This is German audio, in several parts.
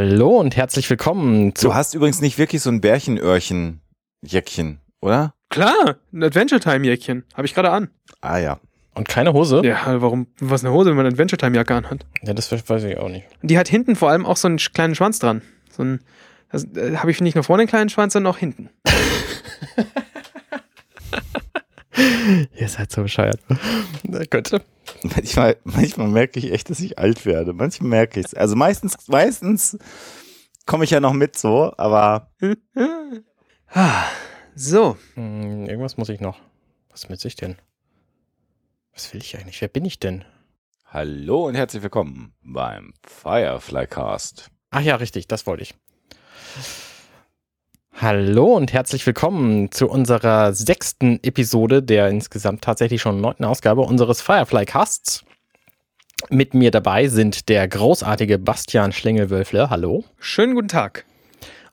Hallo und herzlich willkommen zu. Du hast übrigens nicht wirklich so ein Bärchenöhrchen-Jäckchen, oder? Klar, ein Adventure Time Jäckchen. Habe ich gerade an. Ah ja. Und keine Hose? Ja, warum, was eine Hose, wenn man eine Adventure Time Jacke anhat? Ja, das weiß ich auch nicht. Die hat hinten vor allem auch so einen kleinen Schwanz dran. So ein, das äh, habe ich nicht nur vorne einen kleinen Schwanz, sondern auch hinten. Ihr seid so bescheuert. Na, Könnte. Manchmal, manchmal merke ich echt, dass ich alt werde. Manchmal merke ich es. Also meistens, meistens komme ich ja noch mit so, aber so, Hm, irgendwas muss ich noch. Was muss ich denn? Was will ich eigentlich? Wer bin ich denn? hallo und herzlich willkommen beim Firefly Cast. Ach ja, richtig, das wollte ich. Hallo und herzlich willkommen zu unserer sechsten Episode der insgesamt tatsächlich schon neunten Ausgabe unseres Firefly Casts. Mit mir dabei sind der großartige Bastian Schlengelwölfle, hallo. schönen guten Tag.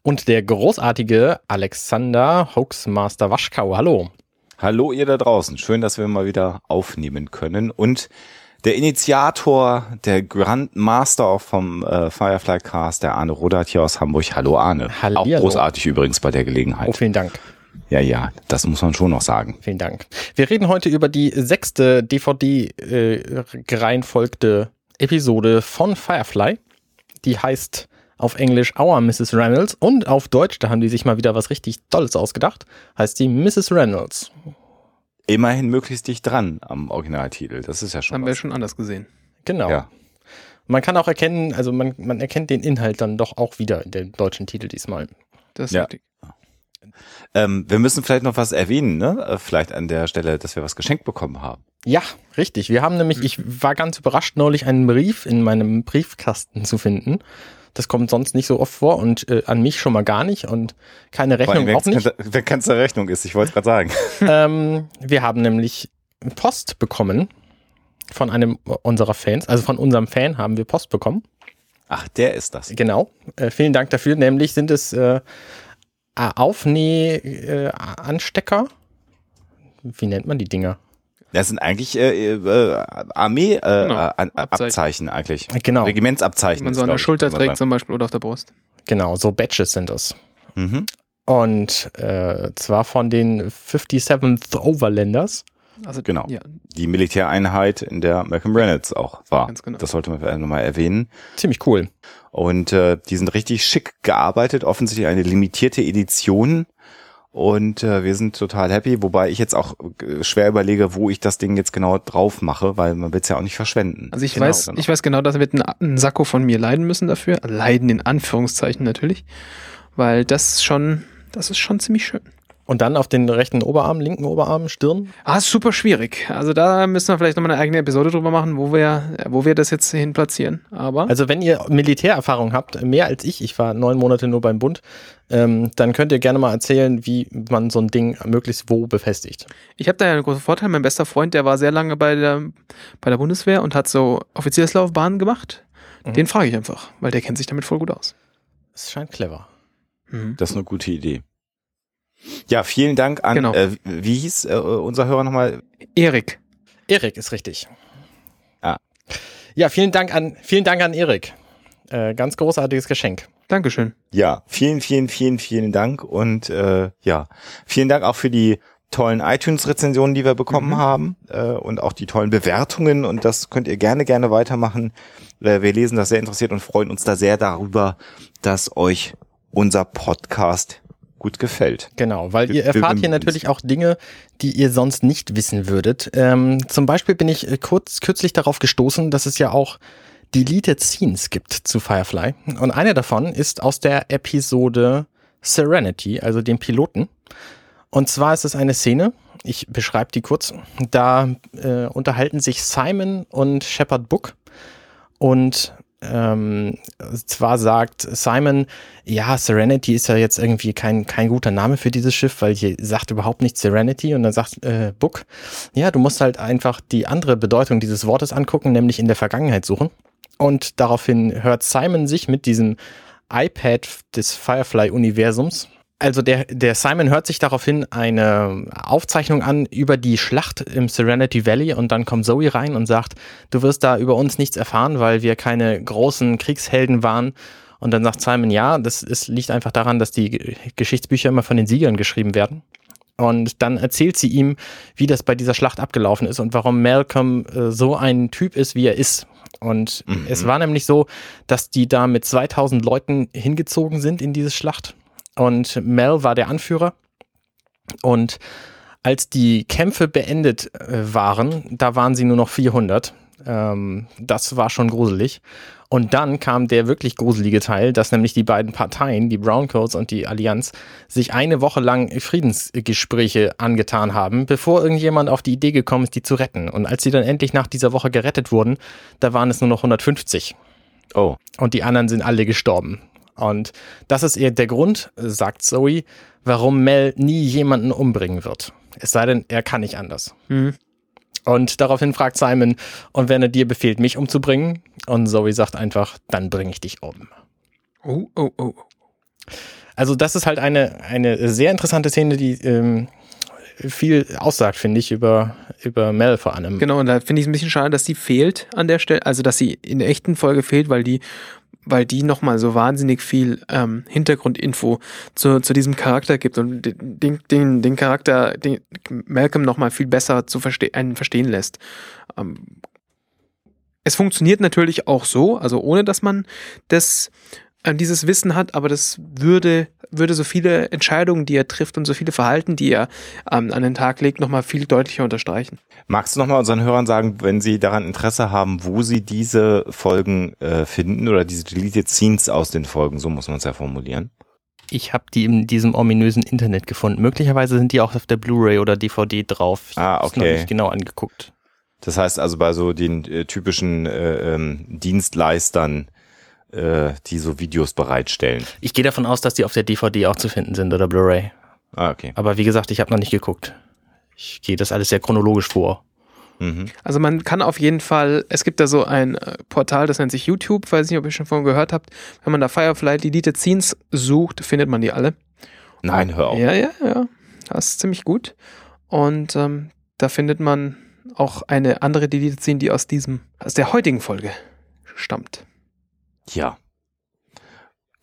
Und der großartige Alexander Hoaxmaster Waschkau, hallo. Hallo ihr da draußen. Schön, dass wir mal wieder aufnehmen können. Und der Initiator, der Grand Master auch vom äh, Firefly Cast, der Arne Rodert hier aus Hamburg. Hallo Arne. Hallihallo. Auch großartig übrigens bei der Gelegenheit. Oh, vielen Dank. Ja, ja, das muss man schon noch sagen. Vielen Dank. Wir reden heute über die sechste DVD-gereihenfolgte äh, Episode von Firefly. Die heißt auf Englisch Our Mrs. Reynolds und auf Deutsch, da haben die sich mal wieder was richtig Tolles ausgedacht, heißt die Mrs. Reynolds. Immerhin möglichst dicht dran am Originaltitel. Das ist ja schon haben wir was. schon anders gesehen. Genau. Ja. Man kann auch erkennen, also man, man erkennt den Inhalt dann doch auch wieder in dem deutschen Titel diesmal. Das ist Ja. richtig. Ähm, wir müssen vielleicht noch was erwähnen, ne? Äh, Vielleicht an der Stelle, dass wir was geschenkt bekommen haben. Ja, richtig. Wir haben nämlich, ich war ganz überrascht, neulich einen Brief in meinem Briefkasten zu finden. Das kommt sonst nicht so oft vor und äh, an mich schon mal gar nicht und keine Vor allem, Rechnung auch nicht. Wer ganz der Rechnung ist, ich wollte es gerade sagen. ähm, wir haben nämlich Post bekommen von einem unserer Fans, also von unserem Fan haben wir Post bekommen. Ach, der ist das. Genau. Äh, vielen Dank dafür. Nämlich sind es äh, Aufnäh-Anstecker. Wie nennt man die Dinger? Das sind eigentlich äh, äh, Armee äh, Genau, An- Abzeichen. Abzeichen eigentlich. Genau, Wenn Regimentsabzeichen. man so an der Schulter trägt zum Beispiel oder auf der Brust. genau, so Badges sind es. Mhm. Und äh, zwar von den 57th Overlanders. Also, Genau. Ja, Die Militäreinheit, in der Malcolm Reynolds auch war. Ganz genau. Das sollte man nochmal erwähnen. Ziemlich cool. Und äh, die sind richtig schick gearbeitet, offensichtlich eine limitierte Edition. Und äh, wir sind total happy, wobei ich jetzt auch äh, schwer überlege, wo ich das Ding jetzt genau drauf mache, weil man will es ja auch nicht verschwenden. also ich Genau, weiß, genau. ich weiß genau, dass wir ein, ein Sakko von mir leiden müssen dafür. Leiden in Anführungszeichen natürlich. Weil das schon, das ist schon ziemlich schön. Und dann auf den rechten Oberarm, linken Oberarm, Stirn. Ah, ist super schwierig. Also da müssen wir vielleicht nochmal eine eigene Episode drüber machen, wo wir, wo wir das jetzt hin platzieren. Aber Also wenn ihr Militärerfahrung habt, mehr als ich, ich war neun Monate nur beim Bund, ähm, dann könnt ihr gerne mal erzählen, wie man so ein Ding möglichst wo befestigt. ich habe da ja einen großen Vorteil. Mein bester Freund, der war sehr lange bei der, bei der Bundeswehr und hat so Offizierslaufbahnen gemacht. Mhm. Den frage ich einfach, weil der kennt sich damit voll gut aus. Es scheint clever. Mhm. Das ist eine gute Idee. Ja, vielen Dank an, Genau. äh, wie hieß äh, unser Hörer nochmal? Erik. Erik ist richtig. Ah. Ja, vielen Dank an, vielen Dank an Erik. Äh, ganz großartiges Geschenk. Dankeschön. Ja, vielen, vielen, vielen, vielen Dank und äh, ja, vielen Dank auch für die tollen iTunes-Rezensionen, die wir bekommen Mhm. haben äh, und auch die tollen Bewertungen und das könnt ihr gerne, gerne weitermachen. Äh, wir lesen das sehr interessiert und freuen uns da sehr darüber, dass euch unser Podcast gut gefällt. Genau, weil ihr erfahrt hier natürlich auch Dinge, die ihr sonst nicht wissen würdet. Ähm, zum Beispiel bin ich äh, kurz, kürzlich darauf gestoßen, dass es ja auch Deleted Scenes gibt zu Firefly. Und eine davon ist aus der Episode Serenity, also dem Piloten. Und zwar ist es eine Szene, ich beschreibe die kurz, da äh, unterhalten sich Simon und Shepard Book und ähm, zwar sagt Simon, ja, Serenity ist ja jetzt irgendwie kein, kein guter Name für dieses Schiff, weil hier sagt überhaupt nicht Serenity und dann sagt äh, Book, ja, du musst halt einfach die andere Bedeutung dieses Wortes angucken, nämlich in der Vergangenheit suchen. Und daraufhin hört Simon sich mit diesem iPad des Firefly-Universums also der, der Simon hört sich daraufhin eine Aufzeichnung an über die Schlacht im Serenity Valley und dann kommt Zoe rein und sagt, du wirst da über uns nichts erfahren, weil wir keine großen Kriegshelden waren Und dann sagt Simon, ja, das ist, liegt einfach daran, dass die Geschichtsbücher immer von den Siegern geschrieben werden. Und dann erzählt sie ihm, wie das bei dieser Schlacht abgelaufen ist und warum Malcolm äh, so ein Typ ist, wie er ist. Und Mhm. es war nämlich so, dass die da mit 2000 Leuten hingezogen sind in diese Schlacht. Und Mel war der Anführer. Und als die Kämpfe beendet äh, waren, da waren sie nur noch 400. Ähm, das war schon gruselig. Und dann kam der wirklich gruselige Teil, dass nämlich die beiden Parteien, die Browncoats und die Allianz, sich eine Woche lang Friedensgespräche angetan haben, bevor irgendjemand auf die Idee gekommen ist, die zu retten. Und als sie dann endlich nach dieser Woche gerettet wurden, da waren es nur noch 150. Oh. Und die anderen sind alle gestorben. Und das ist eher der Grund, sagt Zoe, warum Mel nie jemanden umbringen wird. Es sei denn, er kann nicht anders. Mhm. Und daraufhin fragt Simon, und wenn er dir befehlt, mich umzubringen? Und Zoe sagt einfach, dann bringe ich dich um. Oh, oh, oh. Also das ist halt eine, eine sehr interessante Szene, die ähm, viel aussagt, finde ich, über, über Mel vor allem. Genau, und da finde ich es ein bisschen schade, dass die fehlt an der Stelle, also dass sie in der echten Folge fehlt, weil die, weil die nochmal so wahnsinnig viel ähm, Hintergrundinfo zu, zu diesem Charakter gibt und den, den, den Charakter, den Malcolm nochmal viel besser zu verste einen verstehen lässt. Ähm, es funktioniert natürlich auch so, also ohne dass man das, dieses Wissen hat, aber das würde, würde so viele Entscheidungen, die er trifft und so viele Verhalten, die er ähm, an den Tag legt, nochmal viel deutlicher unterstreichen. Magst du nochmal unseren Hörern sagen, wenn sie daran Interesse haben, wo sie diese Folgen äh, finden oder diese Deleted Scenes aus den Folgen, so muss man es ja formulieren. Ich habe die in diesem ominösen Internet gefunden. Möglicherweise sind die auch auf der Blu-ray oder DVD drauf. Ich Ah, hab's noch okay. nicht genau angeguckt. Das heißt also bei so den äh, typischen äh, ähm, Dienstleistern, äh, die so Videos bereitstellen. Ich gehe davon aus, dass die auf der DVD auch zu finden sind oder Blu-ray. Ah, okay. Aber wie gesagt, ich habe noch nicht geguckt. Ich gehe das alles sehr chronologisch vor. Mhm. Also man kann auf jeden Fall, es gibt da so ein äh, Portal, das nennt sich YouTube, weiß nicht, ob ihr schon von gehört habt. Wenn man da Firefly Deleted Scenes sucht, findet man die alle. Nein, hör auf. Ja, ja, ja. Das ist ziemlich gut. Und ähm, da findet man auch eine andere Deleted Scene, die aus diesem, aus der heutigen Folge stammt. Ja.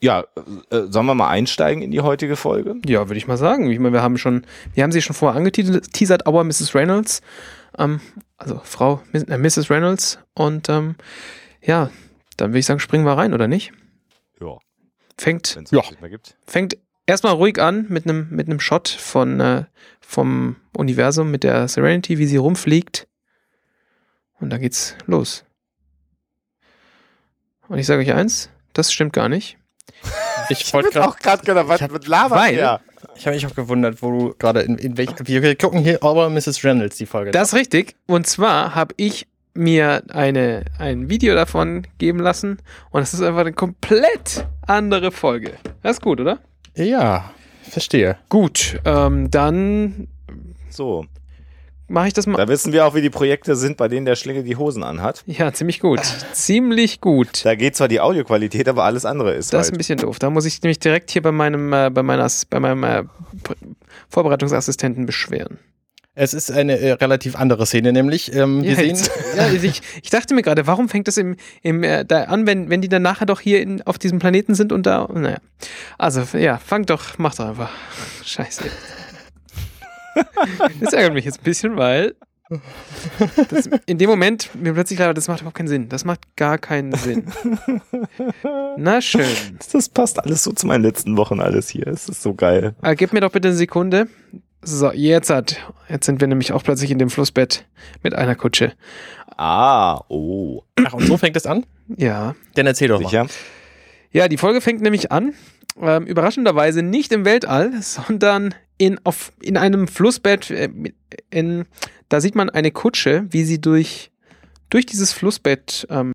Ja, äh, sollen wir mal einsteigen in die heutige Folge? Ja, würde ich mal sagen. Ich meine, wir haben schon, wir haben sie schon vorher angeteasert, Our Mrs. Reynolds. Ähm, also Frau äh, Mrs. Reynolds. Und ähm, ja, dann würde ich sagen, springen wir rein, oder nicht? Ja. Fängt, Wenn es Ja. nicht mehr gibt. fängt erstmal ruhig an mit einem mit einem Shot von äh, vom Universum mit der Serenity, wie sie rumfliegt. Und dann geht's los. Und ich sage euch eins, das stimmt gar nicht. Ich wollte gerade, gerade gedacht, was- was labert weil- der? ich habe mich auch gewundert, wo du gerade in, in welch, wir gucken hier Our Mrs. Reynolds die Folge. Das ist richtig. Und zwar habe ich mir eine, ein Video davon geben lassen und es ist einfach eine komplett andere Folge. Das ist gut, oder? ja, verstehe. Gut, ähm, dann So, mache ich das mal. da wissen wir auch, wie die Projekte sind, bei denen der Schlinge die Hosen anhat. Ja, ziemlich gut. ziemlich gut. Da geht zwar die Audioqualität, aber alles andere ist Das ist ein halt. bisschen doof. Da muss ich nämlich direkt hier bei meinem, äh, bei meiner, bei meinem äh, Vorbereitungsassistenten beschweren. Es ist eine äh, relativ andere Szene, nämlich ähm, wir Ja, sehen, jetzt- ja, ich, ich dachte mir gerade, warum fängt das im, im, äh, da an, wenn, wenn die dann nachher doch hier in, auf diesem Planeten sind und da, naja. Also, ja, fang doch, mach doch einfach. Scheiße. Das ärgert mich jetzt ein bisschen, weil das, in dem Moment mir plötzlich klar, war, das macht überhaupt keinen Sinn. Das macht gar keinen Sinn. Na schön. Das passt alles so zu meinen letzten Wochen alles hier. Es ist so geil. Äh, gib mir doch bitte eine Sekunde. So, jetzt hat, jetzt sind wir nämlich auch plötzlich in dem Flussbett mit einer Kutsche. Ah, oh. ach und so fängt es an? Ja. Dann erzähl doch mal. Sicher? Ja, die Folge fängt nämlich an, ähm, überraschenderweise nicht im Weltall, sondern in, auf, in einem Flussbett. Äh, in, da sieht man eine Kutsche, wie sie durch, durch dieses Flussbett, ähm,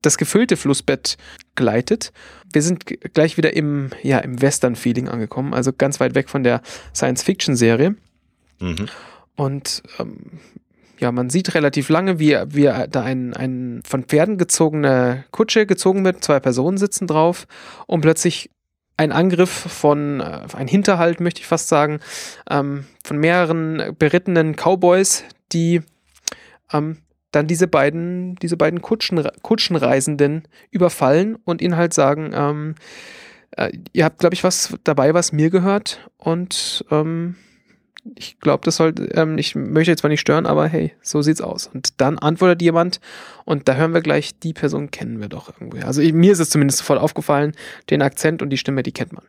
das gefüllte Flussbett gleitet. Wir sind gleich wieder im, ja, im Western-Feeling angekommen, also ganz weit weg von der Science-Fiction-Serie. Mhm. Und ähm, ja, man sieht relativ lange, wie, wie da ein, ein von Pferden gezogene Kutsche gezogen wird, zwei Personen sitzen drauf und plötzlich ein Angriff von, äh, ein Hinterhalt, möchte ich fast sagen, ähm, von mehreren berittenen Cowboys, die ähm, dann diese beiden, diese beiden Kutschen, Kutschenreisenden überfallen und ihnen halt sagen, ähm, äh, ihr habt, glaube ich, was dabei, was mir gehört und ähm, ich glaube, das soll, ähm, ich möchte jetzt zwar nicht stören, aber hey, so sieht's aus. Und dann antwortet jemand und da hören wir gleich, die Person kennen wir doch irgendwie. Also ich, mir ist es zumindest sofort aufgefallen, den Akzent und die Stimme, die kennt man.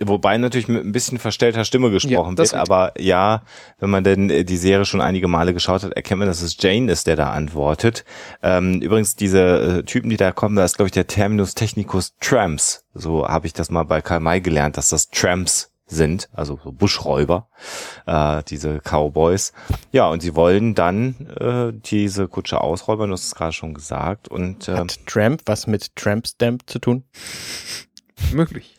Wobei natürlich mit ein bisschen verstellter Stimme gesprochen ja, wird, aber ja, wenn man denn äh, die Serie schon einige Male geschaut hat, erkennt man, dass es Jane ist, der da antwortet. Ähm, übrigens, diese äh, Typen, die da kommen, da ist, glaube ich, der Terminus technicus Tramps. So habe ich das mal bei Karl May gelernt, dass das Tramps sind, also so Buschräuber, äh, diese Cowboys. Ja, und sie wollen dann äh, diese Kutsche ausräubern, du hast es gerade schon gesagt. Und, äh, Hat Tramp was mit Tramp Stamp zu tun? Möglich.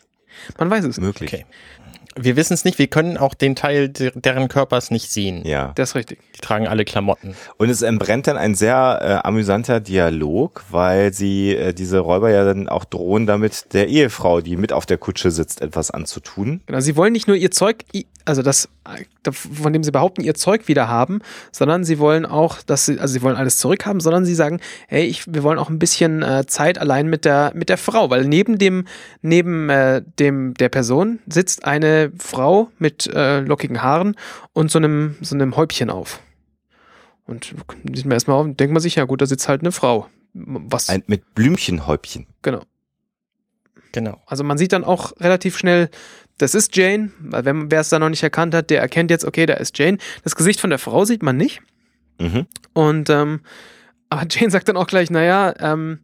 Man weiß es möglich. Okay. Wir wissen es nicht, wir können auch den Teil deren Körpers nicht sehen. Ja. Das ist richtig. Die tragen alle Klamotten. Und es entbrennt dann ein sehr äh, amüsanter Dialog, weil sie äh, diese Räuber ja dann auch drohen, damit der Ehefrau, die mit auf der Kutsche sitzt, etwas anzutun. Genau, sie wollen nicht nur ihr Zeug, also das, von dem sie behaupten, ihr Zeug wieder haben, sondern sie wollen auch, dass sie, also sie wollen alles zurückhaben, sondern sie sagen, hey, ich, wir wollen auch ein bisschen äh, Zeit allein mit der, mit der Frau, weil neben dem, neben äh, dem, der Person sitzt eine Frau mit äh, lockigen Haaren und so einem, so einem Häubchen auf. Und sieht man erstmal auf, denkt man sich, ja gut, da sitzt halt eine Frau. Was? Ein, mit Blümchenhäubchen. Genau. Genau. Also man sieht dann auch relativ schnell, das ist Jane, weil wenn wer es da noch nicht erkannt hat, der erkennt jetzt, okay, da ist Jane. Das Gesicht von der Frau sieht man nicht. Mhm. Und ähm, aber Jane sagt dann auch gleich, naja, ähm,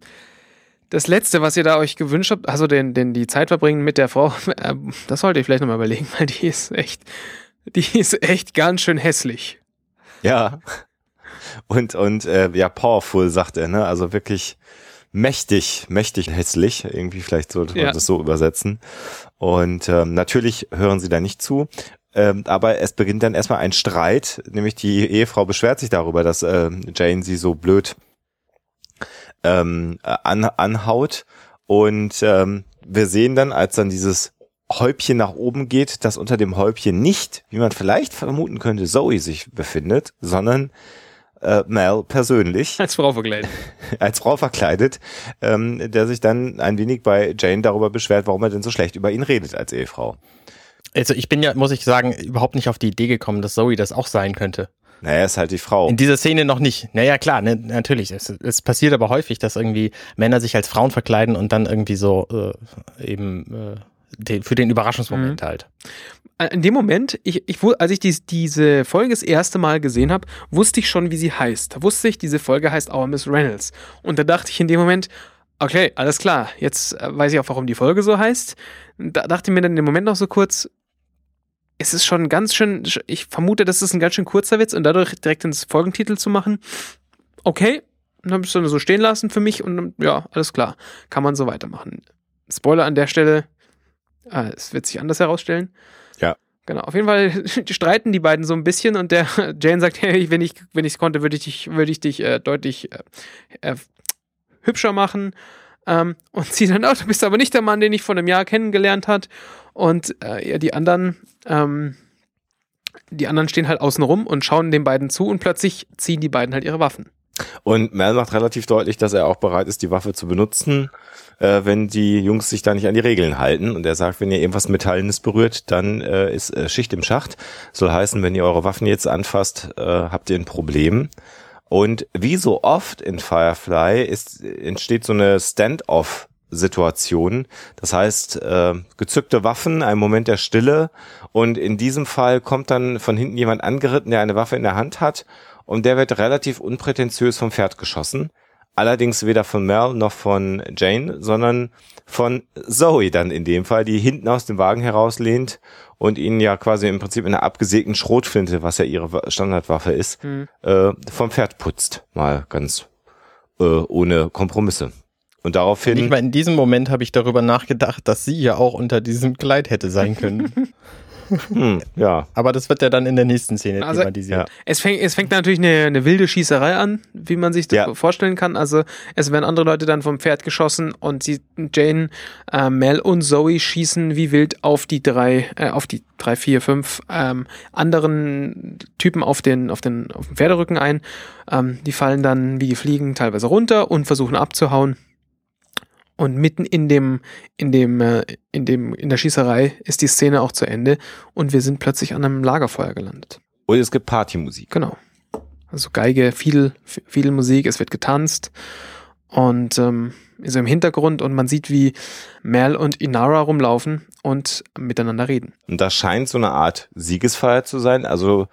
das Letzte, was ihr da euch gewünscht habt, also den, den, die Zeit verbringen mit der Frau, äh, das solltet ihr vielleicht nochmal überlegen, weil die ist echt, die ist echt ganz schön hässlich. Ja. Und, und äh, ja, powerful, sagt er, ne? Also wirklich mächtig, mächtig hässlich. Irgendwie vielleicht sollte man ja. das so übersetzen. Und ähm, natürlich hören sie da nicht zu. Ähm, aber es beginnt dann erstmal ein Streit, nämlich die Ehefrau beschwert sich darüber, dass äh, Jane sie so blöd ähm, an, anhaut. Und ähm, wir sehen dann, als dann dieses Häubchen nach oben geht, dass unter dem Häubchen nicht, wie man vielleicht vermuten könnte, Zoe sich befindet, sondern äh, Mel persönlich. Als Frau verkleidet. als Frau verkleidet, ähm, der sich dann ein wenig bei Jane darüber beschwert, warum er denn so schlecht über ihn redet als Ehefrau. Also ich bin ja, muss ich sagen, überhaupt nicht auf die Idee gekommen, dass Zoe das auch sein könnte. Naja, ist halt die Frau. In dieser Szene noch nicht. Naja, klar, ne, natürlich. Es, es passiert aber häufig, dass irgendwie Männer sich als Frauen verkleiden und dann irgendwie so äh, eben äh, den, für den Überraschungsmoment mhm. halt. Äh, in dem Moment, ich, ich, als ich dies, diese Folge das erste Mal gesehen habe, wusste ich schon, wie sie heißt. Da wusste ich, diese Folge heißt Our Miss Reynolds. Und da dachte ich in dem Moment, okay, alles klar, jetzt äh, weiß ich auch, warum die Folge so heißt. Da dachte ich mir dann in dem Moment noch so kurz, es ist schon ganz schön, ich vermute, das ist ein ganz schön kurzer Witz und dadurch direkt ins Folgentitel zu machen, okay, dann habe ich es dann so stehen lassen für mich und ja, alles klar, kann man so weitermachen. Spoiler an der Stelle, äh, es wird sich anders herausstellen. Ja. Genau, auf jeden Fall streiten die beiden so ein bisschen und der Jane sagt, hey, wenn ich wenn ich es konnte, würde ich dich würde ich dich äh, deutlich äh, äh, hübscher machen. Ähm, und sie dann auch, du bist aber nicht der Mann, den ich vor einem Jahr kennengelernt hat. Und äh, ja, die anderen, ähm, die anderen stehen halt außen rum und schauen den beiden zu und plötzlich ziehen die beiden halt ihre Waffen. Und Mel macht relativ deutlich, dass er auch bereit ist, die Waffe zu benutzen äh, wenn die Jungs sich da nicht an die Regeln halten. Und er sagt, wenn ihr irgendwas Metallenes berührt, dann äh, ist äh, Schicht im Schacht. Soll heißen, wenn ihr eure Waffen jetzt anfasst, äh, habt ihr ein Problem. Und wie so oft in Firefly ist, entsteht so eine Stand-off Situation. Das heißt, äh, gezückte Waffen, ein Moment der Stille und in diesem Fall kommt dann von hinten jemand angeritten, der eine Waffe in der Hand hat und der wird relativ unprätentiös vom Pferd geschossen. Allerdings weder von Mel noch von Jane, sondern von Zoe dann in dem Fall, die hinten aus dem Wagen herauslehnt und ihnen ja quasi im Prinzip in einer abgesägten Schrotflinte, was ja ihre Standardwaffe ist, mhm. äh, vom Pferd putzt. Mal ganz äh, ohne Kompromisse. Und daraufhin. Ich meine, in diesem Moment habe ich darüber nachgedacht, dass sie ja auch unter diesem Kleid hätte sein können. Hm, ja. Aber das wird ja dann in der nächsten Szene Also, thematisiert. ja. Es fängt, es fängt natürlich eine, eine wilde Schießerei an, wie man sich das Ja. vorstellen kann. Also es werden andere Leute dann vom Pferd geschossen und sie, Jane, äh, Mel und Zoe schießen wie wild auf die drei, äh, auf die drei, vier, fünf ähm, anderen Typen auf den, auf den, auf den Pferderücken ein. Ähm, die fallen dann wie die Fliegen teilweise runter und versuchen abzuhauen. Und mitten in dem, in dem, äh, in dem, in der Schießerei ist die Szene auch zu Ende und wir sind plötzlich an einem Lagerfeuer gelandet. Und es gibt Partymusik. Genau. Also Geige, viel, viel Musik, es wird getanzt und ähm, so im Hintergrund und man sieht, wie Mel und Inara rumlaufen und miteinander reden. Und das scheint so eine Art Siegesfeier zu sein. Also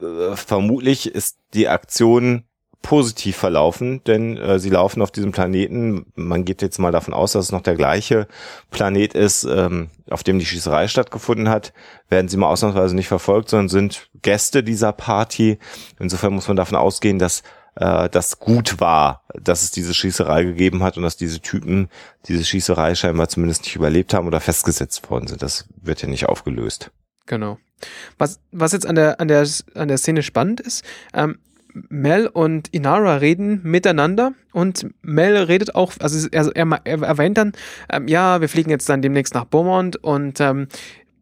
äh, vermutlich ist die Aktion positiv verlaufen, denn äh, sie laufen auf diesem Planeten. Man geht jetzt mal davon aus, dass es noch der gleiche Planet ist, ähm, auf dem die Schießerei stattgefunden hat. Werden sie mal ausnahmsweise nicht verfolgt, sondern sind Gäste dieser Party. Insofern muss man davon ausgehen, dass äh, das gut war, dass es diese Schießerei gegeben hat und dass diese Typen diese Schießerei scheinbar zumindest nicht überlebt haben oder festgesetzt worden sind. Das wird ja nicht aufgelöst. Genau. Was, was jetzt an der, an der, an der Szene spannend ist, ähm, Mel und Inara reden miteinander und Mel redet auch, also er, er, er erwähnt dann, ähm, ja, wir fliegen jetzt dann demnächst nach Beaumont und ähm,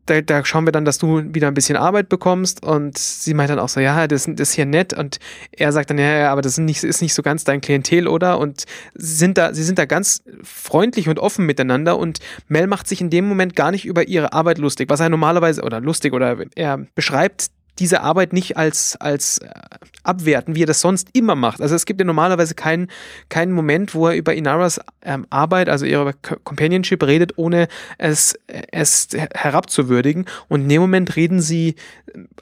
da, da schauen wir dann, dass du wieder ein bisschen Arbeit bekommst und sie meint dann auch so, ja, das, das ist hier nett und er sagt dann, ja, ja, aber das ist nicht, ist nicht so ganz dein Klientel, oder? Und sie sind da, sie sind da ganz freundlich und offen miteinander und Mel macht sich in dem Moment gar nicht über ihre Arbeit lustig, was er normalerweise, oder lustig, oder er beschreibt diese Arbeit nicht als, als äh, abwerten, wie er das sonst immer macht. Also es gibt ja normalerweise keinen, keinen Moment, wo er über Inaras ähm, Arbeit, also ihre Co- Companionship redet, ohne es, es herabzuwürdigen. Und in dem Moment reden sie,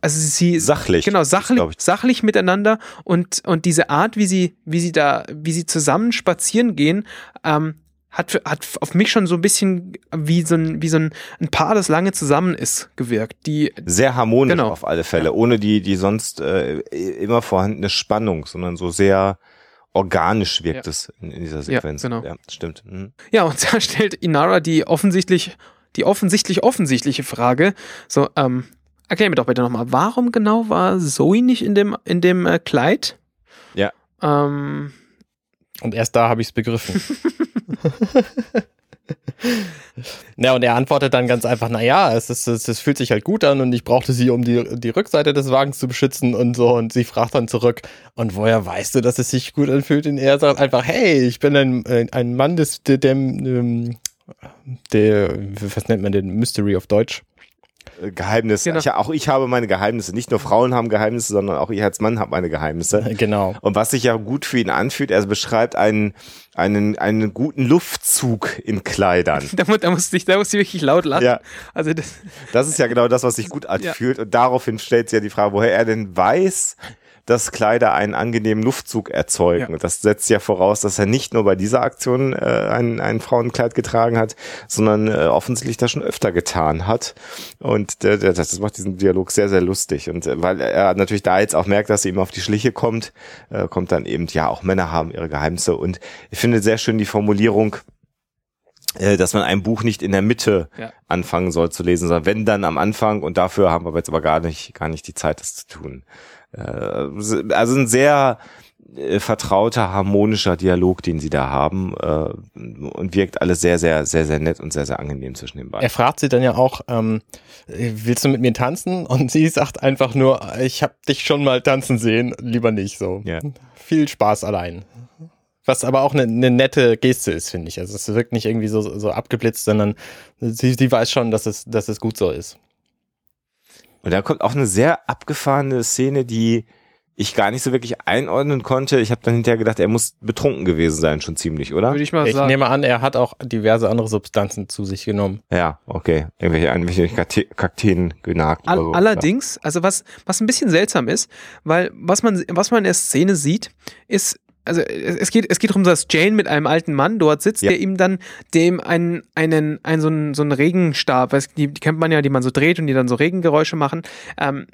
also sie Sachlich. Genau, sachlich, sachlich miteinander und, und diese Art, wie sie, wie sie da, wie sie zusammen spazieren gehen, ähm, hat, für- hat auf mich schon so ein bisschen wie so ein, wie so ein, ein Paar, das lange zusammen ist, gewirkt. Die, Sehr harmonisch Genau. auf alle Fälle, ohne die, die sonst äh, immer vorhandene Spannung, sondern so sehr organisch wirkt Ja. es in, in dieser Ja, Sequenz. genau. stimmt. Mhm. ja, und da stellt Inara die offensichtlich, die offensichtlich offensichtliche Frage, so, ähm, erklär mir doch bitte nochmal, warum genau war Zoe nicht in dem, in dem äh, Kleid? Ja. Ähm, Und erst da habe ich es begriffen. Ja, und er antwortet dann ganz einfach, naja, es, ist, es, es fühlt sich halt gut an und ich brauchte sie, um die, die Rückseite des Wagens zu beschützen und so. Und sie fragt dann zurück, und woher weißt du, dass es sich gut anfühlt? Und er sagt einfach, hey, ich bin ein, ein- Mann des, der, ähm, der, was nennt man den, Mystery auf Deutsch? Äh, Geheimnisse. Genau. Ich, auch ich habe meine Geheimnisse. Nicht nur Frauen haben Geheimnisse, sondern auch ich als Mann habe meine Geheimnisse. Genau. Und was sich ja gut für ihn anfühlt, er beschreibt einen, einen, einen guten Luftzug in Kleidern. da, da musste ich, da musste ich wirklich laut lachen. Ja. Also das, Das ist ja genau das, was sich gut anfühlt. Und daraufhin stellt sie ja die Frage, woher er denn weiß, dass Kleider einen angenehmen Luftzug erzeugen. Ja. Das setzt ja voraus, dass er nicht nur bei dieser Aktion äh, ein, ein Frauenkleid getragen hat, sondern äh, offensichtlich das schon öfter getan hat. Und äh, das, das macht diesen Dialog sehr, sehr lustig. Und äh, weil er natürlich da jetzt auch merkt, dass sie ihm auf die Schliche kommt, äh, kommt dann eben, ja, auch Männer haben ihre Geheimnisse. Und ich finde sehr schön die Formulierung, äh, dass man ein Buch nicht in der Mitte Ja. anfangen soll zu lesen, sondern wenn dann am Anfang und dafür haben wir jetzt aber gar nicht, gar nicht die Zeit, das zu tun. Äh, also ein sehr äh, vertrauter, harmonischer Dialog, den sie da haben äh, und wirkt alles sehr, sehr, sehr, sehr nett und sehr, sehr angenehm zwischen den beiden. Er fragt sie dann ja auch, ähm, willst du mit mir tanzen? Und sie sagt einfach nur, ich habe dich schon mal tanzen sehen, lieber nicht so. Ja. Viel Spaß allein. Was aber auch eine, eine nette Geste ist, finde ich. Also es wirkt nicht irgendwie so, so abgeblitzt, sondern sie, sie weiß schon, dass es, dass es gut so ist. Und da kommt auch eine sehr abgefahrene Szene, die ich gar nicht so wirklich einordnen konnte. Ich habe dann hinterher gedacht, er muss betrunken gewesen sein, schon ziemlich, oder? würde ich mal Ich sagen. nehme an, er hat auch diverse andere Substanzen zu sich genommen. Ja, okay. Irgendwelche, irgendwelche Kakte- Kakteen genagt All, oder so. allerdings, also was, was ein bisschen seltsam ist, weil was man, was man in der Szene sieht, ist, also es geht, es geht darum, dass Jane mit einem alten Mann dort sitzt, Ja. der ihm dann dem einen, einen, einen so einen, so einen Regenstab, weiß, die, die kennt man ja, die man so dreht und die dann so Regengeräusche machen, ähm,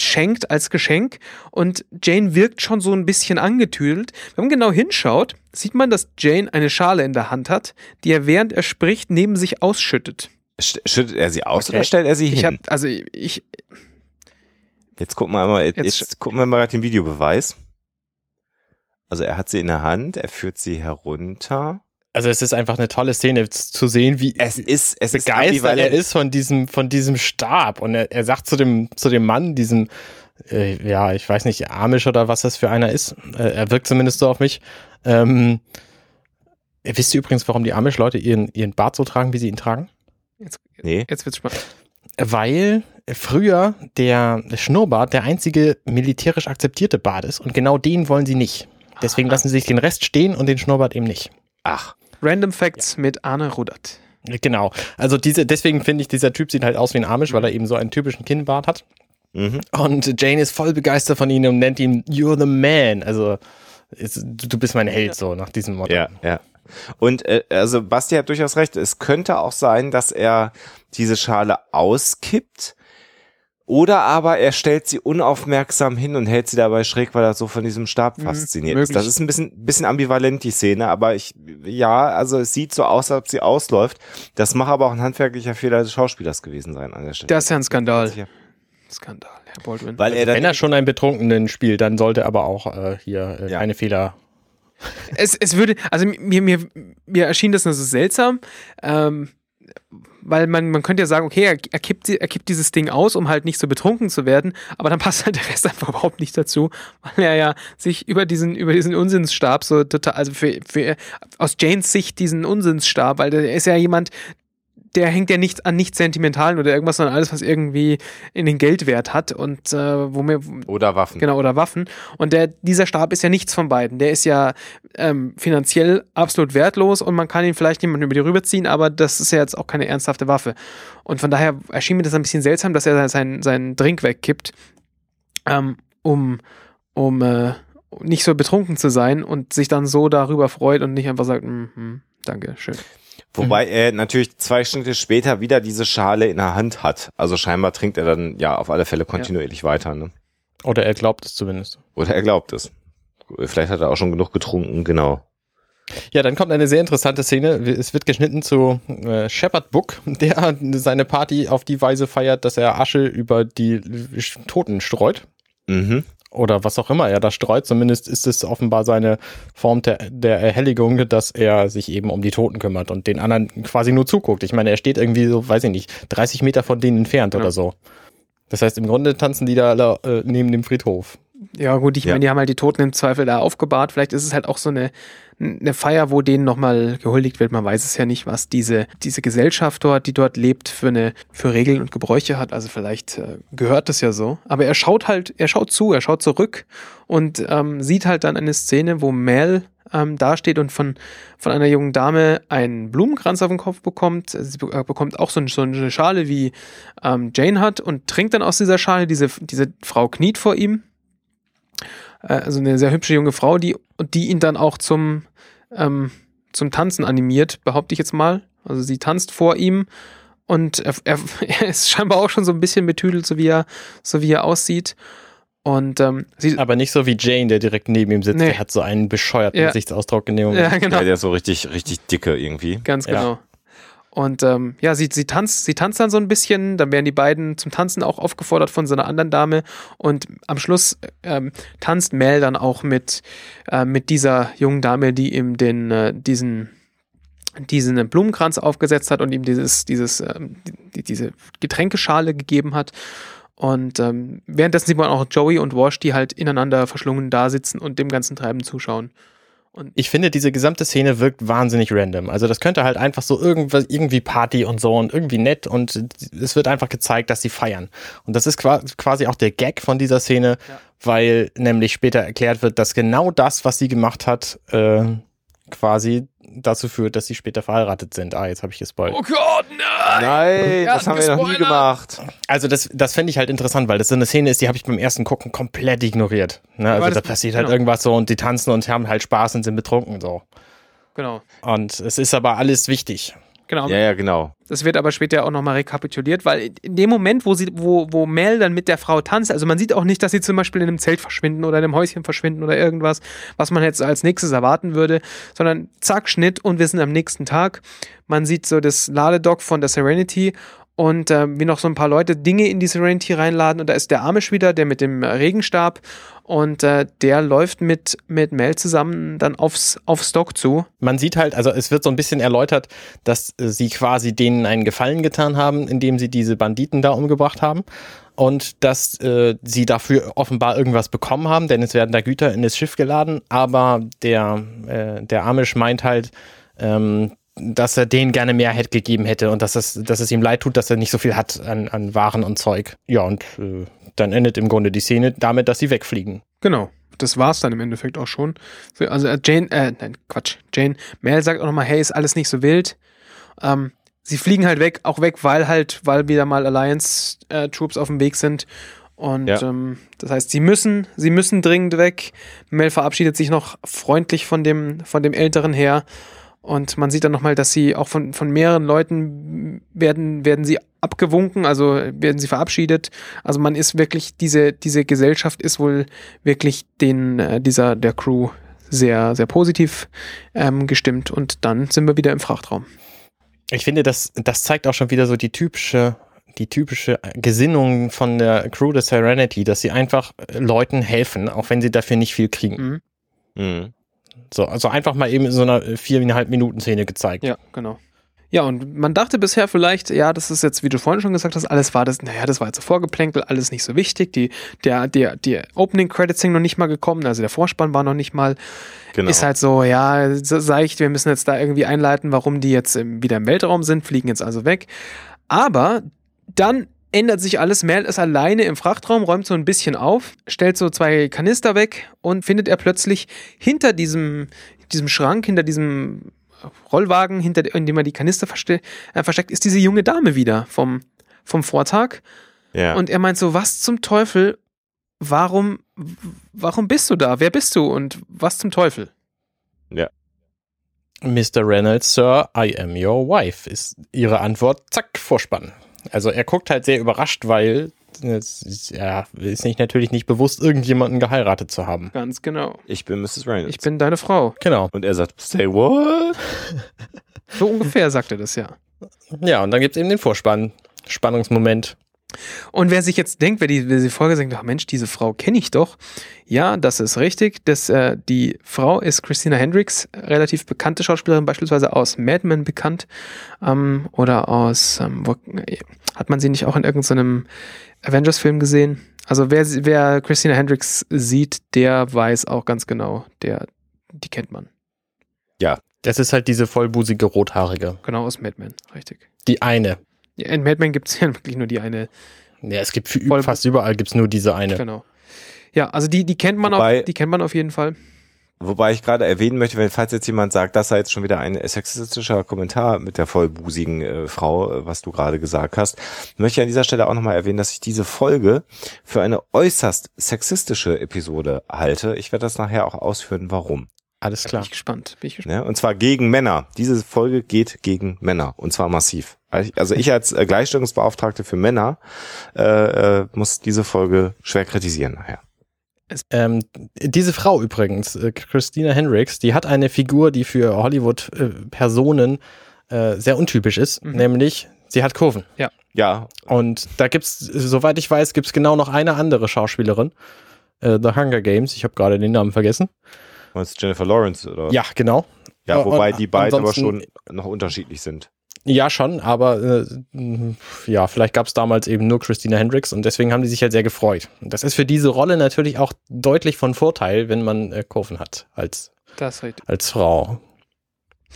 schenkt als Geschenk und Jane wirkt schon so ein bisschen angetüdelt. Wenn man genau hinschaut, sieht man, dass Jane eine Schale in der Hand hat, die er während er spricht neben sich ausschüttet. Sch- Schüttet er sie aus Okay. oder stellt er sie Ich hin? habe, also ich, Jetzt gucken wir mal, jetzt, Jetzt- gucken wir mal gerade den Videobeweis. Also er hat sie in der Hand, er führt sie herunter. Also es ist einfach eine tolle Szene zu sehen, wie Es ist, es ist begeistert er ambivalent. ist von diesem, von diesem Stab. Und er, er sagt zu dem, zu dem Mann, diesem, äh, ja, ich weiß nicht, Amish oder was das für einer ist. Äh, er wirkt zumindest so auf mich. Ähm, wisst ihr übrigens, warum die Amish-Leute ihren, ihren Bart so tragen, wie sie ihn tragen? jetzt, Nee. jetzt wird's spannend. Weil früher der Schnurrbart der einzige militärisch akzeptierte Bart ist und genau den wollen sie nicht. Deswegen lassen sie sich den Rest stehen und den Schnurrbart eben nicht. Ach, Random Facts mit Arne Rudert. Genau. Also diese, deswegen finde ich, dieser Typ sieht halt aus wie ein Amish, weil er eben so einen typischen Kinnbart hat. mhm. Und Jane ist voll begeistert von ihm und nennt ihn You're the Man. Also ist, du du bist mein Held so nach diesem Motto. ja, ja. Und äh, also Basti hat durchaus recht. Es könnte auch sein, dass er diese Schale auskippt. Oder aber er stellt sie unaufmerksam hin und hält sie dabei schräg, weil er so von diesem Stab Mhm, fasziniert ist. möglich. Das ist ein bisschen, bisschen ambivalent, die Szene, aber ich, ja, also es sieht so aus, als ob sie ausläuft. Das mag aber auch ein handwerklicher Fehler des Schauspielers gewesen sein an der Stelle. Das ist ja ein Skandal. Skandal, Herr Baldwin. Weil er dann Wenn er schon einen Betrunkenen spielt, dann sollte er aber auch äh, hier äh, Ja. keine Fehler. es, es würde, also mir, mir, mir erschien das nur so seltsam, ähm, weil man, man könnte ja sagen, okay, er, er, kippt, er kippt dieses Ding aus, um halt nicht so betrunken zu werden, aber dann passt halt der Rest einfach überhaupt nicht dazu, weil er ja sich über diesen, über diesen Unsinnsstab so total, also für, für aus Janes Sicht diesen Unsinnsstab, weil der ist ja jemand, der hängt ja nicht an nichts Sentimentalen oder irgendwas, sondern alles, was irgendwie in den Geldwert hat und äh, wo mir, oder Waffen. Genau, oder Waffen. Und der, dieser Stab ist ja nichts von beiden. Der ist ja ähm, finanziell absolut wertlos und man kann ihn vielleicht jemandem über die rüberziehen, aber das ist ja jetzt auch keine ernsthafte Waffe. Und von daher erschien mir das ein bisschen seltsam, dass er seinen, seinen Drink wegkippt, ähm, um, um äh, nicht so betrunken zu sein und sich dann so darüber freut und nicht einfach sagt, "Mm, mm, danke, schön. Wobei er natürlich zwei Schnitte später wieder diese Schale in der Hand hat. Also scheinbar trinkt er dann ja auf alle Fälle kontinuierlich weiter. Ne? Oder er glaubt es zumindest. Oder er glaubt es. Vielleicht hat er auch schon genug getrunken, genau. Ja, dann kommt eine sehr interessante Szene. Es wird geschnitten zu äh, Shepard Book, der seine Party auf die Weise feiert, dass er Asche über die Toten streut. Mhm. Oder was auch immer er da streut. Zumindest ist es offenbar seine Form der, der Erhelligung, dass er sich eben um die Toten kümmert und den anderen quasi nur zuguckt. Ich meine, er steht irgendwie so, weiß ich nicht, 30 Meter von denen entfernt Ja. oder so. Das heißt, im Grunde tanzen die da alle, äh, neben dem Friedhof. Ja, gut, ich Ja. meine, die haben halt die Toten im Zweifel da aufgebahrt. Vielleicht ist es halt auch so eine, eine Feier, wo denen nochmal gehuldigt wird. Man weiß es ja nicht, was diese, diese Gesellschaft dort, die dort lebt, für eine, für Regeln und Gebräuche hat. Also vielleicht äh, gehört das ja so. Aber er schaut halt, er schaut zu, er schaut zurück und ähm, sieht halt dann eine Szene, wo Mel ähm, dasteht und von, von einer jungen Dame einen Blumenkranz auf den Kopf bekommt. Sie äh, bekommt auch so, ein, so eine Schale, wie ähm, Jane hat und trinkt dann aus dieser Schale. Diese, diese Frau kniet vor ihm äh, also eine sehr hübsche junge Frau, die, die ihn dann auch zum, ähm, zum Tanzen animiert, behaupte ich jetzt mal. Also sie tanzt vor ihm und er, er, er ist scheinbar auch schon so ein bisschen betüdelt, so wie er, so wie er aussieht. Und ähm, sie, Aber nicht so wie Jane, der direkt neben ihm sitzt. Nee. Der hat so einen bescheuerten Ja. Gesichtsausdruck Moment. ja, genau. Ja, der ist so richtig, richtig dicke irgendwie. Ganz Ja. Und ähm, ja, sie, sie tanzt, sie tanzt dann so ein bisschen, dann werden die beiden zum Tanzen auch aufgefordert von so einer anderen Dame und am Schluss ähm, tanzt Mel dann auch mit, äh, mit dieser jungen Dame, die ihm den, äh, diesen, diesen Blumenkranz aufgesetzt hat und ihm dieses, dieses, ähm, die, diese Getränkeschale gegeben hat. Und ähm, währenddessen sieht man auch Joey und Wash, die halt ineinander verschlungen da sitzen und dem ganzen Treiben zuschauen. Ich finde, diese gesamte Szene wirkt wahnsinnig random. Also das könnte halt einfach so irgendwas, irgendwie Party und so und irgendwie nett und es wird einfach gezeigt, dass sie feiern. Und das ist qua- quasi auch der Gag von dieser Szene, Ja. weil nämlich später erklärt wird, dass genau das, was sie gemacht hat, äh, quasi dazu führt, dass sie später verheiratet sind. Ah, jetzt habe ich gespoilt. Oh Gott, nein! Nein, das haben wir noch nie gespoilert. gemacht. Also das, das fände ich halt interessant, weil das so eine Szene ist, die habe ich beim ersten Gucken komplett ignoriert. Ne? Also das- da passiert halt genau. irgendwas so und die tanzen und haben halt Spaß und sind betrunken so. Genau. Und es ist aber alles wichtig. Genau. Ja, ja, genau. Das wird aber später auch nochmal rekapituliert, weil in dem Moment, wo sie, wo, wo Mel dann mit der Frau tanzt, also man sieht auch nicht, dass sie zum Beispiel in einem Zelt verschwinden oder in einem Häuschen verschwinden oder irgendwas, was man jetzt als nächstes erwarten würde, sondern zack, Schnitt und wir sind am nächsten Tag. Man sieht so das Ladedock von der Serenity und äh, wie noch so ein paar Leute Dinge in die Serenity reinladen. Und da ist der Amish wieder, der mit dem Regenstab. Und äh, der läuft mit, mit Mel zusammen dann aufs, aufs Dock zu. Man sieht halt, also es wird so ein bisschen erläutert, dass äh, sie quasi denen einen Gefallen getan haben, indem sie diese Banditen da umgebracht haben. Und dass äh, sie dafür offenbar irgendwas bekommen haben, denn es werden da Güter in das Schiff geladen, aber der, äh, der Amish meint halt, ähm, dass er denen gerne mehr hätte gegeben hätte und dass es, dass es ihm leid tut, dass er nicht so viel hat an, an Waren und Zeug. Ja, und äh, dann endet im Grunde die Szene damit, dass sie wegfliegen. Genau. Das war's dann im Endeffekt auch schon. Also äh, Jane, äh, nein, Quatsch. Jane, Mel sagt auch nochmal, hey, ist alles nicht so wild. Ähm, sie fliegen halt weg, auch weg, weil halt, weil wieder mal Alliance-Troops äh, auf dem Weg sind. Und ja. ähm, das heißt, sie müssen, sie müssen dringend weg. Mel verabschiedet sich noch freundlich von dem, von dem älteren Herr. Und man sieht dann nochmal, dass sie auch von, von mehreren Leuten werden, werden sie abgewunken, also werden sie verabschiedet. Also man ist wirklich, diese, diese Gesellschaft ist wohl wirklich den, äh, dieser, der Crew sehr, sehr positiv ähm, gestimmt. Und dann sind wir wieder im Frachtraum. Ich finde, das, das zeigt auch schon wieder so die typische, die typische Gesinnung von der Crew der Serenity, dass sie einfach Leuten helfen, auch wenn sie dafür nicht viel kriegen. Mhm. Mhm. So, also einfach mal eben in so einer viereinhalb Minuten Szene gezeigt. Ja, genau. Ja, und man dachte bisher vielleicht, ja, das ist jetzt, wie du vorhin schon gesagt hast, alles war das, naja, das war jetzt so vorgeplänkelt, alles nicht so wichtig. Die, der, der, die Opening Credits sind noch nicht mal gekommen, also der Vorspann war noch nicht mal. Genau. Ist halt so, ja, seicht, wir müssen jetzt da irgendwie einleiten, warum die jetzt wieder im Weltraum sind, fliegen jetzt also weg. Aber dann ändert sich alles. Mel ist alleine im Frachtraum, räumt so ein bisschen auf, stellt so zwei Kanister weg und findet er plötzlich hinter diesem, diesem Schrank, hinter diesem Rollwagen, hinter in dem er die Kanister verste äh, versteckt, ist diese junge Dame wieder vom, vom Vortag. Ja. Und er meint so, was zum Teufel, warum, warum bist du da? Wer bist du und was zum Teufel? Ja. Mr. Reynolds, Sir, I am your wife, ist ihre Antwort. Zack, Vorspann. Also er guckt halt sehr überrascht, weil er ist nicht natürlich nicht bewusst, irgendjemanden geheiratet zu haben. Ganz genau. Ich bin Mrs. Reynolds. Ich bin deine Frau. Genau. Und er sagt, say what? So ungefähr sagt er das ja. Ja, und dann gibt es eben den Vorspann. Spannungsmoment. Und wer sich jetzt denkt, wer die, wer die Folge sagt, ach Mensch, diese Frau kenne ich doch. Ja, das ist richtig. Das, äh, die Frau ist Christina Hendricks, relativ bekannte Schauspielerin, beispielsweise aus Mad Men bekannt. Ähm, oder aus, ähm, wo, hat man sie nicht auch in irgendeinem Avengers-Film gesehen? Also wer, wer Christina Hendricks sieht, der weiß auch ganz genau, der, die kennt man. Ja, das ist halt diese vollbusige Rothaarige. Genau, aus Mad Men, richtig. Die eine. Ja, in Mad Men gibt es ja wirklich nur die eine. Ja, es gibt für, fast überall gibt es nur diese eine. Genau. Ja, also die, die kennt man Wobei, auf, die kennt man auf jeden Fall. Wobei ich gerade erwähnen möchte, wenn falls jetzt jemand sagt, das sei jetzt schon wieder ein sexistischer Kommentar mit der vollbusigen äh, Frau, äh, was du gerade gesagt hast, möchte ich an dieser Stelle auch nochmal erwähnen, dass ich diese Folge für eine äußerst sexistische Episode halte. Ich werde das nachher auch ausführen, warum. Alles klar. Bin ich gespannt. Bin ich gespannt. Ja, und zwar gegen Männer. Diese Folge geht gegen Männer und zwar massiv. Also ich als äh, Gleichstellungsbeauftragte für Männer äh, äh, muss diese Folge schwer kritisieren nachher. Ähm, diese Frau übrigens, äh, Christina Hendricks, die hat eine Figur, die für Hollywood-Personen äh, sehr untypisch ist, mhm. nämlich sie hat Kurven. Ja. Ja. Und da gibt's, soweit ich weiß, gibt's genau noch eine andere Schauspielerin, äh, The Hunger Games. Ich habe gerade den Namen vergessen. Meinst Jennifer Lawrence oder? Ja, genau. Ja, wobei und, die beiden aber schon noch unterschiedlich sind. Ja, schon, aber äh, ja, vielleicht gab es damals eben nur Christina Hendricks und deswegen haben die sich halt sehr gefreut. Und das ist für diese Rolle natürlich auch deutlich von Vorteil, wenn man äh, Kurven hat als, als Frau.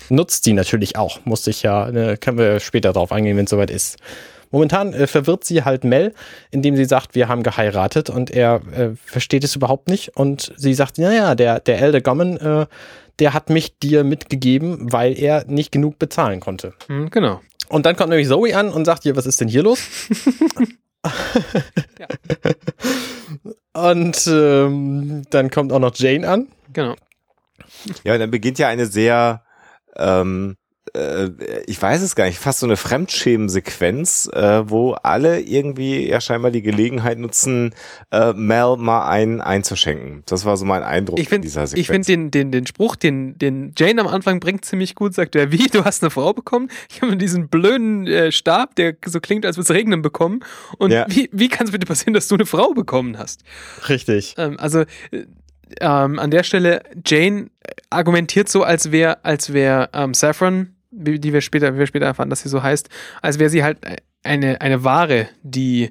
Nutzt die natürlich auch, muss ich ja, äh, können wir später drauf eingehen, wenn es soweit ist. Momentan äh, verwirrt sie halt Mel, indem sie sagt, wir haben geheiratet und er äh, versteht es überhaupt nicht und sie sagt, naja, der, der Elder Gommon, äh, der hat mich dir mitgegeben, weil er nicht genug bezahlen konnte. Mhm, genau. Und dann kommt nämlich Zoe an und sagt dir, was ist denn hier los? ja. Und ähm, dann kommt auch noch Jane an. Genau. Ja, und dann beginnt ja eine sehr ähm, äh, ich weiß es gar nicht, fast so eine Fremdschämen-Sequenz, äh, wo alle irgendwie ja scheinbar die Gelegenheit nutzen, äh, Mel mal einen einzuschenken. Das war so mein Eindruck Ich finde dieser Sequenz. ich find den, den, den Spruch, den, den Jane am Anfang bringt, ziemlich gut. Sagt er, wie, du hast eine Frau bekommen? Ich habe diesen blöden äh, Stab, der so klingt, als würde es regnen, bekommen. Und Ja. wie, wie kann es bitte passieren, dass du eine Frau bekommen hast? Richtig. Ähm, also äh, ähm, an der Stelle, Jane argumentiert so, als wäre als wär, ähm, Saffron, die wir später, wie wir später erfahren, dass sie so heißt, als wäre sie halt eine, eine Ware, die,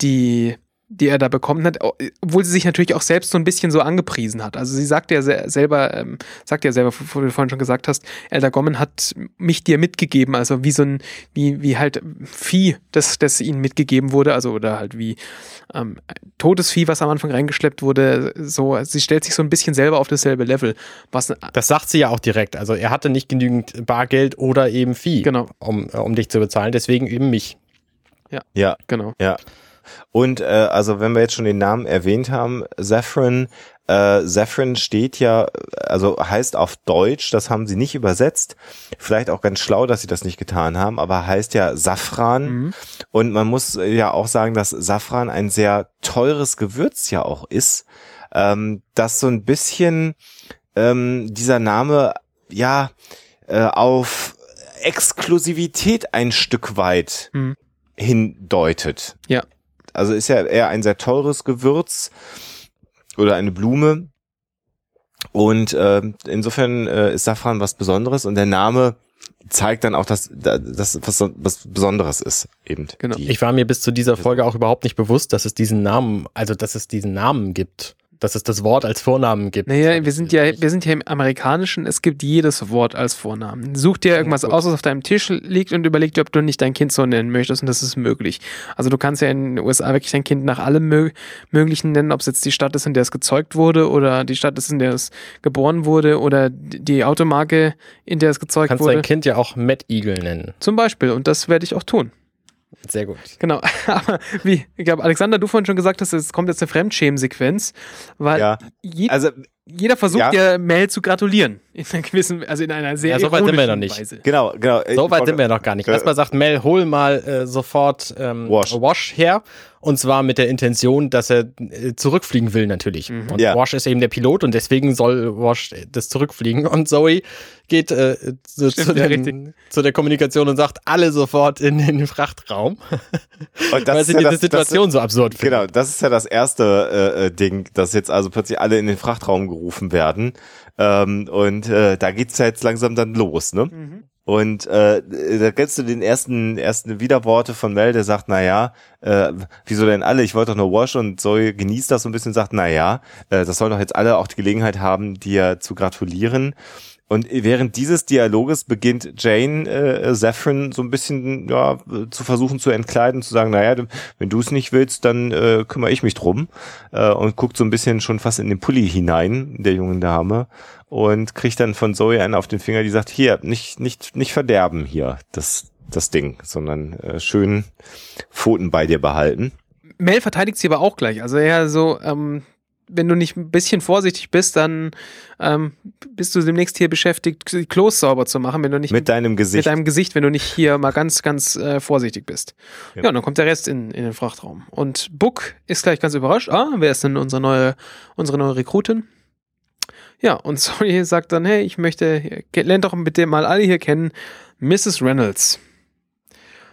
die, die er da bekommen hat, obwohl sie sich natürlich auch selbst so ein bisschen so angepriesen hat. Also sie sagt ja se selber, ähm, sagt ja selber, wo du vorhin schon gesagt hast, Elder Gommen hat mich dir mitgegeben, also wie so ein, wie, wie halt Vieh, das, das ihnen mitgegeben wurde, also oder halt wie ähm, totes Vieh, was am Anfang reingeschleppt wurde, so, sie stellt sich so ein bisschen selber auf dasselbe Level. Was, Das sagt sie ja auch direkt. Also er hatte nicht genügend Bargeld oder eben Vieh, Genau. um, äh, um dich zu bezahlen. Deswegen eben mich. ja, genau. Ja. Und äh, also wenn wir jetzt schon den Namen erwähnt haben, Saffron, äh, Saffron steht ja, also heißt auf Deutsch, das haben sie nicht übersetzt. Vielleicht auch ganz schlau, dass sie das nicht getan haben, aber heißt ja Safran. Mhm. Und man muss ja auch sagen, dass Safran ein sehr teures Gewürz ja auch ist, ähm, das so ein bisschen ähm, dieser Name ja äh, auf Exklusivität ein Stück weit Mhm. hindeutet. Ja. Also ist ja eher ein sehr teures Gewürz oder eine Blume. Und ähm, insofern äh, ist Safran was Besonderes und der Name zeigt dann auch, dass das was, was Besonderes ist eben. Genau. Ich war mir bis zu dieser Folge auch überhaupt nicht bewusst, dass es diesen Namen, also dass es diesen Namen gibt. Dass es das Wort als Vornamen gibt. Naja, wir sind ja, wir sind ja im Amerikanischen, es gibt jedes Wort als Vornamen. Such dir irgendwas aus, was auf deinem Tisch liegt und überleg dir, ob du nicht dein Kind so nennen möchtest und das ist möglich. Also du kannst ja in den USA wirklich dein Kind nach allem Mö Möglichen nennen, ob es jetzt die Stadt ist, in der es gezeugt wurde oder die Stadt ist, in der es geboren wurde oder die Automarke, in der es Du gezeugt kannst wurde. dein Kind ja auch Mad Eagle nennen. Zum Beispiel und das werde ich auch tun. Sehr gut. Genau, aber wie, ich glaube, Alexander, du vorhin schon gesagt hast, es kommt jetzt eine Fremdschämen-Sequenz, weil ja, also jeder versucht Ja. ja, Mel zu gratulieren. In einer gewissen, also in einer sehr Ja, so weit sind wir noch nicht. Weise. genau, genau. So weit sind wir noch gar nicht. Äh, Erstmal sagt Mel, hol mal äh, sofort ähm, Wash. Wash her. Und zwar mit der Intention, dass er äh, zurückfliegen will natürlich. Mhm. Und Ja. Wash ist eben der Pilot und deswegen soll Wash das zurückfliegen. Und Zoe geht äh, zu, Stimmt, zu, ja, den, zu der Kommunikation und sagt, alle sofort in den Frachtraum. Und das weil ist sie ja diese das- das- Situation so absurd finden. Genau, das ist ja das erste äh, äh, Ding, dass jetzt also plötzlich alle in den Frachtraum gerufen werden. Ähm, und äh, da geht's ja jetzt langsam dann los, ne? Mhm. Und äh, da kennst du den ersten ersten Widerworte von Mel, der sagt, na ja, äh, wieso denn alle? Ich wollte doch nur Wash und Zoe genießt das so ein bisschen, sagt, na ja, äh, das sollen doch jetzt alle auch die Gelegenheit haben, dir zu gratulieren. Und während dieses Dialoges beginnt Jane äh, Saffron so ein bisschen ja, zu versuchen zu entkleiden, zu sagen, naja, wenn du es nicht willst, dann äh, kümmere ich mich drum. Äh, und guckt so ein bisschen schon fast in den Pulli hinein, der jungen Dame. Und kriegt dann von Zoe einen auf den Finger, die sagt, hier, nicht, nicht, nicht verderben hier, das, das Ding, sondern äh, schön Pfoten bei dir behalten. Mel verteidigt sie aber auch gleich. Also eher so, ähm, wenn du nicht ein bisschen vorsichtig bist, dann ähm, bist du demnächst hier beschäftigt, die Klos sauber zu machen, wenn du nicht Mit deinem mit Gesicht. deinem Gesicht, wenn du nicht hier mal ganz, ganz äh, vorsichtig bist. Ja. Ja. und dann kommt der Rest in, in den Frachtraum. Und Book ist gleich ganz überrascht. Ah, wer ist denn unsere neue, unsere neue Rekrutin? Ja, und Zoe sagt dann, hey, ich möchte, lernt doch bitte mal alle hier kennen, Mrs. Reynolds.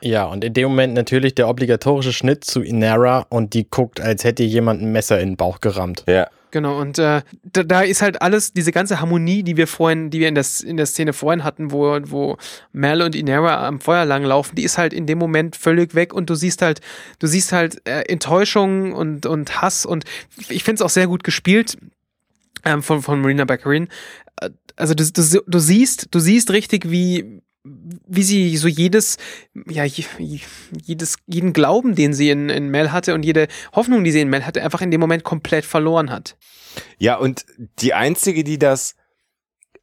Ja, und in dem Moment natürlich der obligatorische Schnitt zu Inara und die guckt, als hätte jemand ein Messer in den Bauch gerammt. ja. Genau, und äh, da, da ist halt alles, diese ganze Harmonie, die wir vorhin, die wir in der, in der Szene vorhin hatten, wo, wo Mel und Inara am Feuer langlaufen, die ist halt in dem Moment völlig weg und du siehst halt, du siehst halt äh, Enttäuschung und, und Hass und ich finde es auch sehr gut gespielt ähm, von, von Marina Baccarin. Äh, Also du, du, du siehst, du siehst richtig, wie, wie sie so jedes, ja, je- jedes, jeden Glauben, den sie in, in Mel hatte und jede Hoffnung, die sie in Mel hatte, einfach in dem Moment komplett verloren hat. Ja, und die einzige, die das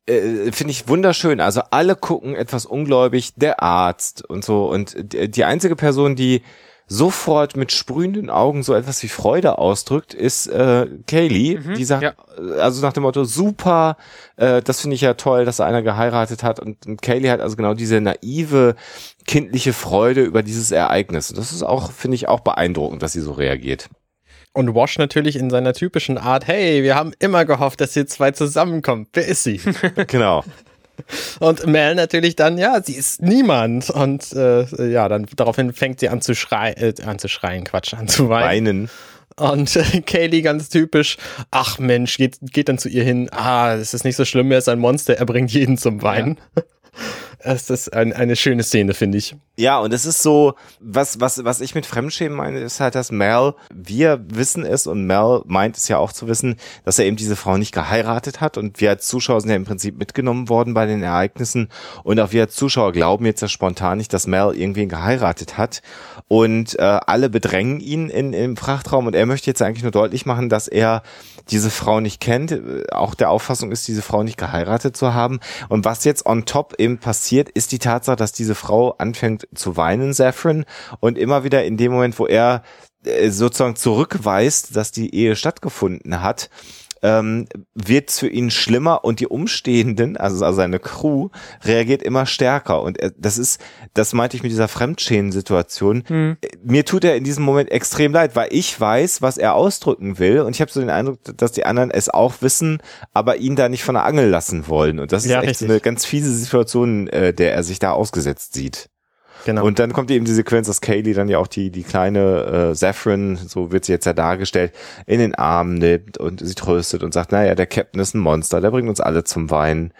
äh, finde ich wunderschön. Also alle gucken etwas ungläubig, der Arzt und so. Und die einzige Person, die sofort mit sprühenden Augen so etwas wie Freude ausdrückt, ist äh, Kaylee, Mhm, die sagt, ja. also nach dem Motto, super, äh, das finde ich ja toll, dass da einer geheiratet hat. Und, und Kaylee hat also genau diese naive, kindliche Freude über dieses Ereignis. Und das ist auch, finde ich, auch beeindruckend, dass sie so reagiert. Und Wash natürlich in seiner typischen Art, hey, wir haben immer gehofft, dass ihr zwei zusammenkommt. Wer ist sie? genau. Und Mel natürlich dann, ja, sie ist niemand. Und äh, ja, dann daraufhin fängt sie an zu schreien, äh, an zu schreien, Quatsch, an zu weinen. Weinen. Und äh, Kaylee ganz typisch, ach Mensch, geht, geht dann zu ihr hin, ah, es ist nicht so schlimm, er ist ein Monster, er bringt jeden zum Weinen. Es ist ein, eine schöne Szene, finde ich. Ja, und es ist so, was, was, was ich mit Fremdschämen meine, ist halt, dass Mel, wir wissen es und Mel meint es ja auch zu wissen, dass er eben diese Frau nicht geheiratet hat und wir als Zuschauer sind ja im Prinzip mitgenommen worden bei den Ereignissen und auch wir als Zuschauer glauben jetzt ja spontan nicht, dass Mel irgendwen geheiratet hat und äh, alle bedrängen ihn in, im Frachtraum und er möchte jetzt eigentlich nur deutlich machen, dass er diese Frau nicht kennt, äh, auch der Auffassung ist, diese Frau nicht geheiratet zu haben und was jetzt on top eben passiert, ist die Tatsache, dass diese Frau anfängt zu weinen, Saffron, und immer wieder in dem Moment, wo er äh, sozusagen zurückweist, dass die Ehe stattgefunden hat, ähm, wird für ihn schlimmer und die Umstehenden, also, also seine Crew, reagiert immer stärker. Und er, das ist, das meinte ich mit dieser Fremdschämen-Situation. Hm. Mir tut er in diesem Moment extrem leid, weil ich weiß, was er ausdrücken will. Und ich habe so den Eindruck, dass die anderen es auch wissen, aber ihn da nicht von der Angel lassen wollen. Und das ist Ja, echt richtig. eine ganz fiese Situation, äh, der er sich da ausgesetzt sieht. Genau. Und dann kommt eben die Sequenz, dass Kaylee dann ja auch die, die kleine äh, Saffron, so wird sie jetzt ja dargestellt, in den Arm nimmt und sie tröstet und sagt, naja, der Captain ist ein Monster, der bringt uns alle zum Weinen.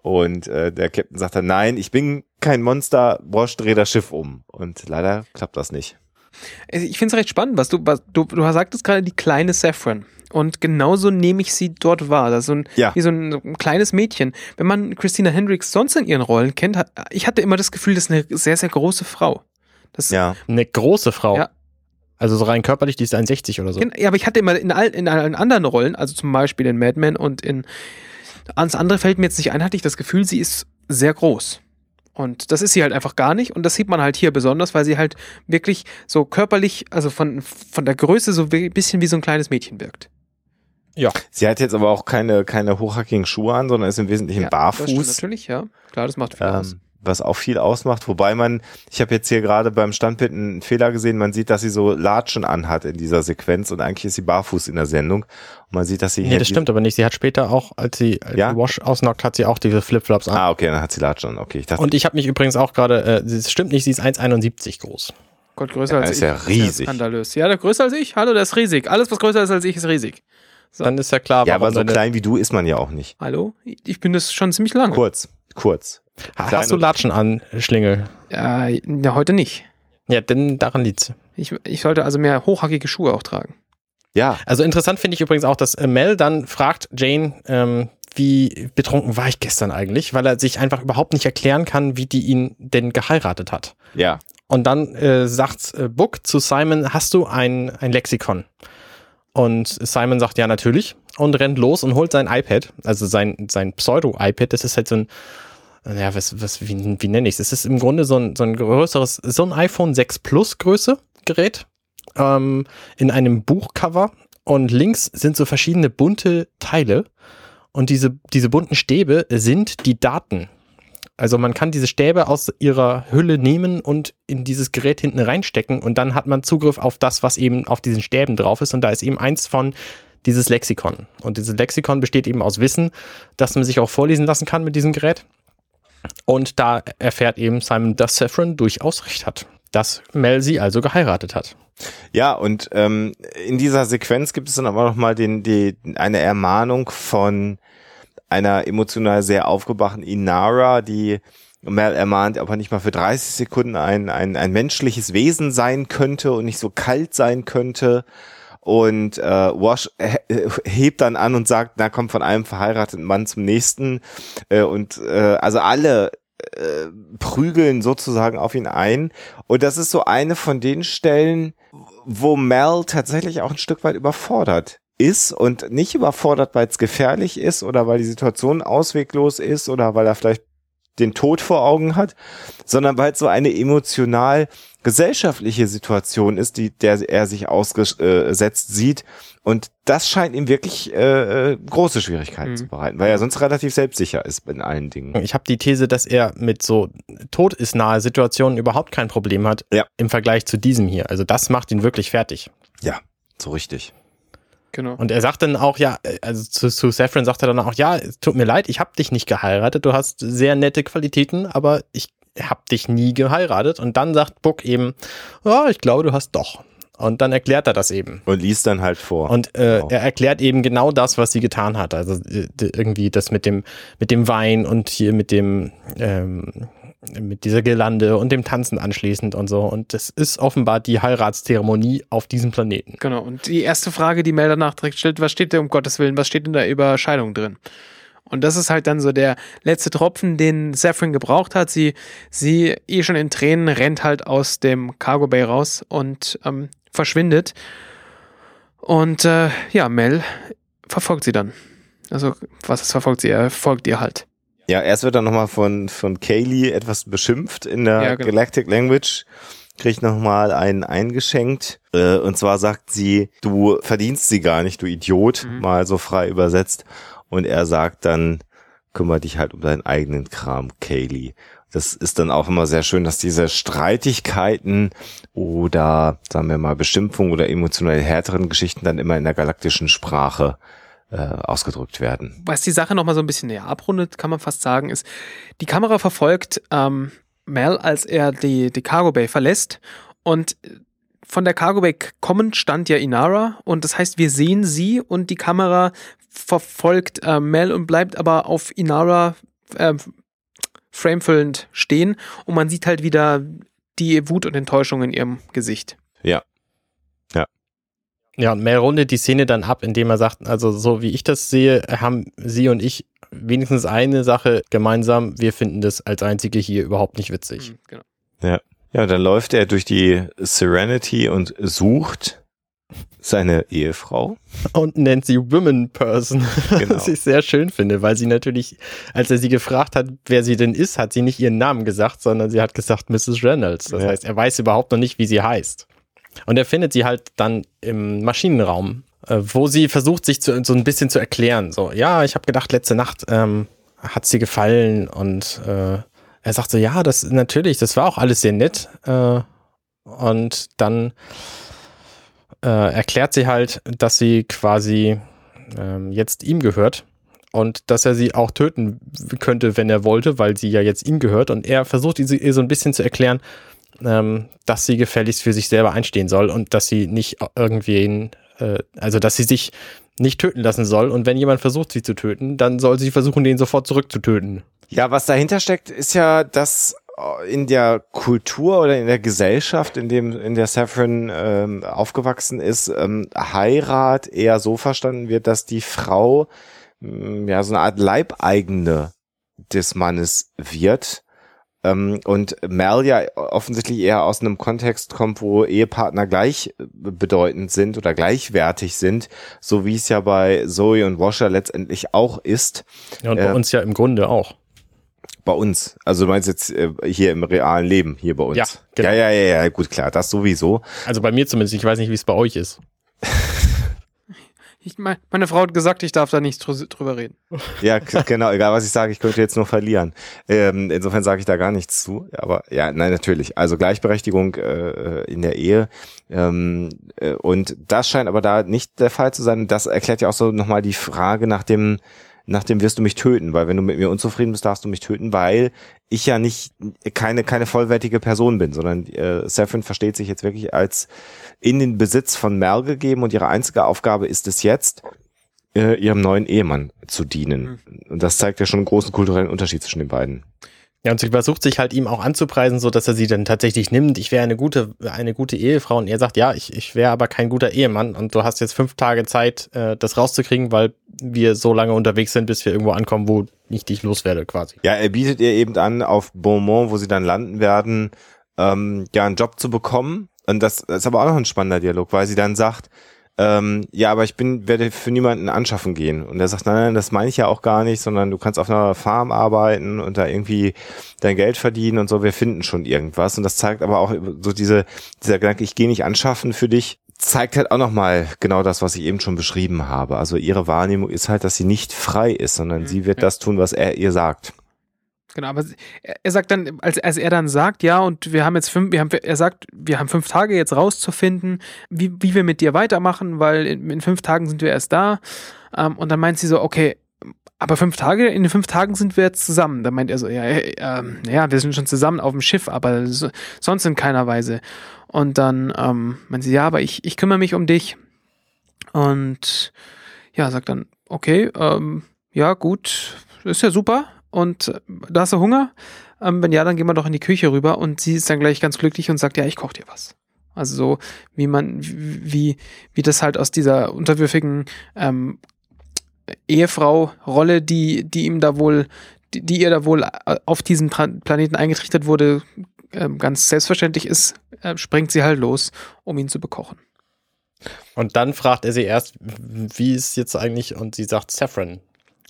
Und äh, der Captain sagt dann, nein, ich bin kein Monster, Bosch, dreh das Schiff um. Und leider klappt das nicht. Ich finde es recht spannend, was du, was du, du sagtest gerade die kleine Saffron. Und genauso nehme ich sie dort wahr. Das ist so ein, Ja. wie so ein, so ein kleines Mädchen. Wenn man Christina Hendricks sonst in ihren Rollen kennt, hat, ich hatte immer das Gefühl, das ist eine sehr, sehr große Frau. Das, Ja. Eine große Frau. Ja. Also so rein körperlich, die ist 1,60 oder so. Ja, aber ich hatte immer in, all, in allen anderen Rollen, also zum Beispiel in Mad Men und in ans andere fällt mir jetzt nicht ein, hatte ich das Gefühl, sie ist sehr groß. Und das ist sie halt einfach gar nicht. Und das sieht man halt hier besonders, weil sie halt wirklich so körperlich, also von, von der Größe so ein bisschen wie so ein kleines Mädchen wirkt. Ja. Sie hat jetzt aber auch keine, keine hochhackigen Schuhe an, sondern ist im Wesentlichen Das stimmt barfuß. natürlich, ja. Klar, das macht viel aus. Ähm, was auch viel ausmacht, wobei man, ich habe jetzt hier gerade beim Standbild einen Fehler gesehen, man sieht, dass sie so Latschen anhat in dieser Sequenz und eigentlich ist sie barfuß in der Sendung. Und man sieht, dass sie Nee, das stimmt aber nicht. Sie hat später auch, als sie als Ja? Wash ausnockt, hat sie auch diese Flipflops an. Ah, okay, dann hat sie Latschen an. Okay, ich dachte, Und ich habe mich übrigens auch gerade, äh, es stimmt nicht, sie ist 1,71 groß. Gott, größer Ja, als ist ich. ja riesig. skandalös. Ja, der größer als ich. Hallo, der ist riesig. Alles, was größer ist als ich, ist riesig. So. Dann ist ja klar, ja, aber warum so klein wie du ist man ja auch nicht. Hallo? Ich bin das schon ziemlich lange. Kurz, kurz. Ha- Hast du Latschen an, Schlingel? Äh, ja, heute nicht. Ja, denn daran liegt's. Ich, ich sollte also mehr hochhackige Schuhe auch tragen. Ja, Also interessant finde ich übrigens auch, dass äh, Mel dann fragt Jane, ähm, wie betrunken war ich gestern eigentlich, weil er sich einfach überhaupt nicht erklären kann, wie die ihn denn geheiratet hat. ja. Und dann äh, sagt äh, Book zu Simon, hast du ein, ein Lexikon? Und Simon sagt, ja, natürlich. Und rennt los und holt sein iPad, also sein, sein Pseudo-iPad. Das ist halt so ein, ja, was, was, wie, wie nenne ich es? Es ist im Grunde so ein, so ein größeres, so ein iPhone 6 Plus Größe Gerät ähm, in einem Buchcover. Und links sind so verschiedene bunte Teile. Und diese, diese bunten Stäbe sind die Daten. Also man kann diese Stäbe aus ihrer Hülle nehmen und in dieses Gerät hinten reinstecken und dann hat man Zugriff auf das, was eben auf diesen Stäben drauf ist. Und da ist eben eins von dieses Lexikon. Und dieses Lexikon besteht eben aus Wissen, das man sich auch vorlesen lassen kann mit diesem Gerät. Und da erfährt eben Simon, dass Saffron durchaus recht hat, dass Mel sie also geheiratet hat. Ja, und ähm, in dieser Sequenz gibt es dann aber nochmal den, die, eine Ermahnung von einer emotional sehr aufgebrachten Inara, die Mel ermahnt, ob er nicht mal für 30 Sekunden ein, ein, ein menschliches Wesen sein könnte und nicht so kalt sein könnte. Und äh, Wash he- hebt dann an und sagt, na komm von einem verheirateten Mann zum nächsten. Äh, und äh, also alle äh, prügeln sozusagen auf ihn ein. Und das ist so eine von den Stellen, wo Mel tatsächlich auch ein Stück weit überfordert ist und nicht überfordert, weil es gefährlich ist oder weil die Situation ausweglos ist oder weil er vielleicht den Tod vor Augen hat, sondern weil es so eine emotional gesellschaftliche Situation ist, die der er sich ausgesetzt sieht. Und das scheint ihm wirklich äh, große Schwierigkeiten mhm. zu bereiten, weil er sonst relativ selbstsicher ist in allen Dingen. Ich habe die These, dass er mit so Tod ist nahe Situationen überhaupt kein Problem hat ja. im Vergleich zu diesem hier. Also das macht ihn wirklich fertig. Ja, so richtig. Genau. Und er sagt dann auch, ja, also zu, zu Saffron sagt er dann auch, ja, es tut mir leid, ich habe dich nicht geheiratet, du hast sehr nette Qualitäten, aber ich habe dich nie geheiratet. Und dann sagt Book eben, ja, ich glaube, du hast doch. Und dann erklärt er das eben. Und liest dann halt vor. Und äh, genau. er erklärt eben genau das, was sie getan hat. Also irgendwie das mit dem, mit dem Wein und hier mit dem, ähm, mit dieser Gelande und dem Tanzen anschließend und so. Und das ist offenbar die Heiratszeremonie auf diesem Planeten. Genau. Und die erste Frage, die Mel danach direkt stellt, was steht da um Gottes Willen, was steht in der Überscheidung drin? Und das ist halt dann so der letzte Tropfen, den Saffron gebraucht hat. Sie, sie eh schon in Tränen rennt halt aus dem Cargo Bay raus und ähm, verschwindet. Und äh, ja, Mel verfolgt sie dann. Also, was ist verfolgt sie? Er folgt ihr halt. Ja, erst wird er nochmal von, von Kaylee etwas beschimpft in der ja, genau. Galactic Language. Kriegt nochmal einen eingeschenkt. Äh, und zwar sagt sie, du verdienst sie gar nicht, du Idiot. Mhm. Mal so frei übersetzt. Und er sagt dann, kümmere dich halt um deinen eigenen Kram, Kaylee. Das ist dann auch immer sehr schön, dass diese Streitigkeiten oder, sagen wir mal, Beschimpfungen oder emotionell härteren Geschichten dann immer in der galaktischen Sprache äh, ausgedrückt werden. Was die Sache nochmal so ein bisschen näher abrundet, kann man fast sagen, ist, die Kamera verfolgt ähm, Mel, als er die, die Cargo Bay verlässt und von der Cargo Bay kommend stand ja Inara und das heißt, wir sehen sie und die Kamera verfolgt äh, Mel und bleibt aber auf Inara äh, framefüllend stehen und man sieht halt wieder die Wut und Enttäuschung in ihrem Gesicht. Ja. Ja, und Mel rundet die Szene dann ab, indem er sagt, also so wie ich das sehe, haben sie und ich wenigstens eine Sache gemeinsam. Wir finden das als einzige hier überhaupt nicht witzig. Mhm, genau. Ja. Ja, dann läuft er durch die Serenity und sucht seine Ehefrau. Und nennt sie Women Person, genau. was ich sehr schön finde, weil sie natürlich, als er sie gefragt hat, wer sie denn ist, hat sie nicht ihren Namen gesagt, sondern sie hat gesagt Mrs. Reynolds. Das ja. heißt, er weiß überhaupt noch nicht, wie sie heißt. Und er findet sie halt dann im Maschinenraum, äh, wo sie versucht, sich zu, so ein bisschen zu erklären. So, ja, ich habe gedacht, letzte Nacht ähm, hat sie gefallen und äh, er sagt so, ja, das natürlich, das war auch alles sehr nett. Äh, und dann äh, erklärt sie halt, dass sie quasi ähm, jetzt ihm gehört und dass er sie auch töten könnte, wenn er wollte, weil sie ja jetzt ihm gehört. Und er versucht ihr so ein bisschen zu erklären, ähm, dass sie gefälligst für sich selber einstehen soll und dass sie nicht irgendwen, äh, also dass sie sich nicht töten lassen soll. Und wenn jemand versucht, sie zu töten, dann soll sie versuchen, den sofort zurückzutöten. Ja, was dahinter steckt, ist ja, dass in der Kultur oder in der Gesellschaft, in dem in der Saffron ähm, aufgewachsen ist, ähm, Heirat eher so verstanden wird, dass die Frau ähm, ja so eine Art Leibeigene des Mannes wird und Mel ja offensichtlich eher aus einem Kontext kommt, wo Ehepartner gleichbedeutend sind oder gleichwertig sind, so wie es ja bei Zoe und Washer letztendlich auch ist. Ja, und bei äh, uns ja im Grunde auch. Bei uns. Also du meinst jetzt äh, hier im realen Leben, hier bei uns. Ja, genau. ja, ja, ja, ja, gut, klar, das sowieso. Also bei mir zumindest, ich weiß nicht, wie es bei euch ist. Ich, meine Frau hat gesagt, ich darf da nicht drüber reden. Ja, genau, egal was ich sage, ich könnte jetzt nur verlieren. Ähm, insofern sage ich da gar nichts zu. Aber ja, nein, natürlich. Also Gleichberechtigung äh, in der Ehe. Ähm, äh, und das scheint aber da nicht der Fall zu sein. Das erklärt ja auch so nochmal die Frage nach dem, nach dem wirst du mich töten, weil wenn du mit mir unzufrieden bist, darfst du mich töten, weil ich ja nicht keine keine vollwertige Person bin, sondern äh, Saffron versteht sich jetzt wirklich als in den Besitz von Mel gegeben und ihre einzige Aufgabe ist es jetzt, äh, ihrem neuen Ehemann zu dienen. Mhm. Und das zeigt ja schon einen großen kulturellen Unterschied zwischen den beiden. Ja, und sie versucht sich halt ihm auch anzupreisen, so dass er sie dann tatsächlich nimmt. Ich wäre eine gute, eine gute Ehefrau. Und er sagt, ja, ich, ich wäre aber kein guter Ehemann. Und du hast jetzt fünf Tage Zeit, äh, das rauszukriegen, weil wir so lange unterwegs sind, bis wir irgendwo ankommen, wo ich dich loswerde, quasi. Ja, er bietet ihr eben an, auf Beaumont, wo sie dann landen werden, ähm, ja, einen Job zu bekommen. Und das, ist aber auch noch ein spannender Dialog, weil sie dann sagt, ähm, ja, aber ich bin, werde für niemanden anschaffen gehen. Und er sagt, nein, nein, das meine ich ja auch gar nicht, sondern du kannst auf einer Farm arbeiten und da irgendwie dein Geld verdienen und so, wir finden schon irgendwas. Und das zeigt aber auch so diese, dieser Gedanke, ich gehe nicht anschaffen für dich, zeigt halt auch nochmal genau das, was ich eben schon beschrieben habe. Also ihre Wahrnehmung ist halt, dass sie nicht frei ist, sondern mhm, sie wird das tun, was er ihr sagt. Genau, aber er sagt dann, als, als er dann sagt, ja, und wir haben jetzt fünf, wir haben, er sagt, wir haben fünf Tage jetzt rauszufinden, wie, wie wir mit dir weitermachen, weil in, in fünf Tagen sind wir erst da. Ähm, und dann meint sie so, okay, aber fünf Tage, in fünf Tagen sind wir jetzt zusammen. Dann meint er so, ja, äh, äh, ja, wir sind schon zusammen auf dem Schiff, aber so, sonst in keiner Weise. Und dann ähm, meint sie, ja, aber ich, ich kümmere mich um dich. Und ja, sagt dann, okay, ähm, ja, gut, ist ja super und äh, da hast du Hunger? Ähm, wenn ja, dann gehen wir doch in die Küche rüber und sie ist dann gleich ganz glücklich und sagt, ja, ich koche dir was. Also so, wie man, wie, wie das halt aus dieser unterwürfigen ähm, Ehefrau-Rolle, die, die ihm da wohl, die, die ihr da wohl äh, auf diesem Planeten eingetrichtert wurde, äh, ganz selbstverständlich ist, äh, springt sie halt los, um ihn zu bekochen. Und dann fragt er sie erst, wie ist jetzt eigentlich, und sie sagt Saffron.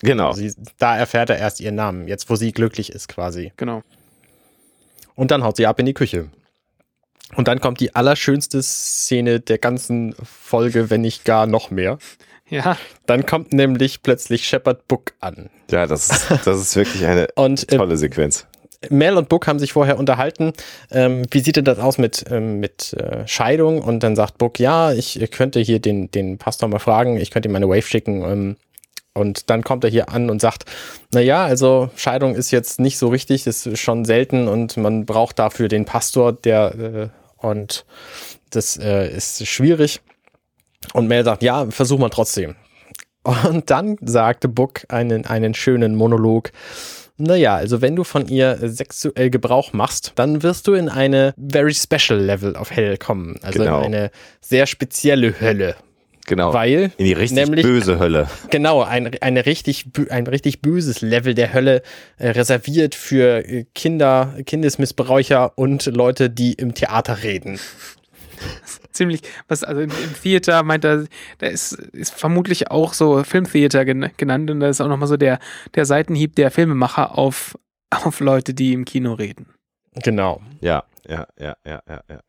Genau. Sie, da erfährt er erst ihren Namen, jetzt wo sie glücklich ist quasi. Genau. Und dann haut sie ab in die Küche. Und dann kommt die allerschönste Szene der ganzen Folge, wenn nicht gar noch mehr. Ja. Dann kommt nämlich plötzlich Shepard Book an. Ja, das ist, das ist wirklich eine und, äh, tolle Sequenz. Mel und Book haben sich vorher unterhalten. Ähm, wie sieht denn das aus mit, ähm, mit äh, Scheidung? Und dann sagt Book, ja, ich könnte hier den, den Pastor mal fragen, ich könnte ihm eine Wave schicken. Ähm, und dann kommt er hier an und sagt, na ja, also Scheidung ist jetzt nicht so richtig, ist schon selten und man braucht dafür den Pastor, der äh, und das äh, ist schwierig. Und Mel sagt, ja, versuch mal trotzdem. Und dann sagte Book einen, einen schönen Monolog. Naja, also wenn du von ihr sexuell Gebrauch machst, dann wirst du in eine very special Level of Hell kommen. Also genau. in eine sehr spezielle Hölle. Genau. Weil in die richtig nämlich, böse Hölle. Genau, ein, eine richtig, ein richtig böses Level der Hölle äh, reserviert für äh, Kinder, Kindesmissbräucher und Leute, die im Theater reden. Ziemlich, was, also im, im Theater meint er, da ist, ist vermutlich auch so Filmtheater genannt und da ist auch nochmal so der, der Seitenhieb der Filmemacher auf, auf Leute, die im Kino reden. Genau. Ja, ja, ja, ja, ja, ja.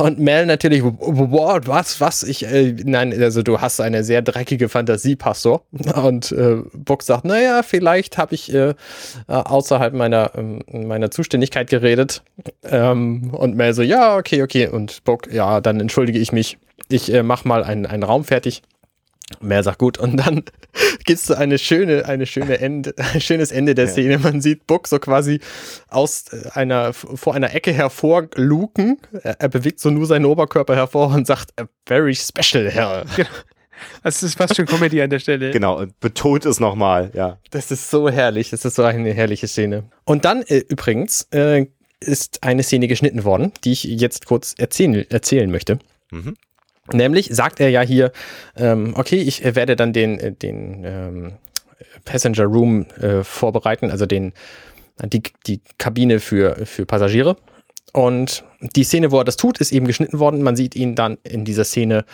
Und Mel natürlich, wow, was, was? Ich, äh, nein, also du hast eine sehr dreckige Fantasie, Pastor. Und äh, Bock sagt, naja, vielleicht habe ich äh, außerhalb meiner, ähm, meiner Zuständigkeit geredet. Ähm, und Mel so, ja, okay, okay. Und Bock, ja, dann entschuldige ich mich. Ich äh, mach mal einen, einen Raum fertig. Mehr sagt gut. Und dann gibt's so eine schöne, eine schöne Ende, ein schönes Ende der ja. Szene. Man sieht Buck so quasi aus einer, vor einer Ecke hervorluken. Er, er bewegt so nur seinen Oberkörper hervor und sagt, a very special, Herr. Genau. Das ist fast schon Comedy an der Stelle. Genau, und betont es nochmal, ja. Das ist so herrlich, das ist so eine herrliche Szene. Und dann äh, übrigens äh, ist eine Szene geschnitten worden, die ich jetzt kurz erzählen, erzählen möchte. Mhm. Nämlich sagt er ja hier, ähm, okay, ich werde dann den, äh, den ähm, Passenger Room äh, vorbereiten, also den, die, die Kabine für, für Passagiere. Und die Szene, wo er das tut, ist eben geschnitten worden. Man sieht ihn dann in dieser Szene,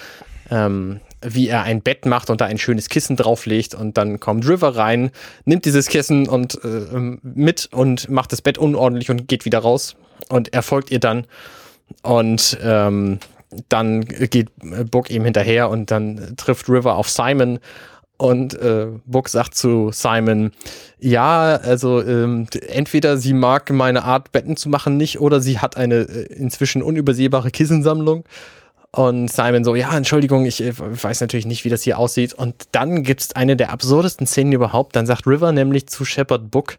ähm, wie er ein Bett macht und da ein schönes Kissen drauflegt. Und dann kommt River rein, nimmt dieses Kissen und äh, mit und macht das Bett unordentlich und geht wieder raus. Und er folgt ihr dann. Und ähm, dann geht Book ihm hinterher und dann trifft River auf Simon und äh, Book sagt zu Simon, ja, also ähm, entweder sie mag meine Art, Betten zu machen, nicht, oder sie hat eine äh, inzwischen unübersehbare Kissensammlung. Und Simon so, ja, Entschuldigung, ich äh, weiß natürlich nicht, wie das hier aussieht. Und dann gibt's eine der absurdesten Szenen überhaupt. Dann sagt River nämlich zu Shepard Book,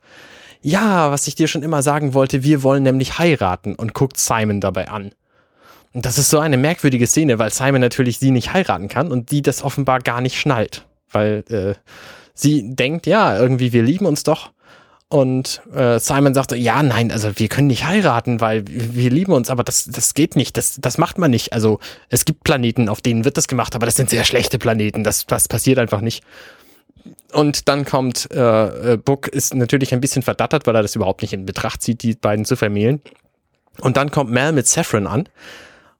ja, was ich dir schon immer sagen wollte, wir wollen nämlich heiraten und guckt Simon dabei an. Und das ist so eine merkwürdige Szene, weil Simon natürlich sie nicht heiraten kann und die das offenbar gar nicht schnallt. Weil äh, sie denkt, ja, irgendwie, wir lieben uns doch. Und äh, Simon sagte, ja, nein, also wir können nicht heiraten, weil wir lieben uns, aber das, das geht nicht, das, das macht man nicht. Also es gibt Planeten, auf denen wird das gemacht, aber das sind sehr schlechte Planeten, das, das passiert einfach nicht. Und dann kommt, äh, äh Book ist natürlich ein bisschen verdattert, weil er das überhaupt nicht in Betracht zieht, die beiden zu vermählen. Und dann kommt Mel mit Saffron an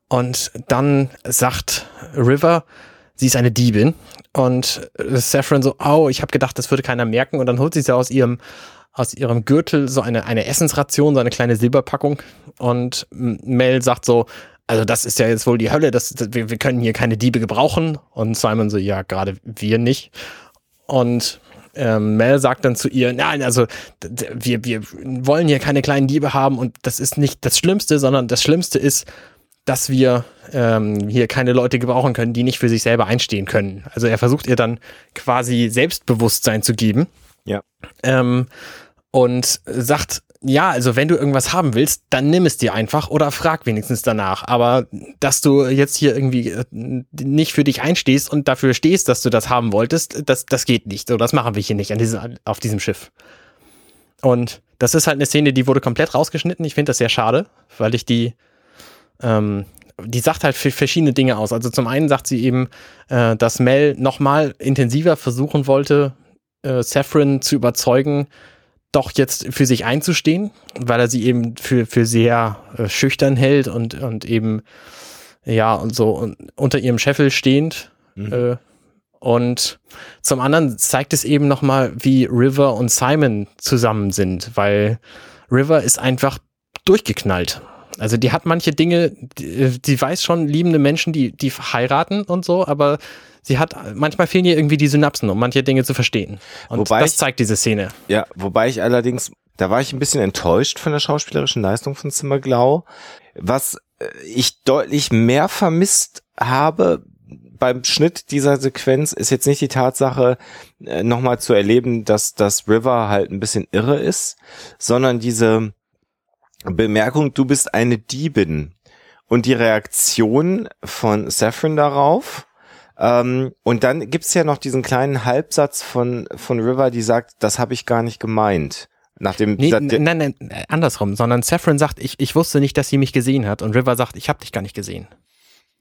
und dann sagt River, sie ist eine Diebin. Und Saffron so, oh, ich habe gedacht, das würde keiner merken. Und dann holt sie sie aus ihrem aus ihrem Gürtel so eine, eine Essensration, so eine kleine Silberpackung. Und Mel sagt so, also das ist ja jetzt wohl die Hölle, das, das wir, wir können hier keine Diebe gebrauchen. Und Simon so, ja, gerade wir nicht. Und ähm, Mel sagt dann zu ihr, nein, also wir, wir wollen hier keine kleinen Diebe haben und das ist nicht das Schlimmste, sondern das Schlimmste ist, dass wir ähm, hier keine Leute gebrauchen können, die nicht für sich selber einstehen können. Also er versucht ihr dann quasi Selbstbewusstsein zu geben. Ja. Ähm, und sagt, ja, also wenn du irgendwas haben willst, dann nimm es dir einfach oder frag wenigstens danach. Aber dass du jetzt hier irgendwie äh, nicht für dich einstehst und dafür stehst, dass du das haben wolltest, das, das geht nicht. So, das machen wir hier nicht an diesem, auf diesem Schiff. Und das ist halt eine Szene, die wurde komplett rausgeschnitten. Ich finde das sehr schade, weil ich die, ähm, die sagt halt verschiedene Dinge aus. Also zum einen sagt sie eben, äh, dass Mel nochmal intensiver versuchen wollte, äh, Saffron zu überzeugen, doch jetzt für sich einzustehen, weil er sie eben für, für sehr äh, schüchtern hält und, und eben, ja, und so unter ihrem Scheffel stehend. Mhm. Äh, und zum anderen zeigt es eben nochmal, wie River und Simon zusammen sind, weil River ist einfach durchgeknallt. Also die hat manche Dinge, die, die weiß schon liebende Menschen, die, die heiraten und so, aber sie hat, manchmal fehlen ihr irgendwie die Synapsen, um manche Dinge zu verstehen. Und wobei das zeigt diese Szene. Ja, wobei ich allerdings, da war ich ein bisschen enttäuscht von der schauspielerischen Leistung von Zimmerglau. Was äh, ich deutlich mehr vermisst habe beim Schnitt dieser Sequenz ist jetzt nicht die Tatsache, äh, nochmal zu erleben, dass das River halt ein bisschen irre ist, sondern diese Bemerkung, du bist eine Diebin. Und die Reaktion von Saffron darauf, ähm, und dann gibt's ja noch diesen kleinen Halbsatz von, von River, die sagt, das habe ich gar nicht gemeint. Nachdem nee, nein, nein, andersrum, sondern Saffron sagt, ich, ich wusste nicht, dass sie mich gesehen hat. Und River sagt, ich habe dich gar nicht gesehen.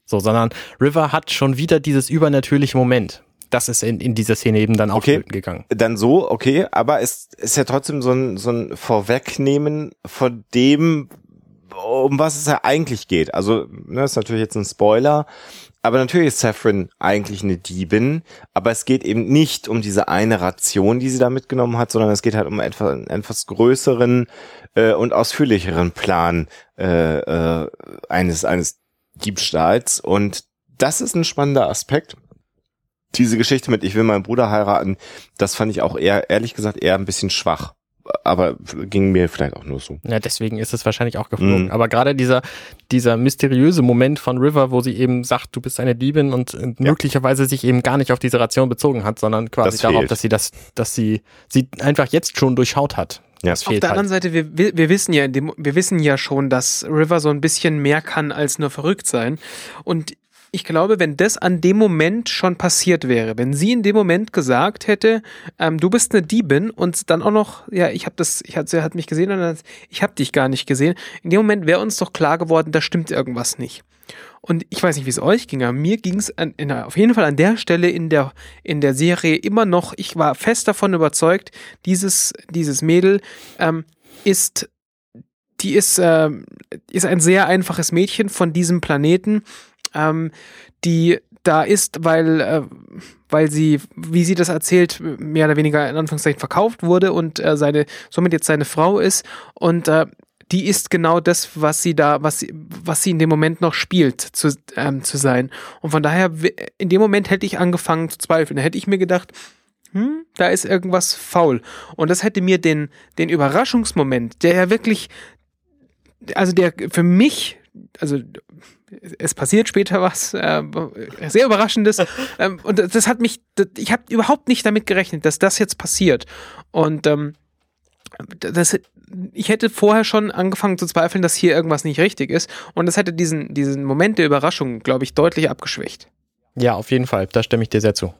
So, sondern River hat schon wieder dieses übernatürliche Moment. Das ist in, in dieser Szene eben dann auch okay, gegangen. Dann so, okay, aber es ist ja trotzdem so ein, so ein Vorwegnehmen von dem, um was es ja eigentlich geht. Also, ne, ist natürlich jetzt ein Spoiler, aber natürlich ist Saffron eigentlich eine Diebin, aber es geht eben nicht um diese eine Ration, die sie da mitgenommen hat, sondern es geht halt um etwas, einen etwas größeren äh, und ausführlicheren Plan äh, äh, eines, eines Diebstahls. Und das ist ein spannender Aspekt. Diese Geschichte mit Ich will meinen Bruder heiraten, das fand ich auch eher, ehrlich gesagt, eher ein bisschen schwach aber ging mir vielleicht auch nur so. Ja, deswegen ist es wahrscheinlich auch geflogen. Mhm. Aber gerade dieser, dieser mysteriöse Moment von River, wo sie eben sagt, du bist eine Diebin und ja. möglicherweise sich eben gar nicht auf diese Ration bezogen hat, sondern quasi das darauf, fehlt. dass sie das, dass sie sie einfach jetzt schon durchschaut hat. Ja. Auf der halt. anderen Seite, wir, wir wissen ja, wir wissen ja schon, dass River so ein bisschen mehr kann als nur verrückt sein. Und ich glaube, wenn das an dem Moment schon passiert wäre, wenn sie in dem Moment gesagt hätte, ähm, du bist eine Diebin und dann auch noch, ja, ich habe das, ich hat, sie hat mich gesehen und dann, ich habe dich gar nicht gesehen. In dem Moment wäre uns doch klar geworden, da stimmt irgendwas nicht. Und ich weiß nicht, wie es euch ging, aber mir ging es auf jeden Fall an der Stelle in der, in der Serie immer noch, ich war fest davon überzeugt, dieses, dieses Mädel ähm, ist die ist, äh, ist ein sehr einfaches Mädchen von diesem Planeten ähm, die da ist, weil, äh, weil sie, wie sie das erzählt, mehr oder weniger in Anführungszeichen verkauft wurde und äh, seine, somit jetzt seine Frau ist. Und äh, die ist genau das, was sie da, was sie, was sie in dem Moment noch spielt, zu, ähm, zu sein. Und von daher, in dem Moment hätte ich angefangen zu zweifeln. Da hätte ich mir gedacht, hm, da ist irgendwas faul. Und das hätte mir den, den Überraschungsmoment, der ja wirklich, also der für mich, also es passiert später was äh, sehr überraschendes. Ähm, und das hat mich das, ich habe überhaupt nicht damit gerechnet dass das jetzt passiert. Und ähm, das ich hätte vorher schon angefangen zu zweifeln dass hier irgendwas nicht richtig ist. Und das hätte diesen diesen Moment der Überraschung glaube ich deutlich abgeschwächt. Ja auf jeden Fall. Da stimme ich dir sehr zu.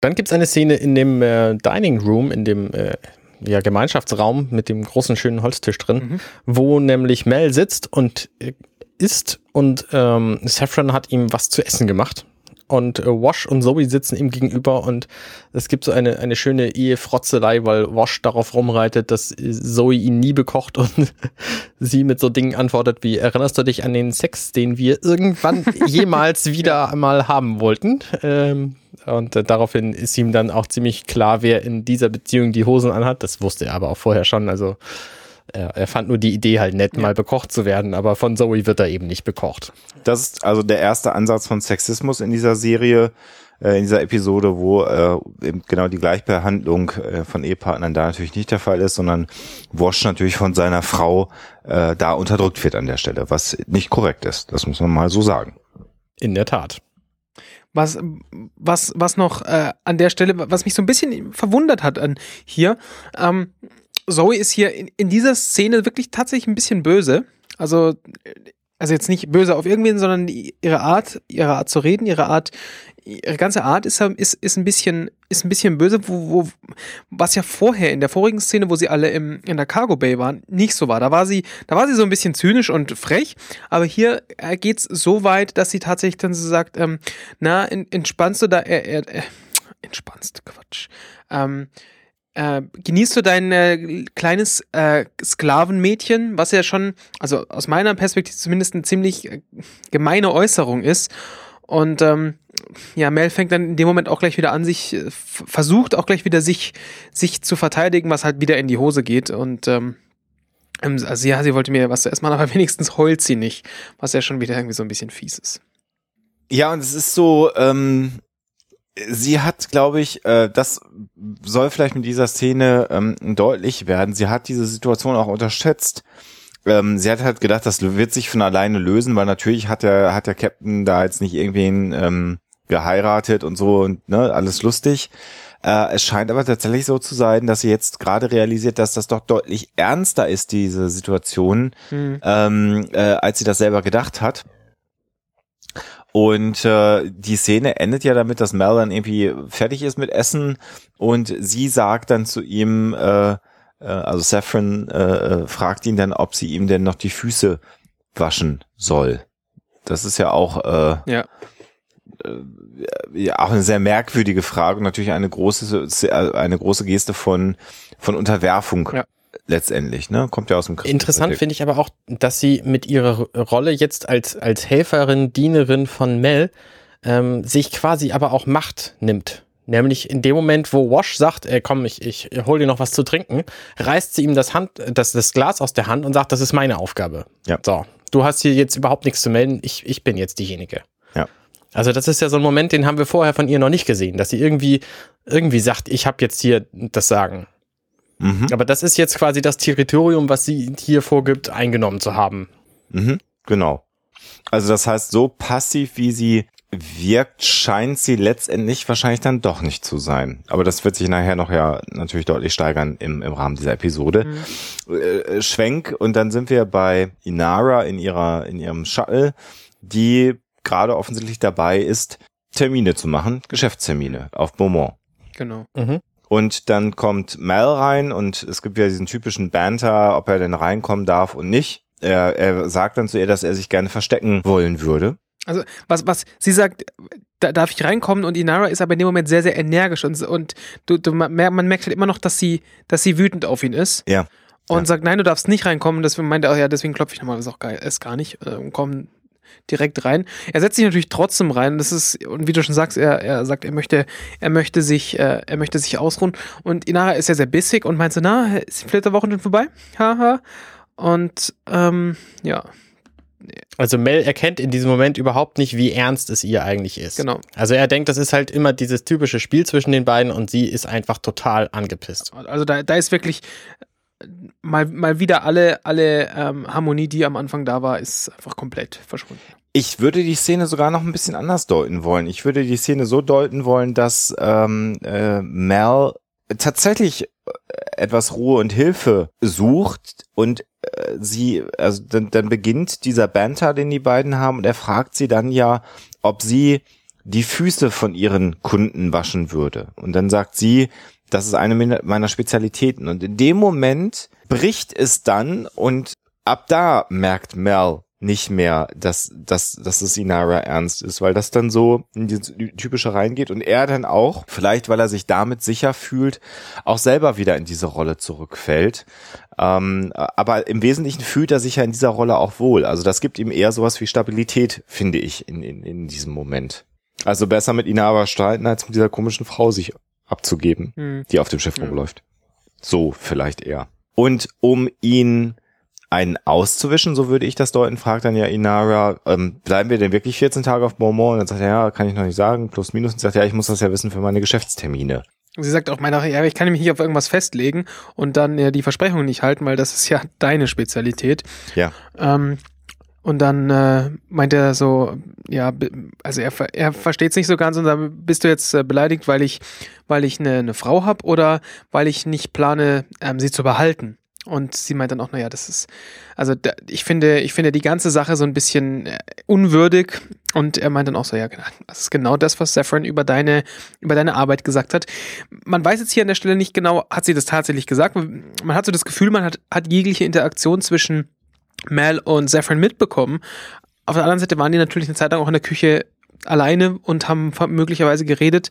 Dann gibt es eine Szene in dem äh, Dining Room in dem äh, ja, Gemeinschaftsraum mit dem großen schönen Holztisch drin, mhm. wo nämlich Mel sitzt und äh, isst und ähm, Saffron hat ihm was zu essen gemacht. und äh, Wash und Zoe sitzen ihm gegenüber und es gibt so eine, eine schöne Ehefrotzelei, weil Wash darauf rumreitet, dass Zoe ihn nie bekocht und sie mit so Dingen antwortet wie, erinnerst du dich an den Sex, den wir irgendwann jemals wieder einmal haben wollten? Ähm, und äh, daraufhin ist ihm dann auch ziemlich klar, wer in dieser Beziehung die Hosen anhat. Das wusste er aber auch vorher schon, also er, er fand nur die Idee halt nett, ja. mal bekocht zu werden, aber von Zoe wird er eben nicht bekocht. Das ist also der erste Ansatz von Sexismus in dieser Serie, äh, in dieser Episode, wo äh, eben genau die Gleichbehandlung äh, von Ehepartnern da natürlich nicht der Fall ist, sondern Wash natürlich von seiner Frau äh, da unterdrückt wird an der Stelle, was nicht korrekt ist. Das muss man mal so sagen. In der Tat. Was, was, was noch äh, an der Stelle, was mich so ein bisschen verwundert hat an hier, ähm, Zoe ist hier in, in dieser Szene wirklich tatsächlich ein bisschen böse. Also, also jetzt nicht böse auf irgendwen, sondern ihre Art, ihre Art zu reden, ihre Art, ihre ganze Art ist, ist, ist ein bisschen, ist ein bisschen böse, wo, wo, was ja vorher in der vorigen Szene, wo sie alle im, in der Cargo Bay waren, nicht so war. Da war sie, da war sie so ein bisschen zynisch und frech, aber hier äh, geht's so weit, dass sie tatsächlich dann so sagt, ähm, na, entspannst du da, äh, äh, entspannst, Quatsch, ähm, äh, genießt du dein äh, kleines äh, Sklavenmädchen, was ja schon, also aus meiner Perspektive zumindest eine ziemlich äh, gemeine Äußerung ist. Und ähm, ja, Mel fängt dann in dem Moment auch gleich wieder an, sich äh, versucht auch gleich wieder sich sich zu verteidigen, was halt wieder in die Hose geht. Und ähm, also ja, sie wollte mir was zu essen machen, aber wenigstens heult sie nicht, was ja schon wieder irgendwie so ein bisschen fies ist. Ja, und es ist so, ähm, sie hat, glaube ich, äh, das soll vielleicht mit dieser Szene ähm, deutlich werden. Sie hat diese Situation auch unterschätzt. Ähm, sie hat halt gedacht, das wird sich von alleine lösen, weil natürlich hat der hat der Captain da jetzt nicht irgendwen ähm, geheiratet und so und ne, alles lustig. Äh, es scheint aber tatsächlich so zu sein, dass sie jetzt gerade realisiert, dass das doch deutlich ernster ist, diese Situation, mhm. ähm, äh, als sie das selber gedacht hat. Und äh, die Szene endet ja damit, dass Mel dann irgendwie fertig ist mit Essen und sie sagt dann zu ihm, äh, äh, also Saffron äh, äh, fragt ihn dann, ob sie ihm denn noch die Füße waschen soll. Das ist ja auch äh, ja. Äh, ja auch eine sehr merkwürdige Frage und natürlich eine große eine große Geste von von Unterwerfung. Ja letztendlich, ne? Kommt ja aus dem Christen Interessant finde ich aber auch, dass sie mit ihrer Rolle jetzt als, als Helferin, Dienerin von Mel ähm, sich quasi aber auch Macht nimmt. Nämlich in dem Moment, wo Wash sagt, ey, komm, ich, ich hol dir noch was zu trinken, reißt sie ihm das, Hand, das, das Glas aus der Hand und sagt, das ist meine Aufgabe. Ja. So, du hast hier jetzt überhaupt nichts zu melden, ich, ich bin jetzt diejenige. Ja. Also das ist ja so ein Moment, den haben wir vorher von ihr noch nicht gesehen, dass sie irgendwie, irgendwie sagt, ich habe jetzt hier das Sagen. Mhm. Aber das ist jetzt quasi das Territorium, was sie hier vorgibt, eingenommen zu haben. Mhm, genau. Also das heißt, so passiv wie sie wirkt, scheint sie letztendlich wahrscheinlich dann doch nicht zu sein. Aber das wird sich nachher noch ja natürlich deutlich steigern im, im Rahmen dieser Episode. Mhm. Äh, Schwenk und dann sind wir bei Inara in ihrer in ihrem Shuttle, die gerade offensichtlich dabei ist, Termine zu machen, Geschäftstermine auf Beaumont. Genau. Mhm. Und dann kommt Mel rein und es gibt ja diesen typischen Banter, ob er denn reinkommen darf und nicht. Er, er sagt dann zu ihr, dass er sich gerne verstecken wollen würde. Also was, was sie sagt, da darf ich reinkommen und Inara ist aber in dem Moment sehr, sehr energisch und, und du, du, man merkt halt immer noch, dass sie, dass sie wütend auf ihn ist. Ja. Und ja. sagt, nein, du darfst nicht reinkommen. Deswegen meint er, ja, deswegen klopfe ich nochmal, das ist auch geil, ist gar nicht. Und komm direkt rein. Er setzt sich natürlich trotzdem rein. Das ist, und wie du schon sagst, er, er sagt, er möchte, er möchte sich, äh, er möchte sich ausruhen. Und Inara ist ja sehr bissig und meint so, na, ist die Flitterwoche schon vorbei? Haha. Und ähm, ja. Also Mel erkennt in diesem Moment überhaupt nicht, wie ernst es ihr eigentlich ist. Genau. Also er denkt, das ist halt immer dieses typische Spiel zwischen den beiden und sie ist einfach total angepisst. Also da, da ist wirklich mal, mal wieder alle, alle ähm, Harmonie, die am Anfang da war, ist einfach komplett verschwunden. Ich würde die Szene sogar noch ein bisschen anders deuten wollen. Ich würde die Szene so deuten wollen, dass ähm, äh, Mel tatsächlich äh, etwas Ruhe und Hilfe sucht und äh, sie, also dann, dann beginnt dieser Banter, den die beiden haben, und er fragt sie dann ja, ob sie die Füße von ihren Kunden waschen würde. Und dann sagt sie, das ist eine meiner Spezialitäten. Und in dem Moment bricht es dann und ab da merkt Mel, nicht mehr, dass, dass, dass es Inara ernst ist, weil das dann so in die typische reingeht und er dann auch, vielleicht weil er sich damit sicher fühlt, auch selber wieder in diese Rolle zurückfällt. Ähm, aber im Wesentlichen fühlt er sich ja in dieser Rolle auch wohl. Also das gibt ihm eher sowas wie Stabilität, finde ich, in, in, in diesem Moment. Also besser mit Inara streiten, als mit dieser komischen Frau sich abzugeben, hm. die auf dem Schiff rumläuft. So vielleicht eher. Und um ihn einen auszuwischen, so würde ich das deuten, fragt dann ja Inara, ähm, bleiben wir denn wirklich 14 Tage auf Beaumont? Und dann sagt er, ja, kann ich noch nicht sagen, plus minus. Und sagt, ja, ich muss das ja wissen für meine Geschäftstermine. Sie sagt auch meiner, ja, ich kann mich nicht auf irgendwas festlegen und dann ja die Versprechungen nicht halten, weil das ist ja deine Spezialität. Ja. Ähm, und dann äh, meint er so, ja, also er, er versteht es nicht so ganz und dann bist du jetzt äh, beleidigt, weil ich, weil ich eine, eine Frau habe oder weil ich nicht plane, ähm, sie zu behalten. Und sie meint dann auch, naja, das ist, also da, ich finde, ich finde die ganze Sache so ein bisschen äh, unwürdig. Und er meint dann auch so, ja, genau, das ist genau das, was Saffron über deine, über deine Arbeit gesagt hat. Man weiß jetzt hier an der Stelle nicht genau, hat sie das tatsächlich gesagt. Man hat so das Gefühl, man hat, hat jegliche Interaktion zwischen Mel und Saffron mitbekommen. Auf der anderen Seite waren die natürlich eine Zeit lang auch in der Küche alleine und haben möglicherweise geredet.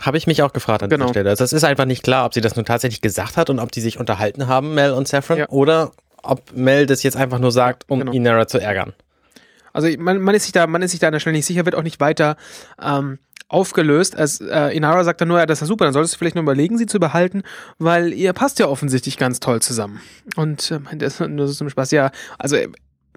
Habe ich mich auch gefragt an genau. dieser Stelle. Also es ist einfach nicht klar, ob sie das nun tatsächlich gesagt hat und ob die sich unterhalten haben, Mel und Saffron, ja. oder ob Mel das jetzt einfach nur sagt, um genau. Inara zu ärgern. Also man, man, ist sich da, man ist sich da an der Stelle nicht sicher, wird auch nicht weiter ähm, aufgelöst. Als äh, Inara sagt dann nur, ja, das ist super, dann solltest du vielleicht nur überlegen, sie zu behalten, weil ihr passt ja offensichtlich ganz toll zusammen. Und äh, das ist nur so zum Spaß, ja, also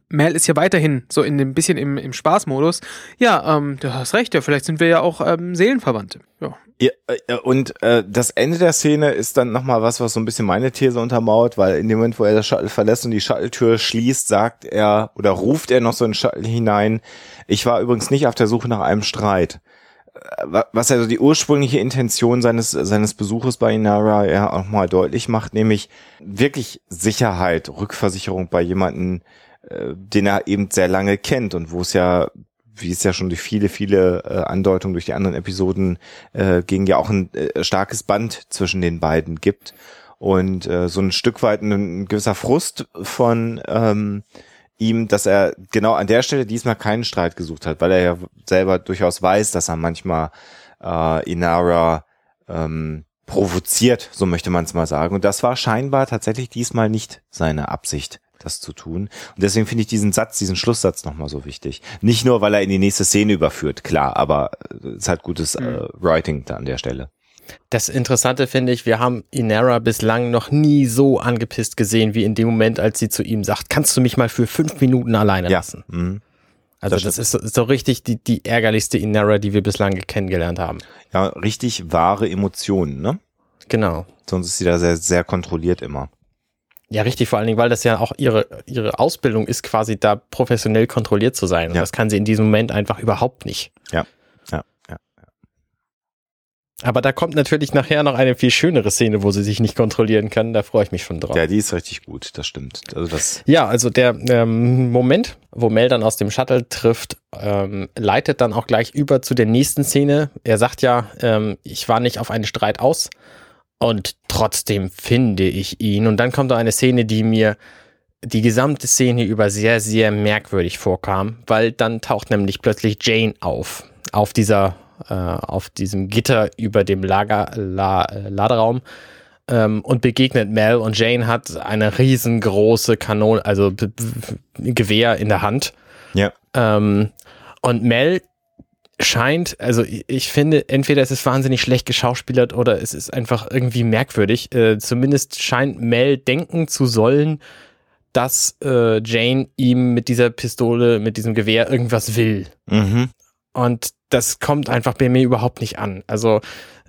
Mel ist ja weiterhin so in dem bisschen im, im Spaßmodus. Ja, ähm, du hast recht, ja, vielleicht sind wir ja auch ähm, Seelenverwandte. Ja. ja äh, und äh, das Ende der Szene ist dann nochmal was, was so ein bisschen meine These untermauert, weil in dem Moment, wo er das Shuttle verlässt und die Shuttle-Tür schließt, sagt er oder ruft er noch so in Shuttle hinein, ich war übrigens nicht auf der Suche nach einem Streit äh, was also die ursprüngliche Intention seines, seines Besuches bei Inara ja auch mal deutlich macht, nämlich wirklich Sicherheit, Rückversicherung bei jemanden äh, den er eben sehr lange kennt und wo es ja wie es ja schon durch viele, viele äh, Andeutungen durch die anderen Episoden äh, ging, ja auch ein äh, starkes Band zwischen den beiden gibt. Und äh, so ein Stück weit ein, ein gewisser Frust von ähm, ihm, dass er genau an der Stelle diesmal keinen Streit gesucht hat, weil er ja selber durchaus weiß, dass er manchmal äh, Inara ähm, provoziert, so möchte man es mal sagen. Und das war scheinbar tatsächlich diesmal nicht seine Absicht das zu tun. Und deswegen finde ich diesen Satz, diesen Schlusssatz nochmal so wichtig. Nicht nur, weil er in die nächste Szene überführt, klar, aber es ist halt gutes mhm. äh, Writing da an der Stelle. Das Interessante finde ich, wir haben Inara bislang noch nie so angepisst gesehen, wie in dem Moment, als sie zu ihm sagt, kannst du mich mal für fünf Minuten alleine ja. lassen? Mhm. Also das, das ist, so, ist so richtig die, die ärgerlichste Inara, die wir bislang kennengelernt haben. Ja, richtig wahre Emotionen, ne? Genau. Sonst ist sie da sehr, sehr kontrolliert immer. Ja, richtig, vor allen Dingen, weil das ja auch ihre, ihre Ausbildung ist, quasi da professionell kontrolliert zu sein. Und ja. das kann sie in diesem Moment einfach überhaupt nicht. Ja. Aber da kommt natürlich nachher noch eine viel schönere Szene, wo sie sich nicht kontrollieren kann. Da freue ich mich schon drauf. Ja, die ist richtig gut, das stimmt. Also das ja, also der ähm, Moment, wo Mel dann aus dem Shuttle trifft, ähm, leitet dann auch gleich über zu der nächsten Szene. Er sagt ja, ähm, ich war nicht auf einen Streit aus. Und trotzdem finde ich ihn. Und dann kommt da eine Szene, die mir die gesamte Szene über sehr, sehr merkwürdig vorkam, weil dann taucht nämlich plötzlich Jane auf. Auf dieser, äh, auf diesem Gitter über dem Lager, La, Laderaum ähm, und begegnet Mel und Jane hat eine riesengroße Kanone, also Gewehr in der Hand. Ja. Ähm, und Mel scheint, also ich finde, entweder es ist wahnsinnig schlecht geschauspielert oder es ist einfach irgendwie merkwürdig. Äh, zumindest scheint Mel denken zu sollen, dass äh, Jane ihm mit dieser Pistole, mit diesem Gewehr irgendwas will. Mhm. Und das kommt einfach bei mir überhaupt nicht an. Also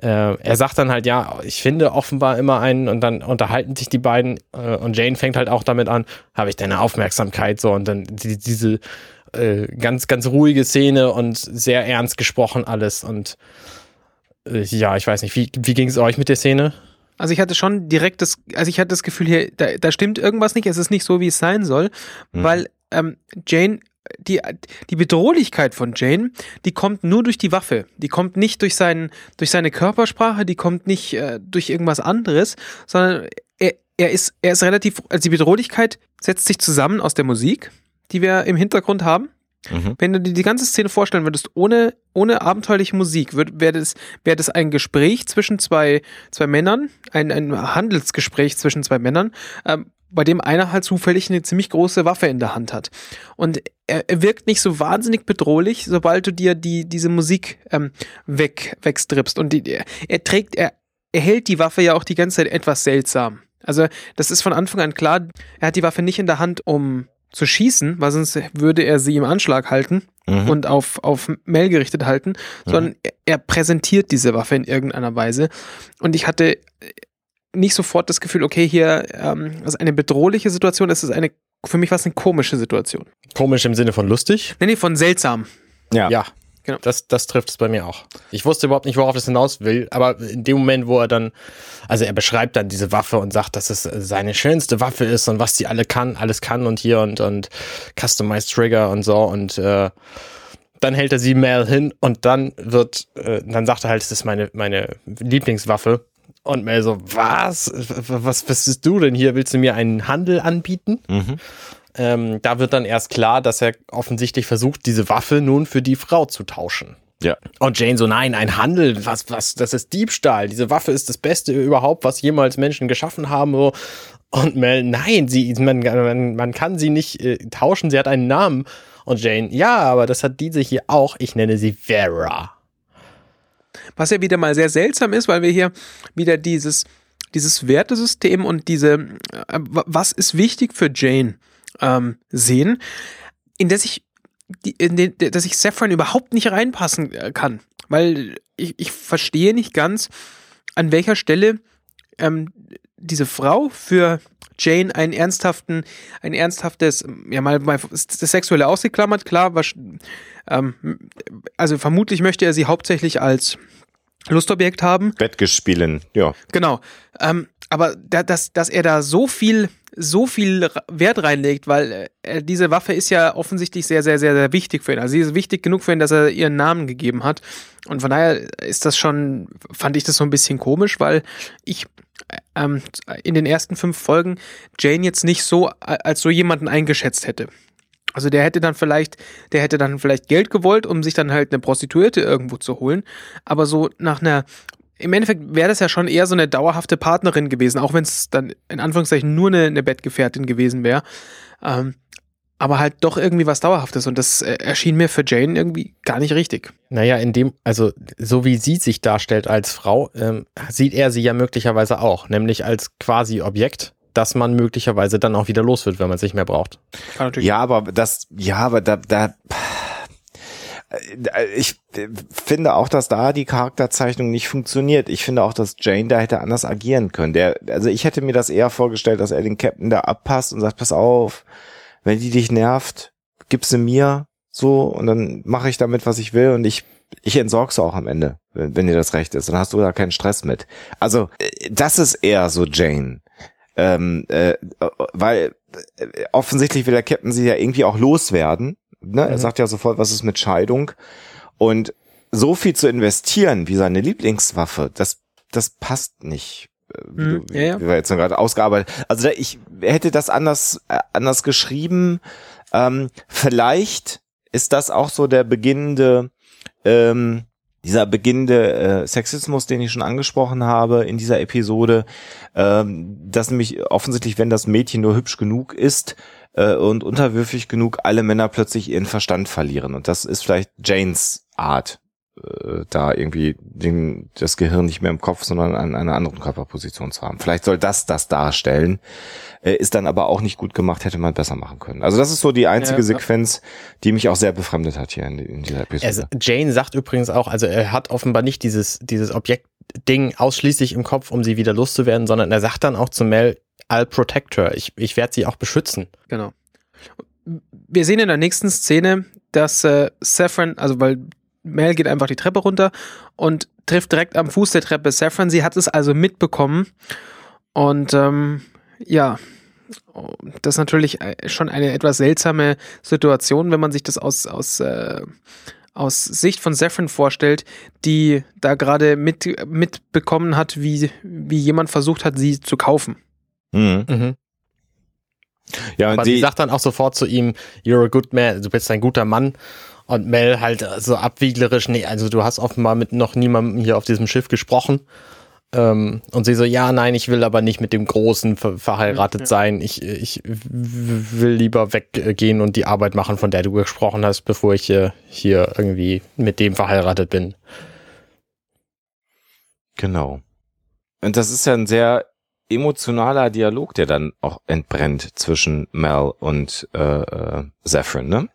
äh, er sagt dann halt, ja, ich finde offenbar immer einen und dann unterhalten sich die beiden äh, und Jane fängt halt auch damit an, habe ich deine Aufmerksamkeit so und dann die, diese äh, ganz, ganz ruhige Szene und sehr ernst gesprochen alles. Und äh, ja, ich weiß nicht, wie, wie ging es euch mit der Szene? Also ich hatte schon direkt das, also ich hatte das Gefühl hier, da, da stimmt irgendwas nicht, es ist nicht so, wie es sein soll, mhm. weil ähm, Jane die, die Bedrohlichkeit von Jane, die kommt nur durch die Waffe. Die kommt nicht durch, seinen, durch seine Körpersprache, die kommt nicht äh, durch irgendwas anderes, sondern er, er, ist, er ist relativ, also die Bedrohlichkeit setzt sich zusammen aus der Musik, die wir im Hintergrund haben. Mhm. Wenn du dir die ganze Szene vorstellen würdest, ohne, ohne abenteuerliche Musik, wäre das, wär das ein Gespräch zwischen zwei, zwei Männern, ein, ein Handelsgespräch zwischen zwei Männern, ähm, bei dem einer halt zufällig eine ziemlich große Waffe in der Hand hat. Und er, er wirkt nicht so wahnsinnig bedrohlich, sobald du dir die, diese Musik ähm, weg, wegstrippst. Und die, er, trägt, er, er hält die Waffe ja auch die ganze Zeit etwas seltsam. Also, das ist von Anfang an klar, er hat die Waffe nicht in der Hand, um zu schießen, weil sonst würde er sie im Anschlag halten Mhm. und auf, auf Mel gerichtet halten, sondern er, er präsentiert diese Waffe in irgendeiner Weise. Und ich hatte nicht sofort das Gefühl, okay, hier ähm, ist eine bedrohliche Situation, das ist eine, für mich war es eine komische Situation. Komisch im Sinne von lustig. Nee, nee, von seltsam. ja. Ja, Genau. Das, das trifft es bei mir auch. Ich wusste überhaupt nicht, worauf es hinaus will, aber in dem Moment, wo er dann, also er beschreibt dann diese Waffe und sagt, dass es seine schönste Waffe ist und was die alle kann, alles kann und hier und, und Customized Trigger und so und äh, dann hält er sie Mel hin und dann wird, äh, dann sagt er halt, es ist meine, meine Lieblingswaffe. Und Mel so, was? Was, was bist du denn hier? Willst du mir einen Handel anbieten? Mhm. Ähm, da wird dann erst klar, dass er offensichtlich versucht, diese Waffe nun für die Frau zu tauschen. Ja. Und Jane so, nein, ein Handel, was, was, das ist Diebstahl. Diese Waffe ist das Beste überhaupt, was jemals Menschen geschaffen haben. So. Und Mel, nein, sie, man, man, man kann sie nicht äh, tauschen, sie hat einen Namen. Und Jane, ja, aber das hat diese hier auch. Ich nenne sie Vera. Was ja wieder mal sehr seltsam ist, weil wir hier wieder dieses, dieses Wertesystem und diese, äh, was ist wichtig für Jane ähm, sehen, in das ich, in den, dass ich Saffron überhaupt nicht reinpassen äh, kann. Weil ich, ich verstehe nicht ganz, an welcher Stelle ähm, diese Frau für Jane einen ernsthaften, ein ernsthaftes, ja mal, mal das Sexuelle ausgeklammert, klar, was, ähm, also vermutlich möchte er sie hauptsächlich als Lustobjekt haben. Bettgespielen, ja. Genau. Ähm, aber da, dass, dass er da so viel, so viel Wert reinlegt, weil äh, diese Waffe ist ja offensichtlich sehr, sehr, sehr, sehr wichtig für ihn. Also sie ist wichtig genug für ihn, dass er ihren Namen gegeben hat. Und von daher ist das schon, fand ich das so ein bisschen komisch, weil ich äh, ähm, in den ersten fünf Folgen Jane jetzt nicht so a- als so jemanden eingeschätzt hätte. Also der hätte dann vielleicht, der hätte dann vielleicht Geld gewollt, um sich dann halt eine Prostituierte irgendwo zu holen. Aber so nach einer, im Endeffekt wäre das ja schon eher so eine dauerhafte Partnerin gewesen, auch wenn es dann in Anführungszeichen nur eine, eine Bettgefährtin gewesen wäre. Ähm, aber halt doch irgendwie was Dauerhaftes und das äh, erschien mir für Jane irgendwie gar nicht richtig. Naja, in dem, also so wie sie sich darstellt als Frau, ähm, sieht er sie ja möglicherweise auch, nämlich als quasi Objekt, das man möglicherweise dann auch wieder los wird, wenn man es nicht mehr braucht. Kann natürlich Ja, aber das, ja, aber da, da, äh, ich finde auch, dass da die Charakterzeichnung nicht funktioniert. Ich finde auch, dass Jane da hätte anders agieren können. Der, also ich hätte mir das eher vorgestellt, dass er den Captain da abpasst und sagt, pass auf, wenn die dich nervt, gib sie mir, so, und dann mache ich damit, was ich will und ich ich entsorg's auch am Ende, wenn, wenn dir das recht ist. Dann hast du da keinen Stress mit. Also, äh, das ist eher so Jane. Ähm, äh, weil äh, offensichtlich will der Captain sie ja irgendwie auch loswerden. Ne? Er Mhm. sagt ja sofort, was ist mit Scheidung. Und so viel zu investieren wie seine Lieblingswaffe, das, das passt nicht. äh, Wie, Mhm, du, ja, ja. wie wir jetzt gerade ausgearbeitet. Also da, ich hätte das anders, äh, anders geschrieben. Ähm, vielleicht ist das auch so der beginnende, ähm, dieser beginnende äh, Sexismus, den ich schon angesprochen habe in dieser Episode, ähm, dass nämlich offensichtlich, wenn das Mädchen nur hübsch genug ist äh, und unterwürfig genug, alle Männer plötzlich ihren Verstand verlieren. Und das ist vielleicht Janes Art, äh, da irgendwie den, das Gehirn nicht mehr im Kopf, sondern an einer anderen Körperposition zu haben. Vielleicht soll das das darstellen, äh, ist dann aber auch nicht gut gemacht, hätte man besser machen können. Also das ist so die einzige Ja, ja. Sequenz, die mich auch sehr befremdet hat hier in, in dieser Episode. Also Jane sagt übrigens auch, also er hat offenbar nicht dieses, dieses Objektding ausschließlich im Kopf, um sie wieder loszuwerden, sondern er sagt dann auch zu Mel, I'll protect her. Ich, ich werde sie auch beschützen. Genau. Wir sehen in der nächsten Szene, dass äh, Saffron, also weil Mel geht einfach die Treppe runter und trifft direkt am Fuß der Treppe Saffron. Sie hat es also mitbekommen. Und ähm, ja, das ist natürlich äh, schon eine etwas seltsame Situation, wenn man sich das aus, aus, äh, aus Sicht von Saffron vorstellt, die da gerade mit, mitbekommen hat, wie, wie jemand versucht hat, sie zu kaufen. Mhm. Mhm. Ja, Aber sie sagt dann auch sofort zu ihm, you're a good man, du bist ein guter Mann. Und Mel halt so abwieglerisch, nee, also du hast offenbar mit noch niemandem hier auf diesem Schiff gesprochen. Ähm, und sie so, ja, nein, ich will aber nicht mit dem Großen ver verheiratet ja. sein. Ich, ich will lieber weggehen und die Arbeit machen, von der du gesprochen hast, bevor ich hier, hier irgendwie mit dem verheiratet bin. Genau. Und das ist ja ein sehr emotionaler Dialog, der dann auch entbrennt zwischen Mel und äh, äh, Zephyrin, ne?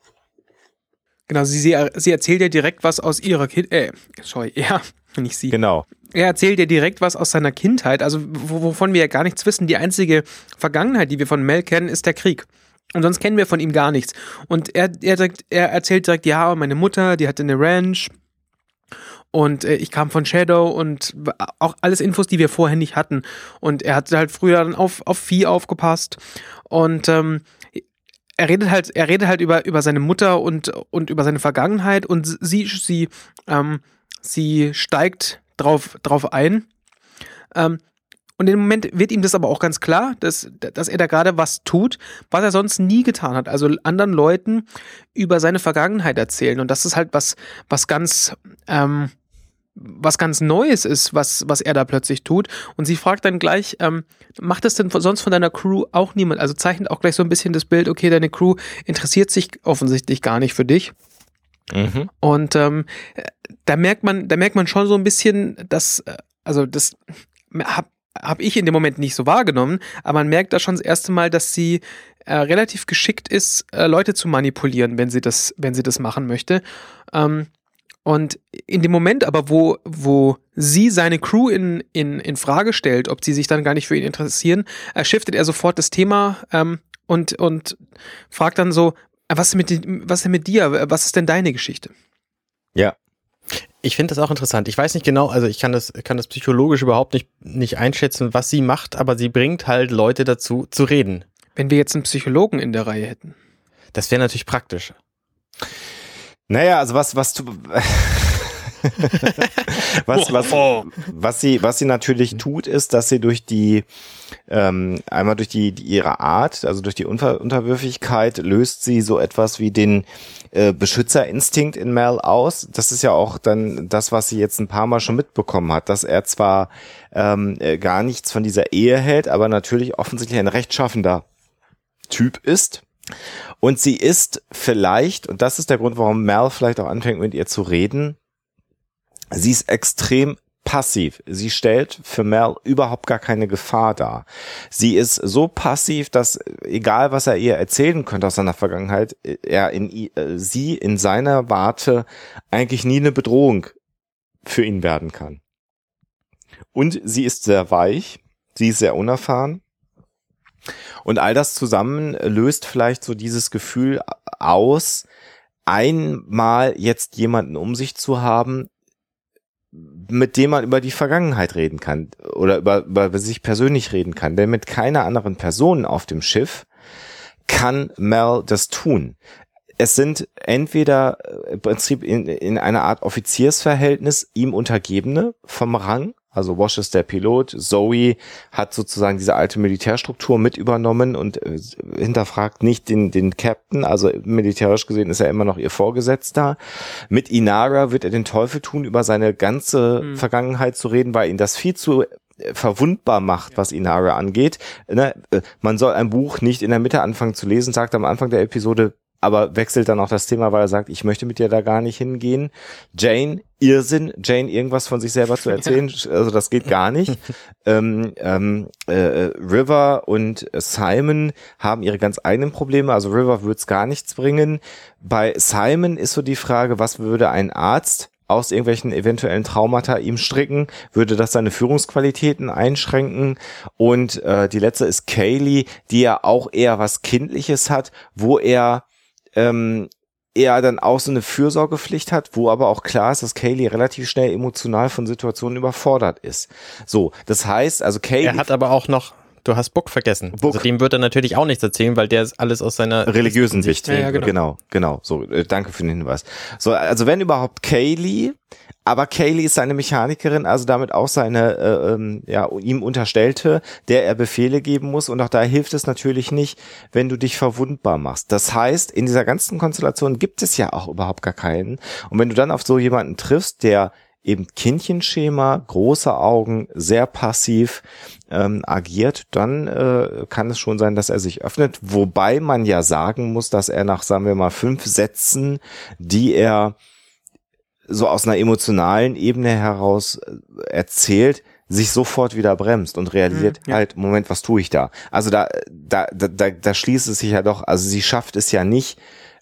Genau, sie, sie, erzählt ja direkt was aus ihrer Kind, äh, sorry, ja, nicht sie. Genau. Er erzählt ja direkt was aus seiner Kindheit, also wovon wir ja gar nichts wissen. Die einzige Vergangenheit, die wir von Mel kennen, ist der Krieg. Und sonst kennen wir von ihm gar nichts. Und er, er, direkt, er erzählt direkt, ja, meine Mutter, die hatte eine Ranch, und äh, ich kam von Shadow und auch alles Infos, die wir vorher nicht hatten. Und er hat halt früher dann auf, auf Vieh aufgepasst. Und ähm, er redet halt, er redet halt über, über seine Mutter und, und über seine Vergangenheit und sie, sie, ähm, sie steigt drauf, drauf ein. Ähm, und im Moment wird ihm das aber auch ganz klar, dass, dass er da gerade was tut, was er sonst nie getan hat. Also anderen Leuten über seine Vergangenheit erzählen. Und das ist halt was, was ganz, ähm, was ganz Neues ist, was, was er da plötzlich tut. Und sie fragt dann gleich, ähm, macht das denn sonst von deiner Crew auch niemand? Also zeichnet auch gleich so ein bisschen das Bild, okay, deine Crew interessiert sich offensichtlich gar nicht für dich. Mhm. Und ähm, da merkt man, da merkt man schon so ein bisschen, dass, äh, also das habe hab ich in dem Moment nicht so wahrgenommen, aber man merkt da schon das erste Mal, dass sie äh, relativ geschickt ist, äh, Leute zu manipulieren, wenn sie das, wenn sie das machen möchte. Ähm, und in dem Moment aber, wo, wo sie seine Crew in, in, in Frage stellt, ob sie sich dann gar nicht für ihn interessieren, äh, shiftet er sofort das Thema ähm, und, und fragt dann so, was ist, mit, was ist denn mit dir? Was ist denn deine Geschichte? Ja. Ich finde das auch interessant. Ich weiß nicht genau, also ich kann das, kann das psychologisch überhaupt nicht, nicht einschätzen, was sie macht, aber sie bringt halt Leute dazu zu reden. Wenn wir jetzt einen Psychologen in der Reihe hätten. Das wäre natürlich praktisch. Naja, also was, was du, was, was, was sie, was sie natürlich tut, ist, dass sie durch die, ähm, einmal durch die, die ihre Art, also durch die Unter Unterwürfigkeit, löst sie so etwas wie den äh, Beschützerinstinkt in Mel aus. Das ist ja auch dann das, was sie jetzt ein paar Mal schon mitbekommen hat, dass er zwar ähm, äh, gar nichts von dieser Ehe hält, aber natürlich offensichtlich ein rechtschaffender Typ ist und sie ist vielleicht, und das ist der Grund, warum Mel vielleicht auch anfängt mit ihr zu reden, sie ist extrem passiv. Sie stellt für Mel überhaupt gar keine Gefahr dar. Sie ist so passiv, dass egal was er ihr erzählen könnte aus seiner Vergangenheit, er in äh, sie in seiner Warte eigentlich nie eine Bedrohung für ihn werden kann. Und sie ist sehr weich, sie ist sehr unerfahren und all das zusammen löst vielleicht so dieses Gefühl aus, einmal jetzt jemanden um sich zu haben, mit dem man über die Vergangenheit reden kann oder über, über sich persönlich reden kann. Denn mit keiner anderen Person auf dem Schiff kann Mel das tun. Es sind entweder äh, im Prinzip in, in einer Art Offiziersverhältnis ihm Untergebene vom Rang also Wash ist der Pilot, Zoe hat sozusagen diese alte Militärstruktur mit übernommen und äh, hinterfragt nicht den, den Captain, also militärisch gesehen ist er immer noch ihr Vorgesetzter. Mit Inara wird er den Teufel tun, über seine ganze mhm. Vergangenheit zu reden, weil ihn das viel zu äh, verwundbar macht, was Inara angeht. Ne? Äh, man soll ein Buch nicht in der Mitte anfangen zu lesen, sagt am Anfang der Episode aber wechselt dann auch das Thema, weil er sagt, ich möchte mit dir da gar nicht hingehen. Jane, Irrsinn, Jane irgendwas von sich selber zu erzählen, ja. also das geht gar nicht. ähm, ähm, äh, River und Simon haben ihre ganz eigenen Probleme, also River würde es gar nichts bringen. Bei Simon ist so die Frage, was würde ein Arzt aus irgendwelchen eventuellen Traumata ihm stricken, würde das seine Führungsqualitäten einschränken. Und äh, die letzte ist Kaylee, die ja auch eher was Kindliches hat, wo er ähm, er dann auch so eine Fürsorgepflicht hat, wo aber auch klar ist, dass Kaylee relativ schnell emotional von Situationen überfordert ist. So, das heißt, also Kaylee. Er hat aber auch noch du hast Book vergessen. Book. Also dem wird er natürlich auch nichts erzählen, weil der ist alles aus seiner religiösen Sicht. Ja, ja, genau. genau, genau. So, äh, danke für den Hinweis. So, also wenn überhaupt Kaylee, aber Kaylee ist seine Mechanikerin, also damit auch seine äh, ähm, ja ihm unterstellte, der er Befehle geben muss. Und auch da hilft es natürlich nicht, wenn du dich verwundbar machst. Das heißt, in dieser ganzen Konstellation gibt es ja auch überhaupt gar keinen. Und wenn du dann auf so jemanden triffst, der eben Kindchenschema, große Augen, sehr passiv ähm, agiert, dann äh, kann es schon sein, dass er sich öffnet. Wobei man ja sagen muss, dass er nach, sagen wir mal, fünf Sätzen, die er so aus einer emotionalen Ebene heraus äh, erzählt, sich sofort wieder bremst und realisiert, Mhm, ja. halt, Moment, was tue ich da? Also da, da, da, da, da schließt es sich ja doch, also sie schafft es ja nicht,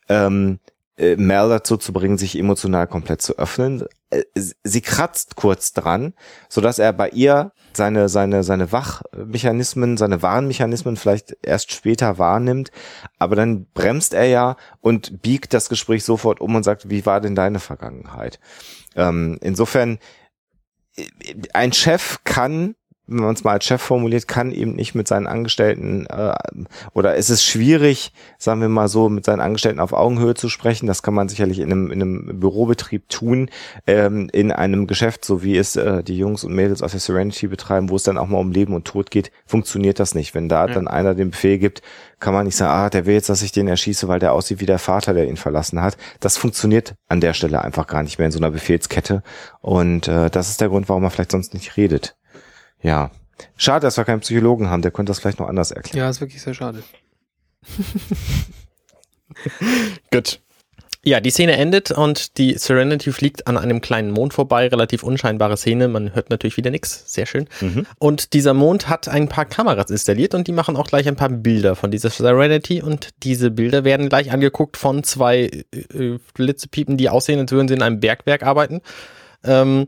ähm, äh, Mel dazu zu bringen, sich emotional komplett zu öffnen. Äh, Sie kratzt kurz dran, so dass er bei ihr seine seine seine Wachmechanismen, seine Warnmechanismen vielleicht erst später wahrnimmt, aber dann bremst er ja und biegt das Gespräch sofort um und sagt, wie war denn deine Vergangenheit? Ähm, insofern äh, ein Chef kann wenn man es mal als Chef formuliert, kann eben nicht mit seinen Angestellten äh, oder es ist schwierig, sagen wir mal so, mit seinen Angestellten auf Augenhöhe zu sprechen. Das kann man sicherlich in einem, in einem Bürobetrieb tun, ähm, in einem Geschäft, so wie es äh, die Jungs und Mädels aus der Serenity betreiben, wo es dann auch mal um Leben und Tod geht, funktioniert das nicht. Wenn da Ja. dann einer den Befehl gibt, kann man nicht sagen, ah, der will jetzt, dass ich den erschieße, weil der aussieht wie der Vater, der ihn verlassen hat. Das funktioniert an der Stelle einfach gar nicht mehr in so einer Befehlskette. Und äh, das ist der Grund, warum man vielleicht sonst nicht redet. Ja. Schade, dass wir keinen Psychologen haben, der könnte das vielleicht noch anders erklären. Ja, ist wirklich sehr schade. Gut. Ja, die Szene endet und die Serenity fliegt an einem kleinen Mond vorbei. Relativ unscheinbare Szene. Man hört natürlich wieder nichts. Sehr schön. Mhm. Und dieser Mond hat ein paar Kameras installiert und die machen auch gleich ein paar Bilder von dieser Serenity. Und diese Bilder werden gleich angeguckt von zwei äh, Blitzepiepen, die aussehen, als würden sie in einem Bergwerk arbeiten. Ähm,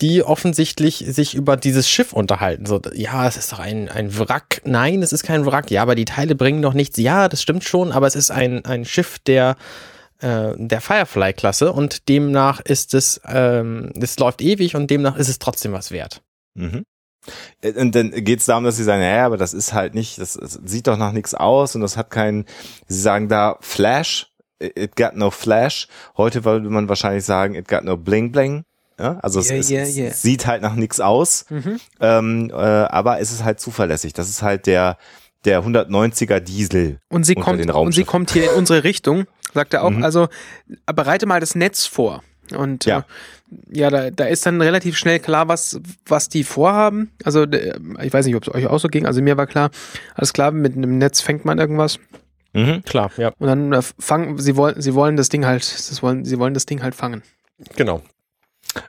die offensichtlich sich über dieses Schiff unterhalten. So, ja, es ist doch ein, ein Wrack. Nein, es ist kein Wrack. Ja, aber die Teile bringen doch nichts. Ja, das stimmt schon, aber es ist ein, ein Schiff der, äh, der Firefly-Klasse und demnach ist es, ähm, es läuft ewig und demnach ist es trotzdem was wert. Mhm. Äh, Und dann geht es darum, dass sie sagen, ja, aber das ist halt nicht, das, das sieht doch nach nichts aus und das hat keinen, sie sagen da Flash, it got no Flash. Heute würde man wahrscheinlich sagen, it got no Bling Bling. Ja, also es, Yeah, es, yeah, es yeah. sieht halt nach nichts aus, Mhm. ähm, äh, aber es ist halt zuverlässig. Das ist halt der, der 190er Diesel. Und sie Unter kommt den und sie kommt hier in unsere Richtung, sagt er auch. Mhm. Also bereite mal das Netz vor. Und Ja. äh, ja, da, da ist dann relativ schnell klar, was was die vorhaben. Also ich weiß nicht, ob es euch auch so ging. Also mir war klar, alles klar, mit einem Netz fängt man irgendwas. Mhm. Klar, ja, Und dann äh, fangen sie wollen sie wollen das Ding halt, das wollen sie wollen das Ding halt fangen. genau.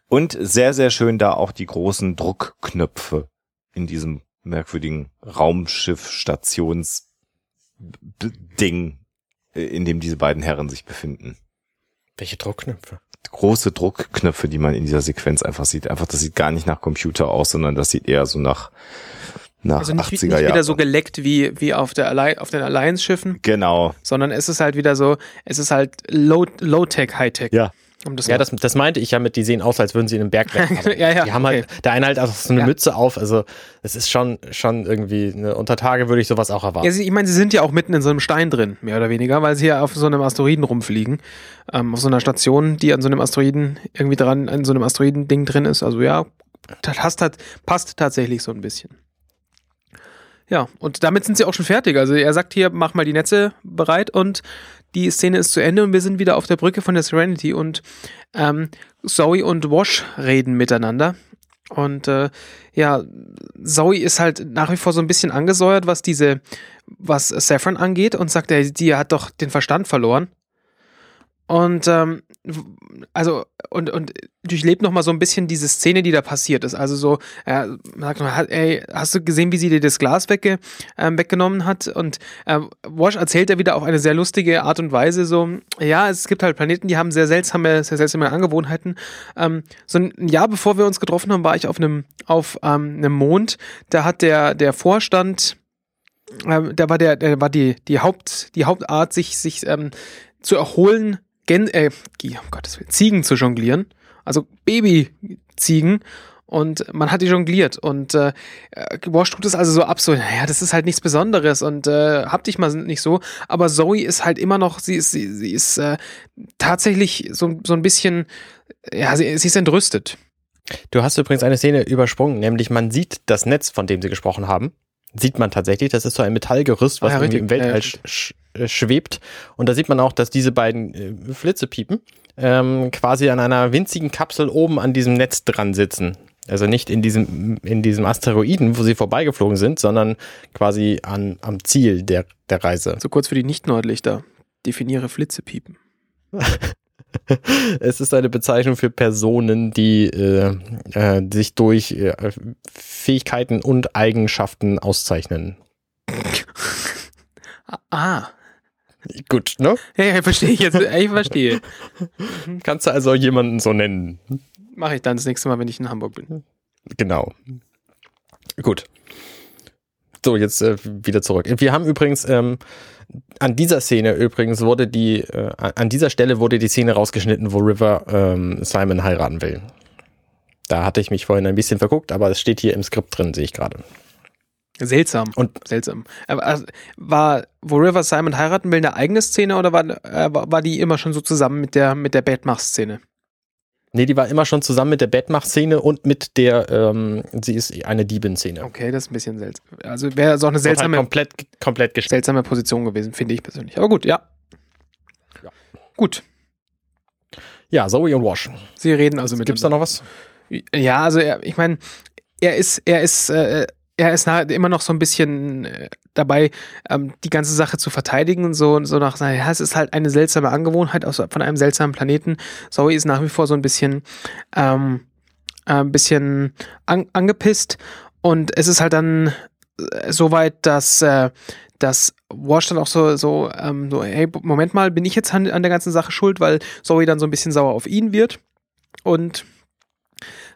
Und sehr, sehr schön da auch die großen Druckknöpfe in diesem merkwürdigen Raumschiff-Stations-Ding, äh, in dem diese beiden Herren sich befinden. Welche Druckknöpfe? Große Druckknöpfe, die man in dieser Sequenz einfach sieht. Einfach, das sieht gar nicht nach Computer aus, sondern das sieht eher so nach, nach Also nicht, 80er nicht Jahren. wieder so geleckt wie wie auf der Alli auf den Alliance-Schiffen, Genau. sondern es ist halt wieder so, es ist halt low low tech high tech. Ja. Um das Ja, das, das meinte ich ja mit, die sehen aus, als würden sie in einem arbeiten. Ja, ja, Die haben halt, der eine halt auch so eine Ja. Mütze auf, also es ist schon, schon irgendwie, eine, unter Tage würde ich sowas auch erwarten. Ja, ich meine, sie sind ja auch mitten in so einem Stein drin, mehr oder weniger, weil sie ja auf so einem Asteroiden rumfliegen. Ähm, auf so einer Station, die an so einem Asteroiden irgendwie dran, an so einem Asteroidending drin ist. Also ja, das passt, hat, passt tatsächlich so ein bisschen. Ja, und damit sind sie auch schon fertig. Also er sagt hier, mach mal die Netze bereit und die Szene ist zu Ende und wir sind wieder auf der Brücke von der Serenity und ähm, Zoe und Wash reden miteinander. Und äh, ja, Zoe ist halt nach wie vor so ein bisschen angesäuert, was diese, was Saffron angeht und sagt, er, die hat doch den Verstand verloren. Und ähm, also und und durchlebt noch mal so ein bisschen diese Szene, die da passiert ist. Also so, er sagt mal, ey, hast du gesehen, wie sie dir das Glas wegge, ähm, weggenommen hat? Und äh, Wash erzählt er wieder auf eine sehr lustige Art und Weise so, ja, es gibt halt Planeten, die haben sehr seltsame, sehr seltsame Angewohnheiten. Ähm, so ein Jahr bevor wir uns getroffen haben, war ich auf einem auf ähm, einem Mond. Da hat der der Vorstand ähm, da war der, der war die, die Haupt, die Hauptart, sich, sich ähm, zu erholen, Gen, äh, um Gottes Willen, Ziegen zu jonglieren. Also Babyziegen. und man hat die jongliert und äh, Wash tut es also so ab, so, naja, das ist halt nichts Besonderes und äh, hab dich mal nicht so, aber Zoe ist halt immer noch, sie ist, sie, sie ist äh, tatsächlich so, so ein bisschen, ja, sie, sie ist entrüstet. Du hast übrigens eine Szene übersprungen, nämlich man sieht das Netz, von dem sie gesprochen haben. Sieht man tatsächlich, das ist so ein Metallgerüst, was Ah, ja, irgendwie im Weltall sch sch äh, schwebt. Und da sieht man auch, dass diese beiden äh, Flitzepiepen ähm, quasi an einer winzigen Kapsel oben an diesem Netz dran sitzen. Also nicht in diesem, in diesem Asteroiden, wo sie vorbeigeflogen sind, sondern quasi an, am Ziel der, der Reise. So kurz für die Nicht-Nordlichter. Definiere Flitzepiepen. Es ist eine Bezeichnung für Personen, die äh, äh, sich durch äh, Fähigkeiten und Eigenschaften auszeichnen. Ah. Gut, ne? Ja, ja, verstehe ich jetzt. Ich verstehe. Kannst du also jemanden so nennen? Mache ich dann das nächste Mal, wenn ich in Hamburg bin. Genau. Gut. So, jetzt äh, wieder zurück. Wir haben übrigens ähm, an dieser Szene übrigens wurde die, äh, an dieser Stelle wurde die Szene rausgeschnitten, wo River ähm, Simon heiraten will. Da hatte ich mich vorhin ein bisschen verguckt, aber es steht hier im Skript drin, sehe ich gerade. Seltsam. Und Seltsam. Aber, also, war, wo River Simon heiraten will, eine eigene Szene oder war, äh, war war die immer schon so zusammen mit der, mit der Batmach-Szene? Nee, die war immer schon zusammen mit der Batmach-Szene und mit der, ähm, sie ist eine Diebin-Szene. Okay, das ist ein bisschen seltsam. Also wäre so auch eine Wird halt seltsame, komplett, komplett gestellt. seltsame Position gewesen, finde ich persönlich. Aber gut, ja. Ja. Gut. Ja, Zoe und Wash. Sie reden also mit Gibt's da noch was? Ja, also er, ich meine, er ist, er ist, äh, er ist na- immer noch so ein bisschen äh, dabei, ähm, die ganze Sache zu verteidigen und so, so nach, ja, es ist halt eine seltsame Angewohnheit aus, von einem seltsamen Planeten. Zoe ist nach wie vor so ein bisschen, ähm, äh, ein bisschen an, angepisst und es ist halt dann äh, so weit, dass, äh, dass Wash dann auch so, so, ähm, so, hey, Moment mal, bin ich jetzt an, an der ganzen Sache schuld, weil Zoe dann so ein bisschen sauer auf ihn wird und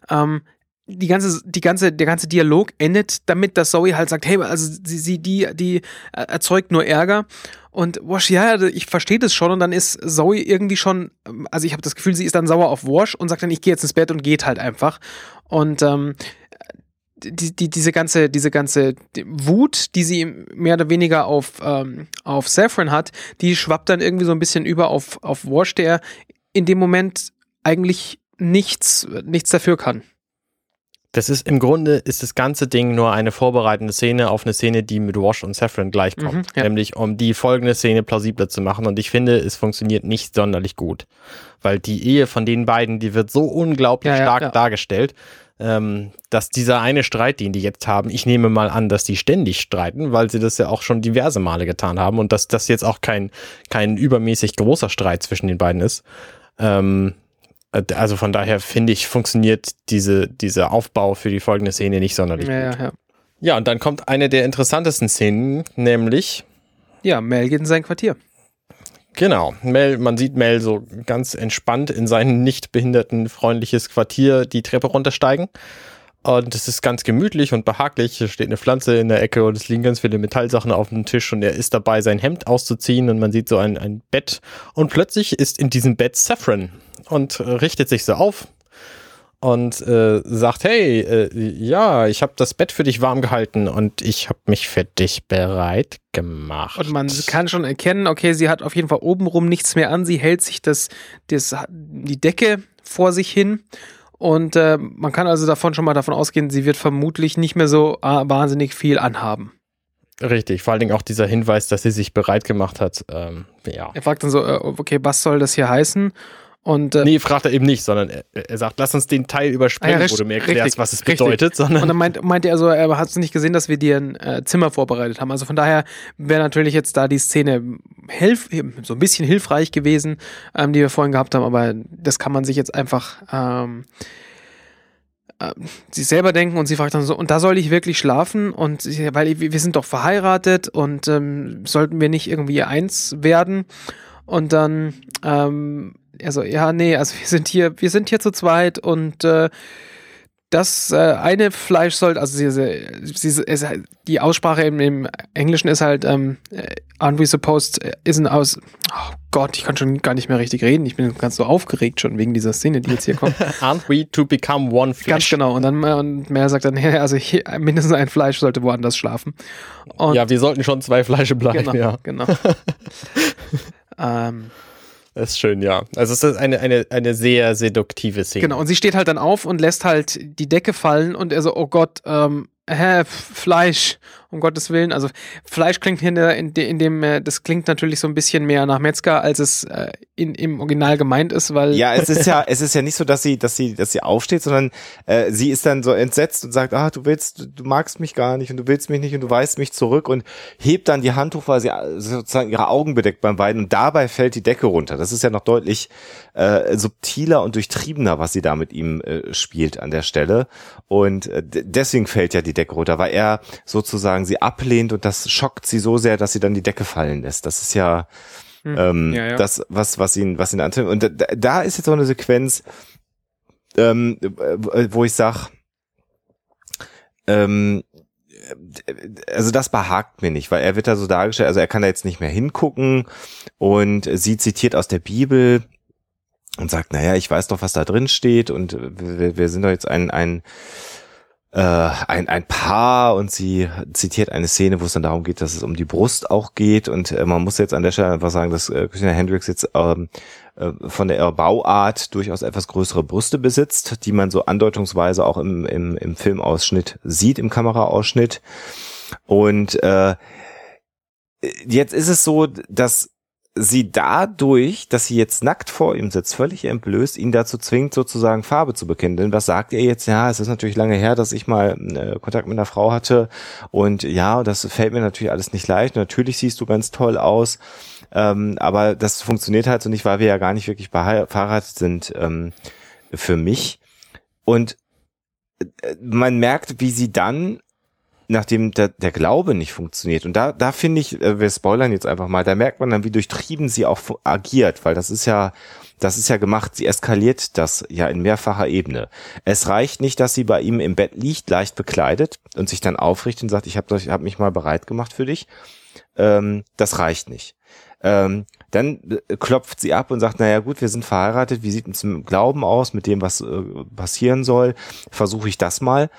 ähm, die ganze, die ganze, der ganze Dialog endet damit, dass Zoe halt sagt, hey, also sie, sie die, die erzeugt nur Ärger. Und Wash, ja, ich verstehe das schon. Und dann ist Zoe irgendwie schon, also ich habe das Gefühl, sie ist dann sauer auf Wash und sagt dann, ich gehe jetzt ins Bett und geht halt einfach. Und ähm, die, die, diese ganze, diese ganze Wut, die sie mehr oder weniger auf, ähm, auf Saffron hat, die schwappt dann irgendwie so ein bisschen über auf, auf Wash, der in dem Moment eigentlich nichts, nichts dafür kann. Das ist im Grunde ist das ganze Ding nur eine vorbereitende Szene auf eine Szene, die mit Wash und Saffron gleich kommt. Mhm, ja. Nämlich um die folgende Szene plausibler zu machen. Und ich finde, es funktioniert nicht sonderlich gut. Weil die Ehe von den beiden, die wird so unglaublich Ja, stark ja. dargestellt, ähm, dass dieser eine Streit, den die jetzt haben, ich nehme mal an, dass die ständig streiten, weil sie das ja auch schon diverse Male getan haben und dass das jetzt auch kein, kein übermäßig großer Streit zwischen den beiden ist. Ähm, äh, also von daher finde ich, funktioniert diese, dieser Aufbau für die folgende Szene nicht sonderlich Ja, gut. ja, ja. Ja, und dann kommt eine der interessantesten Szenen, nämlich, Ja, Mel geht in sein Quartier. genau, Mel, man sieht Mel so ganz entspannt in sein nicht behinderten freundliches Quartier die Treppe runtersteigen. Und es ist ganz gemütlich und behaglich. Hier steht eine Pflanze in der Ecke und es liegen ganz viele Metallsachen auf dem Tisch und er ist dabei, sein Hemd auszuziehen und man sieht so ein, ein Bett. Und plötzlich ist in diesem Bett Saffron und richtet sich so auf und äh, sagt, hey, äh, ja, ich habe das Bett für dich warm gehalten und ich habe mich für dich bereit gemacht. Und man kann schon erkennen, okay, sie hat auf jeden Fall obenrum nichts mehr an. Sie hält sich das, das, die Decke vor sich hin. Und äh, man kann also davon schon mal davon ausgehen, sie wird vermutlich nicht mehr so äh, wahnsinnig viel anhaben. Richtig, vor allen Dingen auch dieser Hinweis, dass sie sich bereit gemacht hat. Ähm, ja. Er fragt dann so, äh, okay, was soll das hier heißen? Und, äh, Nee, fragt er eben nicht, sondern er, er sagt, lass uns den Teil überspringen, Ah ja, wo du mir erklärst, richtig, was es bedeutet, sondern und dann meint, meinte er so, er hat es nicht gesehen, dass wir dir ein äh, Zimmer vorbereitet haben. Also von daher wäre natürlich jetzt da die Szene hilf so ein bisschen hilfreich gewesen, ähm, die wir vorhin gehabt haben, aber das kann man sich jetzt einfach ähm, äh, sich selber denken und sie fragt dann so, und da soll ich wirklich schlafen? Und weil wir wir sind doch verheiratet und ähm, sollten wir nicht irgendwie eins werden? Und dann, ähm, also, ja, nee, also wir sind hier, wir sind hier zu zweit und äh, das äh, eine Fleisch sollte, also sie, sie, sie, es, die Aussprache im, im Englischen ist halt, ähm, aren't we supposed, isn't aus, oh Gott, ich kann schon gar nicht mehr richtig reden, ich bin ganz so aufgeregt schon wegen dieser Szene, die jetzt hier kommt. aren't we to become one flesh? Ganz genau, und dann und mehr sagt dann, also hier, mindestens ein Fleisch sollte woanders schlafen. Und ja, wir sollten schon zwei Fleische bleiben, genau, ja. Genau. ähm, das ist schön, ja. Also es ist eine, eine, eine sehr seduktive Szene. Genau, und sie steht halt dann auf und lässt halt die Decke fallen und er so, oh Gott, ähm, hä, Fleisch, um Gottes Willen. Also Fleisch klingt hier in, in, dem, äh, das klingt natürlich so ein bisschen mehr nach Metzger, als es äh, in, im Original gemeint ist, weil. Ja, es ist ja, es ist ja nicht so, dass sie, dass sie, dass sie aufsteht, sondern äh, sie ist dann so entsetzt und sagt, ah, du willst, du magst mich gar nicht und du willst mich nicht und du weist mich zurück und hebt dann die Hand hoch, weil sie äh, sozusagen ihre Augen bedeckt beim Weinen und dabei fällt die Decke runter. Das ist ja noch deutlich äh, subtiler und durchtriebener, was sie da mit ihm äh, spielt an der Stelle. Und äh, deswegen fällt ja die Decke runter, weil er sozusagen sie ablehnt und das schockt sie so sehr, dass sie dann die Decke fallen lässt. Das ist ja, Hm. ähm, Ja, ja. das, was, was ihn, was ihn antreibt. Und da, da ist jetzt so eine Sequenz, ähm, äh, wo ich sag, ähm, also das behagt mir nicht, weil er wird da so dargestellt, also er kann da jetzt nicht mehr hingucken und sie zitiert aus der Bibel und sagt, naja, ich weiß doch, was da drin steht und wir, wir sind doch jetzt ein, ein, äh, ein, ein Paar und sie zitiert eine Szene, wo es dann darum geht, dass es um die Brust auch geht und äh, man muss jetzt an der Stelle einfach sagen, dass äh, Christina Hendricks jetzt ähm, äh, von der Bauart durchaus etwas größere Brüste besitzt, die man so andeutungsweise auch im, im, im Filmausschnitt sieht, im Kameraausschnitt. Und äh, jetzt ist es so, dass sie dadurch, dass sie jetzt nackt vor ihm sitzt, völlig entblößt, ihn dazu zwingt, sozusagen Farbe zu bekennen. Denn was sagt er jetzt? Ja, es ist natürlich lange her, dass ich mal äh, Kontakt mit einer Frau hatte und ja, das fällt mir natürlich alles nicht leicht. Natürlich siehst du ganz toll aus, ähm, aber das funktioniert halt so nicht, weil wir ja gar nicht wirklich verheiratet sind ähm, für mich. Und äh, man merkt, wie sie dann nachdem der, der Glaube nicht funktioniert. Und da, da finde ich, äh, wir spoilern jetzt einfach mal, da merkt man dann, wie durchtrieben sie auch agiert, weil das ist ja, das ist ja gemacht, sie eskaliert das ja in mehrfacher Ebene. Es reicht nicht, dass sie bei ihm im Bett liegt, leicht bekleidet und sich dann aufrichtet und sagt, ich habe hab mich mal bereit gemacht für dich. Ähm, das reicht nicht. Ähm, dann äh, klopft sie ab und sagt, naja gut, wir sind verheiratet, wie sieht es im Glauben aus, mit dem, was äh, passieren soll, versuche ich das mal.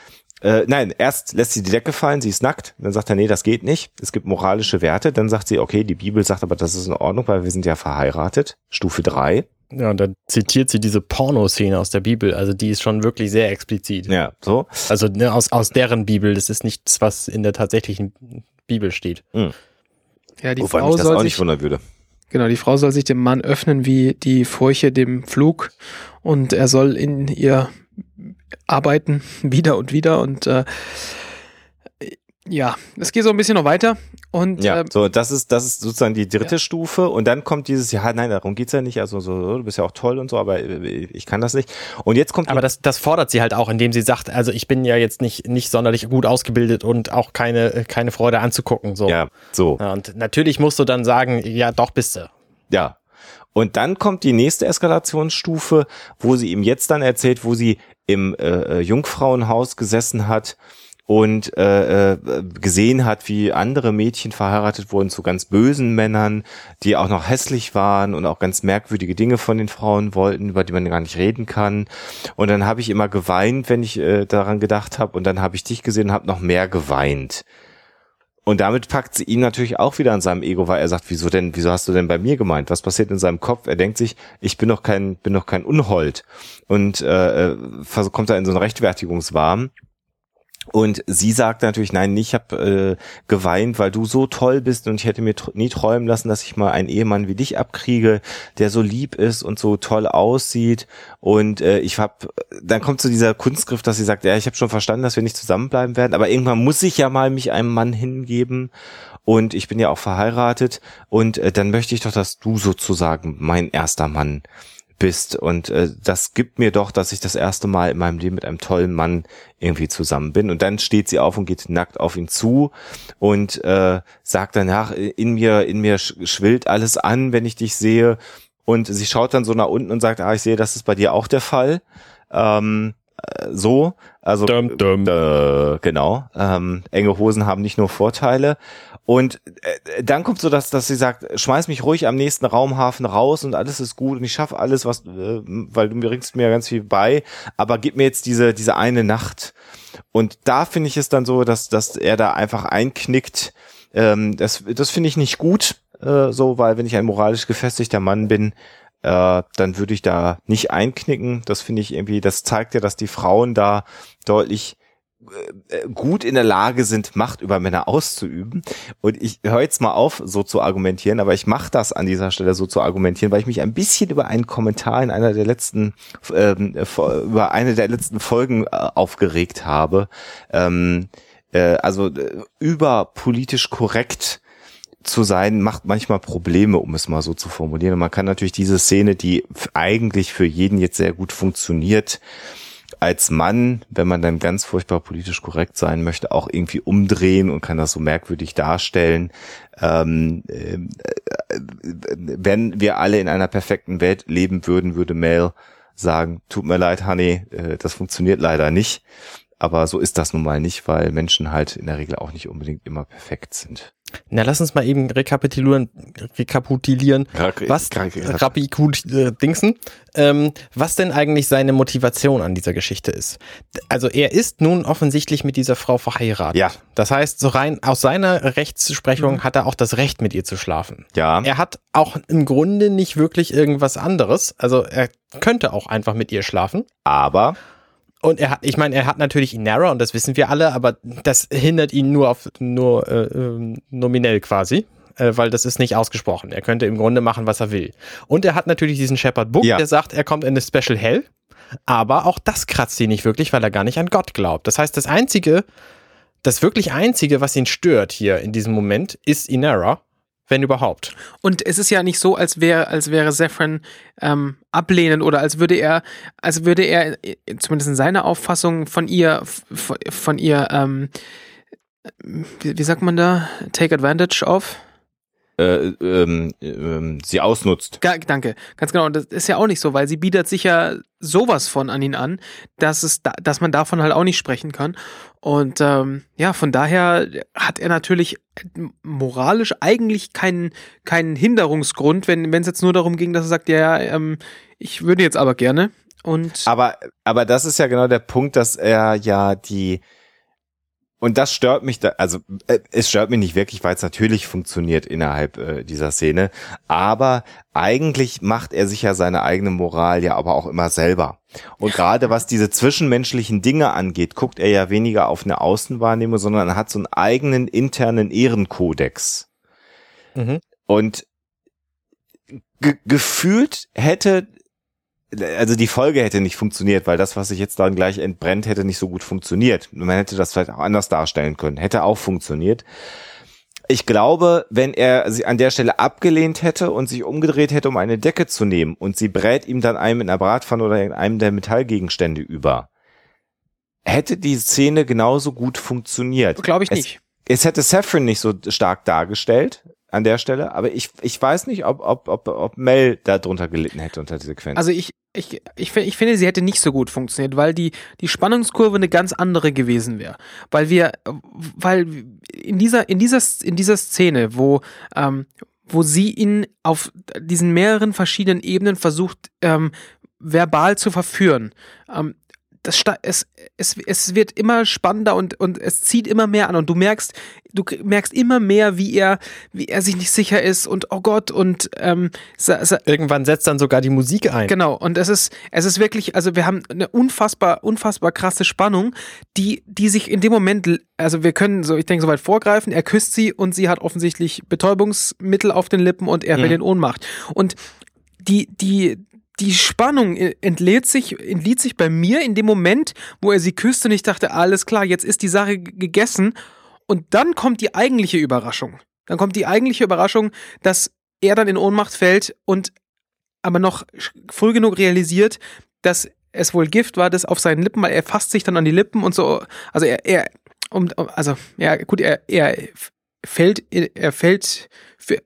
Äh, nein, erst lässt sie die Decke fallen, sie ist nackt, dann sagt er, nee, das geht nicht, es gibt moralische Werte, dann sagt sie, okay, die Bibel sagt aber, das ist in Ordnung, weil wir sind ja verheiratet, Stufe drei. Ja, und dann zitiert sie diese Pornoszene aus der Bibel. Also die ist schon wirklich sehr explizit. Ja, so. Also ne, aus, aus deren Bibel. Das ist nichts, was in der tatsächlichen Bibel steht. ja, die Wobei Frau mich das soll auch nicht wundern würde. Genau, die Frau soll sich dem Mann öffnen wie die Furche dem Flug und er soll in ihr arbeiten, wieder und wieder und äh, ja, es geht so ein bisschen noch weiter und Ja, äh, so, das ist, das ist sozusagen die dritte Ja. Stufe und dann kommt dieses, ja, nein, darum geht's ja nicht, also so, du bist ja auch toll und so, aber äh, ich kann das nicht. Und jetzt kommt Aber das, das fordert sie halt auch, indem sie sagt, also ich bin ja jetzt nicht, nicht sonderlich gut ausgebildet und auch keine, keine Freude anzugucken. So. ja, so. Ja, Und natürlich musst du dann sagen, ja, doch bist du. Ja. Und dann kommt die nächste Eskalationsstufe, wo sie ihm jetzt dann erzählt, wo sie im äh, äh, Jungfrauenhaus gesessen hat und äh, äh, gesehen hat, wie andere Mädchen verheiratet wurden zu ganz bösen Männern, die auch noch hässlich waren und auch ganz merkwürdige Dinge von den Frauen wollten, über die man gar nicht reden kann. Und dann habe ich immer geweint, wenn ich äh, daran gedacht habe. Und dann habe ich dich gesehen und habe noch mehr geweint. Und damit packt sie ihn natürlich auch wieder an seinem Ego, weil er sagt, wieso denn, wieso hast du denn bei mir gemeint? Was passiert in seinem Kopf? Er denkt sich, ich bin doch kein, bin doch kein Unhold. Und äh, äh, kommt da in so einen Rechtfertigungswahn. Und sie sagt natürlich, nein, ich habe äh, geweint, weil du so toll bist und ich hätte mir tr nie träumen lassen, dass ich mal einen Ehemann wie dich abkriege, der so lieb ist und so toll aussieht. Und äh, ich hab, dann kommt zu dieser Kunstgriff, dass sie sagt, ja, ich habe schon verstanden, dass wir nicht zusammenbleiben werden, aber irgendwann muss ich ja mal mich einem Mann hingeben und ich bin ja auch verheiratet und äh, dann möchte ich doch, dass du sozusagen mein erster Mann bist und äh, das gibt mir doch, dass ich das erste Mal in meinem Leben mit einem tollen Mann irgendwie zusammen bin und dann steht sie auf und geht nackt auf ihn zu und äh, sagt danach in mir in mir sch- schwillt alles an, wenn ich dich sehe und sie schaut dann so nach unten und sagt, ah, ich sehe, das ist bei dir auch der Fall. Ähm, äh, so. Also Dum, dum. Äh, genau. Ähm, enge Hosen haben nicht nur Vorteile. Und äh, dann kommt so, dass, dass sie sagt, schmeiß mich ruhig am nächsten Raumhafen raus und alles ist gut und ich schaffe alles, was, äh, weil du bringst mir ganz viel bei, aber gib mir jetzt diese, diese eine Nacht. Und da finde ich es dann so, dass, dass er da einfach einknickt. Ähm, das das finde ich nicht gut, äh, so, weil wenn ich ein moralisch gefestigter Mann bin, äh, dann würde ich da nicht einknicken. Das finde ich irgendwie, das zeigt ja, dass die Frauen da deutlich gut in der Lage sind, Macht über Männer auszuüben. Und ich höre jetzt mal auf, so zu argumentieren, aber ich mache das an dieser Stelle so zu argumentieren, weil ich mich ein bisschen über einen Kommentar in einer der letzten, ähm, über eine der letzten Folgen äh, aufgeregt habe. Ähm, äh, also äh, über politisch korrekt zu sein, macht manchmal Probleme, um es mal so zu formulieren. Und man kann natürlich diese Szene, die eigentlich für jeden jetzt sehr gut funktioniert, als Mann, wenn man dann ganz furchtbar politisch korrekt sein möchte, auch irgendwie umdrehen und kann das so merkwürdig darstellen. Ähm, äh, wenn wir alle in einer perfekten Welt leben würden, würde Mel sagen, tut mir leid, Honey, äh, das funktioniert leider nicht. Aber so ist das nun mal nicht, weil Menschen halt in der Regel auch nicht unbedingt immer perfekt sind. Na, lass uns mal eben rekapitulieren, rekapitulieren, Rak- was, Rapikut, äh, Dingsen, ähm, was denn eigentlich seine Motivation an dieser Geschichte ist. Also er ist nun offensichtlich mit dieser Frau verheiratet. Ja. Das heißt, so rein aus seiner Rechtsprechung hat er auch das Recht, mit ihr zu schlafen. Ja. Er hat auch im Grunde nicht wirklich irgendwas anderes. Also er könnte auch einfach mit ihr schlafen. Aber Und er hat, ich meine, er hat natürlich Inara und das wissen wir alle, aber das hindert ihn nur auf nur äh, ähm, nominell quasi, äh, weil das ist nicht ausgesprochen. Er könnte im Grunde machen, was er will. Und er hat natürlich diesen Shepard Book, Ja. der sagt, er kommt in eine Special Hell, aber auch das kratzt ihn nicht wirklich, weil er gar nicht an Gott glaubt. Das heißt, das einzige, das wirklich einzige, was ihn stört hier in diesem Moment, ist Inara, wenn überhaupt. Und es ist ja nicht so, als wäre, als wäre Zephyrin ähm, ablehnend oder als würde er, als würde er, äh, zumindest in seiner Auffassung von ihr, von, ihr, ähm, wie sagt man da, take advantage of? Äh, ähm, ähm, sie ausnutzt. Ga, danke, ganz genau. Und das ist ja auch nicht so, weil sie bietet sich ja sowas von an ihn an, dass es, da, dass man davon halt auch nicht sprechen kann. Und ähm, ja, von daher hat er natürlich moralisch eigentlich keinen keinen Hinderungsgrund, wenn wenn es jetzt nur darum ging, dass er sagt, ja, ähm, ich würde jetzt aber gerne. Und Aber, aber das ist ja genau der Punkt, dass er ja die, und das stört mich da, also äh, es stört mich nicht wirklich, weil es natürlich funktioniert innerhalb äh, dieser Szene, aber eigentlich macht er sich ja seine eigene Moral ja aber auch immer selber. Und gerade was diese zwischenmenschlichen Dinge angeht, guckt er ja weniger auf eine Außenwahrnehmung, sondern er hat so einen eigenen internen Ehrenkodex. Mhm. Und ge gefühlt hätte, also die Folge hätte nicht funktioniert, weil das, was sich jetzt dann gleich entbrennt, hätte nicht so gut funktioniert. Man hätte das vielleicht auch anders darstellen können. Hätte auch funktioniert. Ich glaube, wenn er sie an der Stelle abgelehnt hätte und sich umgedreht hätte, um eine Decke zu nehmen und sie brät ihm dann einem in einer Bratpfanne oder in einem der Metallgegenstände über, hätte die Szene genauso gut funktioniert. glaube ich es, nicht. Es hätte Saffron nicht so stark dargestellt an der Stelle, aber ich, ich weiß nicht, ob, ob, ob, ob Mel da drunter gelitten hätte unter dieser Sequenz. Also ich, ich, ich, ich finde, sie hätte nicht so gut funktioniert, weil die, die Spannungskurve eine ganz andere gewesen wäre. Weil wir, weil in dieser, in dieser, in dieser Szene, wo, ähm, wo sie ihn auf diesen mehreren verschiedenen Ebenen versucht, ähm, verbal zu verführen, ähm, das, es, es, es wird immer spannender und, und es zieht immer mehr an und du merkst, du merkst immer mehr, wie er, wie er sich nicht sicher ist und oh Gott und ähm, sa, sa, Irgendwann setzt dann sogar die Musik ein. Genau, und es ist, es ist wirklich, also wir haben eine unfassbar, unfassbar krasse Spannung, die, die sich in dem Moment, also wir können so, ich denke, so weit vorgreifen, er küsst sie und sie hat offensichtlich Betäubungsmittel auf den Lippen und er fällt in Ohnmacht. Und die, die, die Spannung entlädt sich, entliet sich bei mir in dem Moment, wo er sie küsst und ich dachte, alles klar, jetzt ist die Sache gegessen. Und dann kommt die eigentliche Überraschung. Dann kommt die eigentliche Überraschung, dass er dann in Ohnmacht fällt und aber noch früh genug realisiert, dass es wohl Gift war, das auf seinen Lippen, weil er fasst sich dann an die Lippen und so. Also er, er um- also ja gut, er, er fällt, er fällt, für,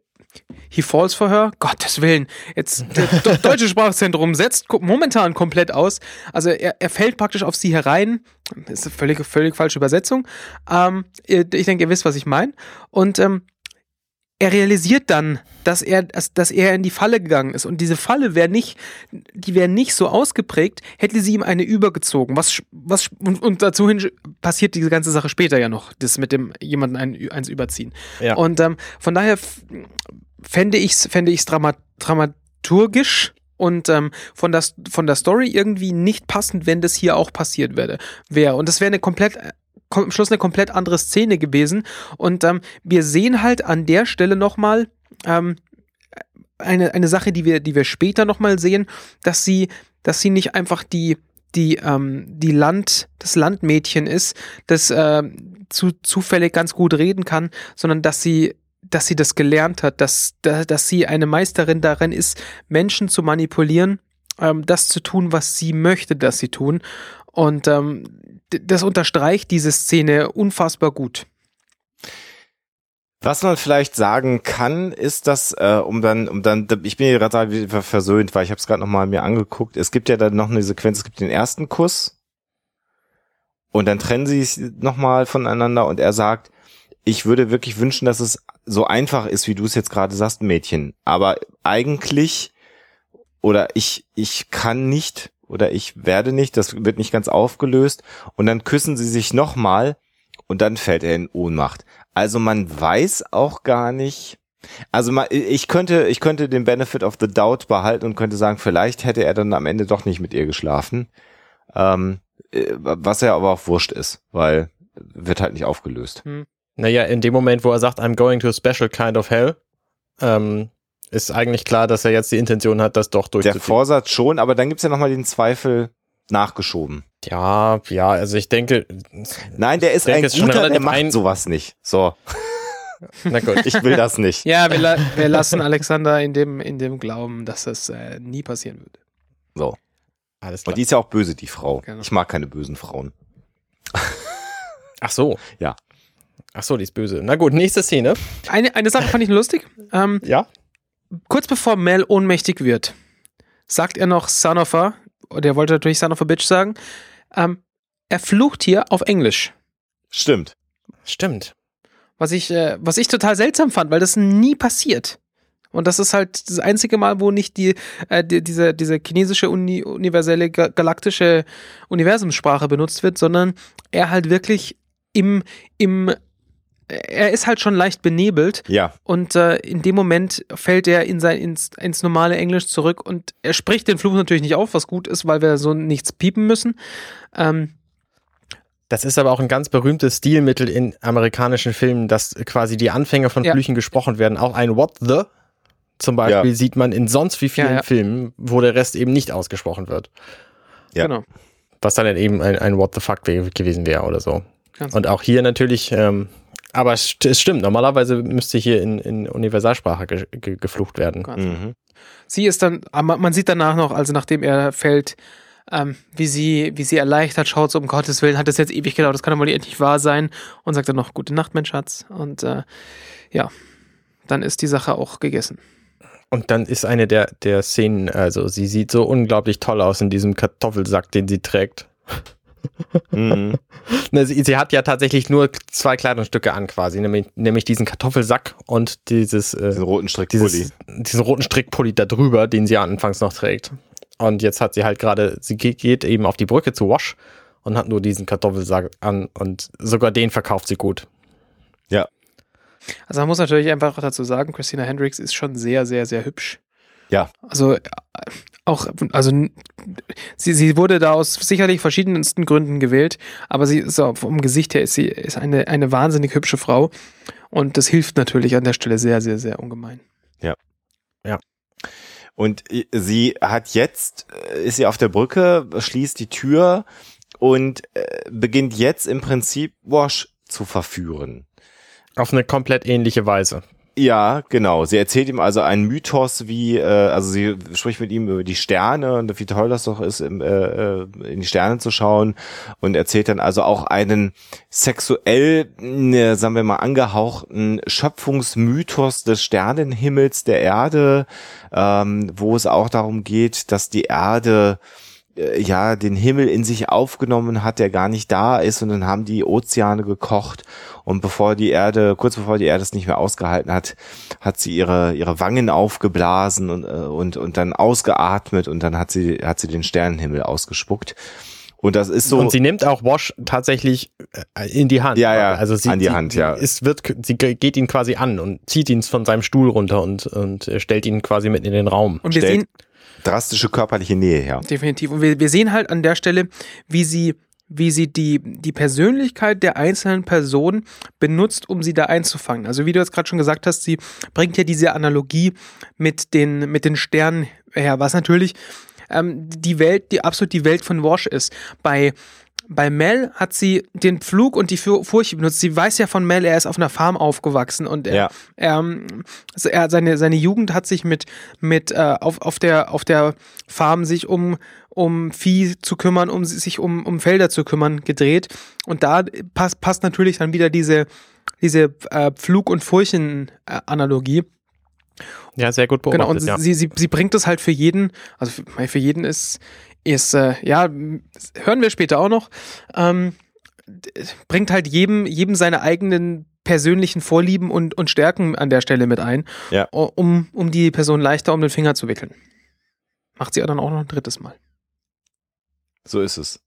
he falls for her. Gottes Willen. Jetzt, das deutsche Sprachzentrum setzt momentan komplett aus. Also er, er fällt praktisch auf sie herein. Das ist eine völlig, völlig falsche Übersetzung. Ähm, ich denke, ihr wisst, was ich meine. Und ähm, er realisiert dann, dass er, dass, er in die Falle gegangen ist. Und diese Falle wäre nicht, die wäre nicht so ausgeprägt, hätte sie ihm eine übergezogen. Was, was, und, und dazu hin passiert diese ganze Sache später ja noch, das mit dem jemanden ein, eins überziehen. Ja. Und ähm, von daher fände ich es fände ich's dramat, dramaturgisch und ähm, von, der, von der Story irgendwie nicht passend, wenn das hier auch passiert wäre. Wär. Und das wäre eine komplett am Schluss eine komplett andere Szene gewesen. Und ähm, wir sehen halt an der Stelle nochmal ähm, eine, eine Sache, die wir, die wir später nochmal sehen, dass sie, dass sie nicht einfach die, die, ähm, die Land, das Landmädchen ist, das äh, zu, zufällig ganz gut reden kann, sondern dass sie dass sie das gelernt hat, dass, dass sie eine Meisterin darin ist, Menschen zu manipulieren, ähm, das zu tun, was sie möchte, dass sie tun. Und ähm, das unterstreicht diese Szene unfassbar gut. Was man vielleicht sagen kann, ist, dass, äh, um dann, um dann, ich bin hier gerade versöhnt, weil ich habe es gerade nochmal mir angeguckt. Es gibt ja dann noch eine Sequenz, es gibt den ersten Kuss und dann trennen sie sich nochmal voneinander und er sagt, ich würde wirklich wünschen, dass es so einfach ist, wie du es jetzt gerade sagst, Mädchen. Aber eigentlich, oder ich, ich kann nicht oder ich werde nicht, das wird nicht ganz aufgelöst und dann küssen sie sich nochmal und dann fällt er in Ohnmacht. Also man weiß auch gar nicht, also mal, ich könnte, ich könnte den Benefit of the Doubt behalten und könnte sagen, vielleicht hätte er dann am Ende doch nicht mit ihr geschlafen. Ähm, äh, was ja aber auch wurscht ist, weil wird halt nicht aufgelöst. Hm. Naja, in dem Moment, wo er sagt, I'm going to a special kind of hell, ähm, ist eigentlich klar, dass er jetzt die Intention hat, das doch durchzuziehen. Der Vorsatz schon, aber dann gibt's ja nochmal den Zweifel nachgeschoben. Ja, ja, also ich denke. Nein, der ist denke, ein guter, der macht sowas nicht. So. Na gut, ich will das nicht. Ja, wir, la wir, lassen Alexander in dem, in dem Glauben, dass das äh, nie passieren würde. So. Alles klar. Und die ist ja auch böse, die Frau. Genau. Ich mag keine bösen Frauen. Ach so. Ja. Ach so, die ist böse. Na gut, nächste Szene. Eine, eine Sache fand ich lustig. Ähm, ja kurz bevor Mel ohnmächtig wird, sagt er noch Son of a, der wollte natürlich Son of a Bitch sagen, ähm, er flucht hier auf Englisch. Stimmt. Stimmt. Was ich, äh, was ich total seltsam fand, weil das nie passiert. Und das ist halt das einzige Mal, wo nicht die, äh, die diese, diese chinesische Uni, universelle galaktische Universumssprache benutzt wird, sondern er halt wirklich im, im er ist halt schon leicht benebelt. Ja. Und äh, in dem Moment fällt er in sein, ins, ins normale Englisch zurück und er spricht den Fluch natürlich nicht auf, was gut ist, weil wir so nichts piepen müssen. Ähm, das ist aber auch ein ganz berühmtes Stilmittel in amerikanischen Filmen, dass quasi die Anfänge von ja. Flüchen gesprochen werden. Auch ein What the zum Beispiel ja. sieht man in sonst wie vielen ja, Filmen, wo der Rest eben nicht ausgesprochen wird. Ja. Genau. Was dann eben ein, ein What the fuck gewesen wäre oder so. Ganz und auch hier natürlich ähm, aber es, es stimmt, normalerweise müsste hier in, in Universalsprache ge, ge, geflucht werden. Mhm. Sie ist dann, man sieht danach noch, also nachdem er fällt, ähm, wie sie, wie sie erleichtert schaut, so um Gottes Willen, hat das jetzt ewig gedauert, das kann doch wohl endlich wahr sein und sagt dann noch Gute Nacht, mein Schatz. Und äh, ja, dann ist die Sache auch gegessen. Und dann ist eine der, der Szenen, also sie sieht so unglaublich toll aus in diesem Kartoffelsack, den sie trägt. Mhm. Sie, sie, hat ja tatsächlich nur zwei Kleidungsstücke an quasi, nämlich, nämlich diesen Kartoffelsack und dieses äh, diesen roten Strickpulli. diesen roten Strickpulli da drüber, den sie anfangs noch trägt. Und jetzt hat sie halt gerade, sie geht eben auf die Brücke zu Wash und hat nur diesen Kartoffelsack an und sogar den verkauft sie gut. Ja. Also man muss natürlich einfach dazu sagen, Christina Hendricks ist schon sehr, sehr, sehr hübsch. Ja. Also äh, auch, also sie, sie wurde da aus sicherlich verschiedensten Gründen gewählt, aber sie ist so, vom Gesicht her ist sie ist eine, eine wahnsinnig hübsche Frau und das hilft natürlich an der Stelle sehr, sehr, sehr ungemein. Ja. Ja. Und sie hat jetzt, äh, ist sie auf der Brücke, schließt die Tür und äh, beginnt jetzt im Prinzip Wash zu verführen. Auf eine komplett ähnliche Weise. Ja, genau. Sie erzählt ihm also einen Mythos, wie, äh, also sie spricht mit ihm über die Sterne und wie toll das doch ist, im, äh, äh in die Sterne zu schauen und erzählt dann also auch einen sexuell, äh, sagen wir mal, angehauchten Schöpfungsmythos des Sternenhimmels der Erde, ähm, wo es auch darum geht, dass die Erde äh, ja den Himmel in sich aufgenommen hat, der gar nicht da ist und dann haben die Ozeane gekocht und bevor die Erde, kurz bevor die Erde es nicht mehr ausgehalten hat, hat sie ihre ihre Wangen aufgeblasen und äh, und und dann ausgeatmet und dann hat sie hat sie den Sternenhimmel ausgespuckt. Und das ist so. Und sie nimmt auch Wash tatsächlich äh, in die Hand. Ja, ja. Also sie, an die sie, Hand, ja. Es wird, sie geht ihn quasi an und zieht ihn von seinem Stuhl runter und, und stellt ihn quasi mit in den Raum. Und wir Stellt- sehen, drastische körperliche Nähe her. Definitiv. Und wir, wir sehen halt an der Stelle, wie sie, wie sie die, die Persönlichkeit der einzelnen Person benutzt, um sie da einzufangen. Also wie du jetzt gerade schon gesagt hast, sie bringt ja diese Analogie mit den, mit den Sternen her, was natürlich ähm, die Welt, die absolut die Welt von Wash ist. Bei bei Mel hat sie den Pflug und die Fu- Furche benutzt. Sie weiß ja von Mel, er ist auf einer Farm aufgewachsen und er, Ja. er, ähm, er seine, seine Jugend hat sich mit, mit äh, auf, auf, der, auf der Farm sich um, um Vieh zu kümmern, um sich um, um Felder zu kümmern, gedreht. Und da passt, passt natürlich dann wieder diese, diese äh, Pflug- und Furchen-Analogie. Ja, sehr gut Genau, beobachtet, und ja. sie, sie, sie bringt es halt für jeden, also für, für jeden ist, ist äh, ja, hören wir später auch noch, ähm, bringt halt jedem, jedem seine eigenen persönlichen Vorlieben und, und Stärken an der Stelle mit ein, Ja. um, um die Person leichter um den Finger zu wickeln. Macht sie ja dann auch noch ein drittes Mal. So ist es.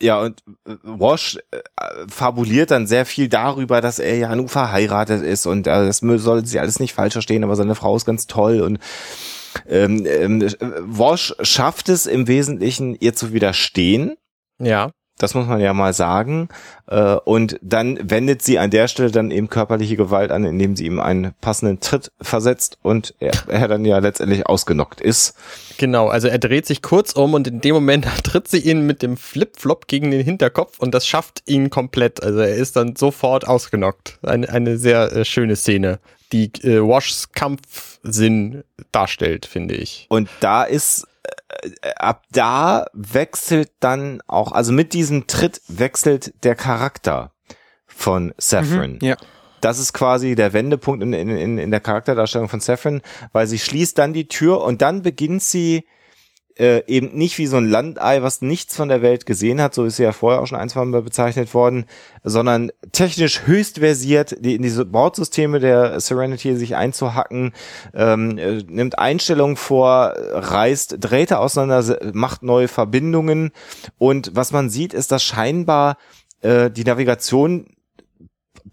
Ja, und äh, Wash äh, fabuliert dann sehr viel darüber, dass er ja nun verheiratet ist und äh, das soll sie alles nicht falsch verstehen, aber seine Frau ist ganz toll und ähm, ähm, äh, Wash schafft es im Wesentlichen, ihr zu widerstehen. Ja. Das muss man ja mal sagen. Äh, Und dann wendet sie an der Stelle dann eben körperliche Gewalt an, indem sie ihm einen passenden Tritt versetzt und er, er dann ja letztendlich ausgenockt ist. Genau, also er dreht sich kurz um und in dem Moment tritt sie ihn mit dem Flip-Flop gegen den Hinterkopf und das schafft ihn komplett. Also er ist dann sofort ausgenockt. Eine, eine sehr äh, schöne Szene, die äh, Washs Kampfsinn darstellt, finde ich. Und da ist äh, ab da wechselt dann auch, also mit diesem Tritt wechselt der Charakter von Saffron. Ja. Das ist quasi der Wendepunkt in, in, in, in der Charakterdarstellung von Saffron, weil sie schließt dann die Tür und dann beginnt sie äh, eben nicht wie so ein Landei, was nichts von der Welt gesehen hat, so ist sie ja vorher auch schon ein, zwei Mal bezeichnet worden, sondern technisch höchst versiert, die, in diese Bordsysteme der Serenity sich einzuhacken, ähm, äh, nimmt Einstellungen vor, reißt Drähte auseinander, macht neue Verbindungen und was man sieht, ist, dass scheinbar äh, die Navigation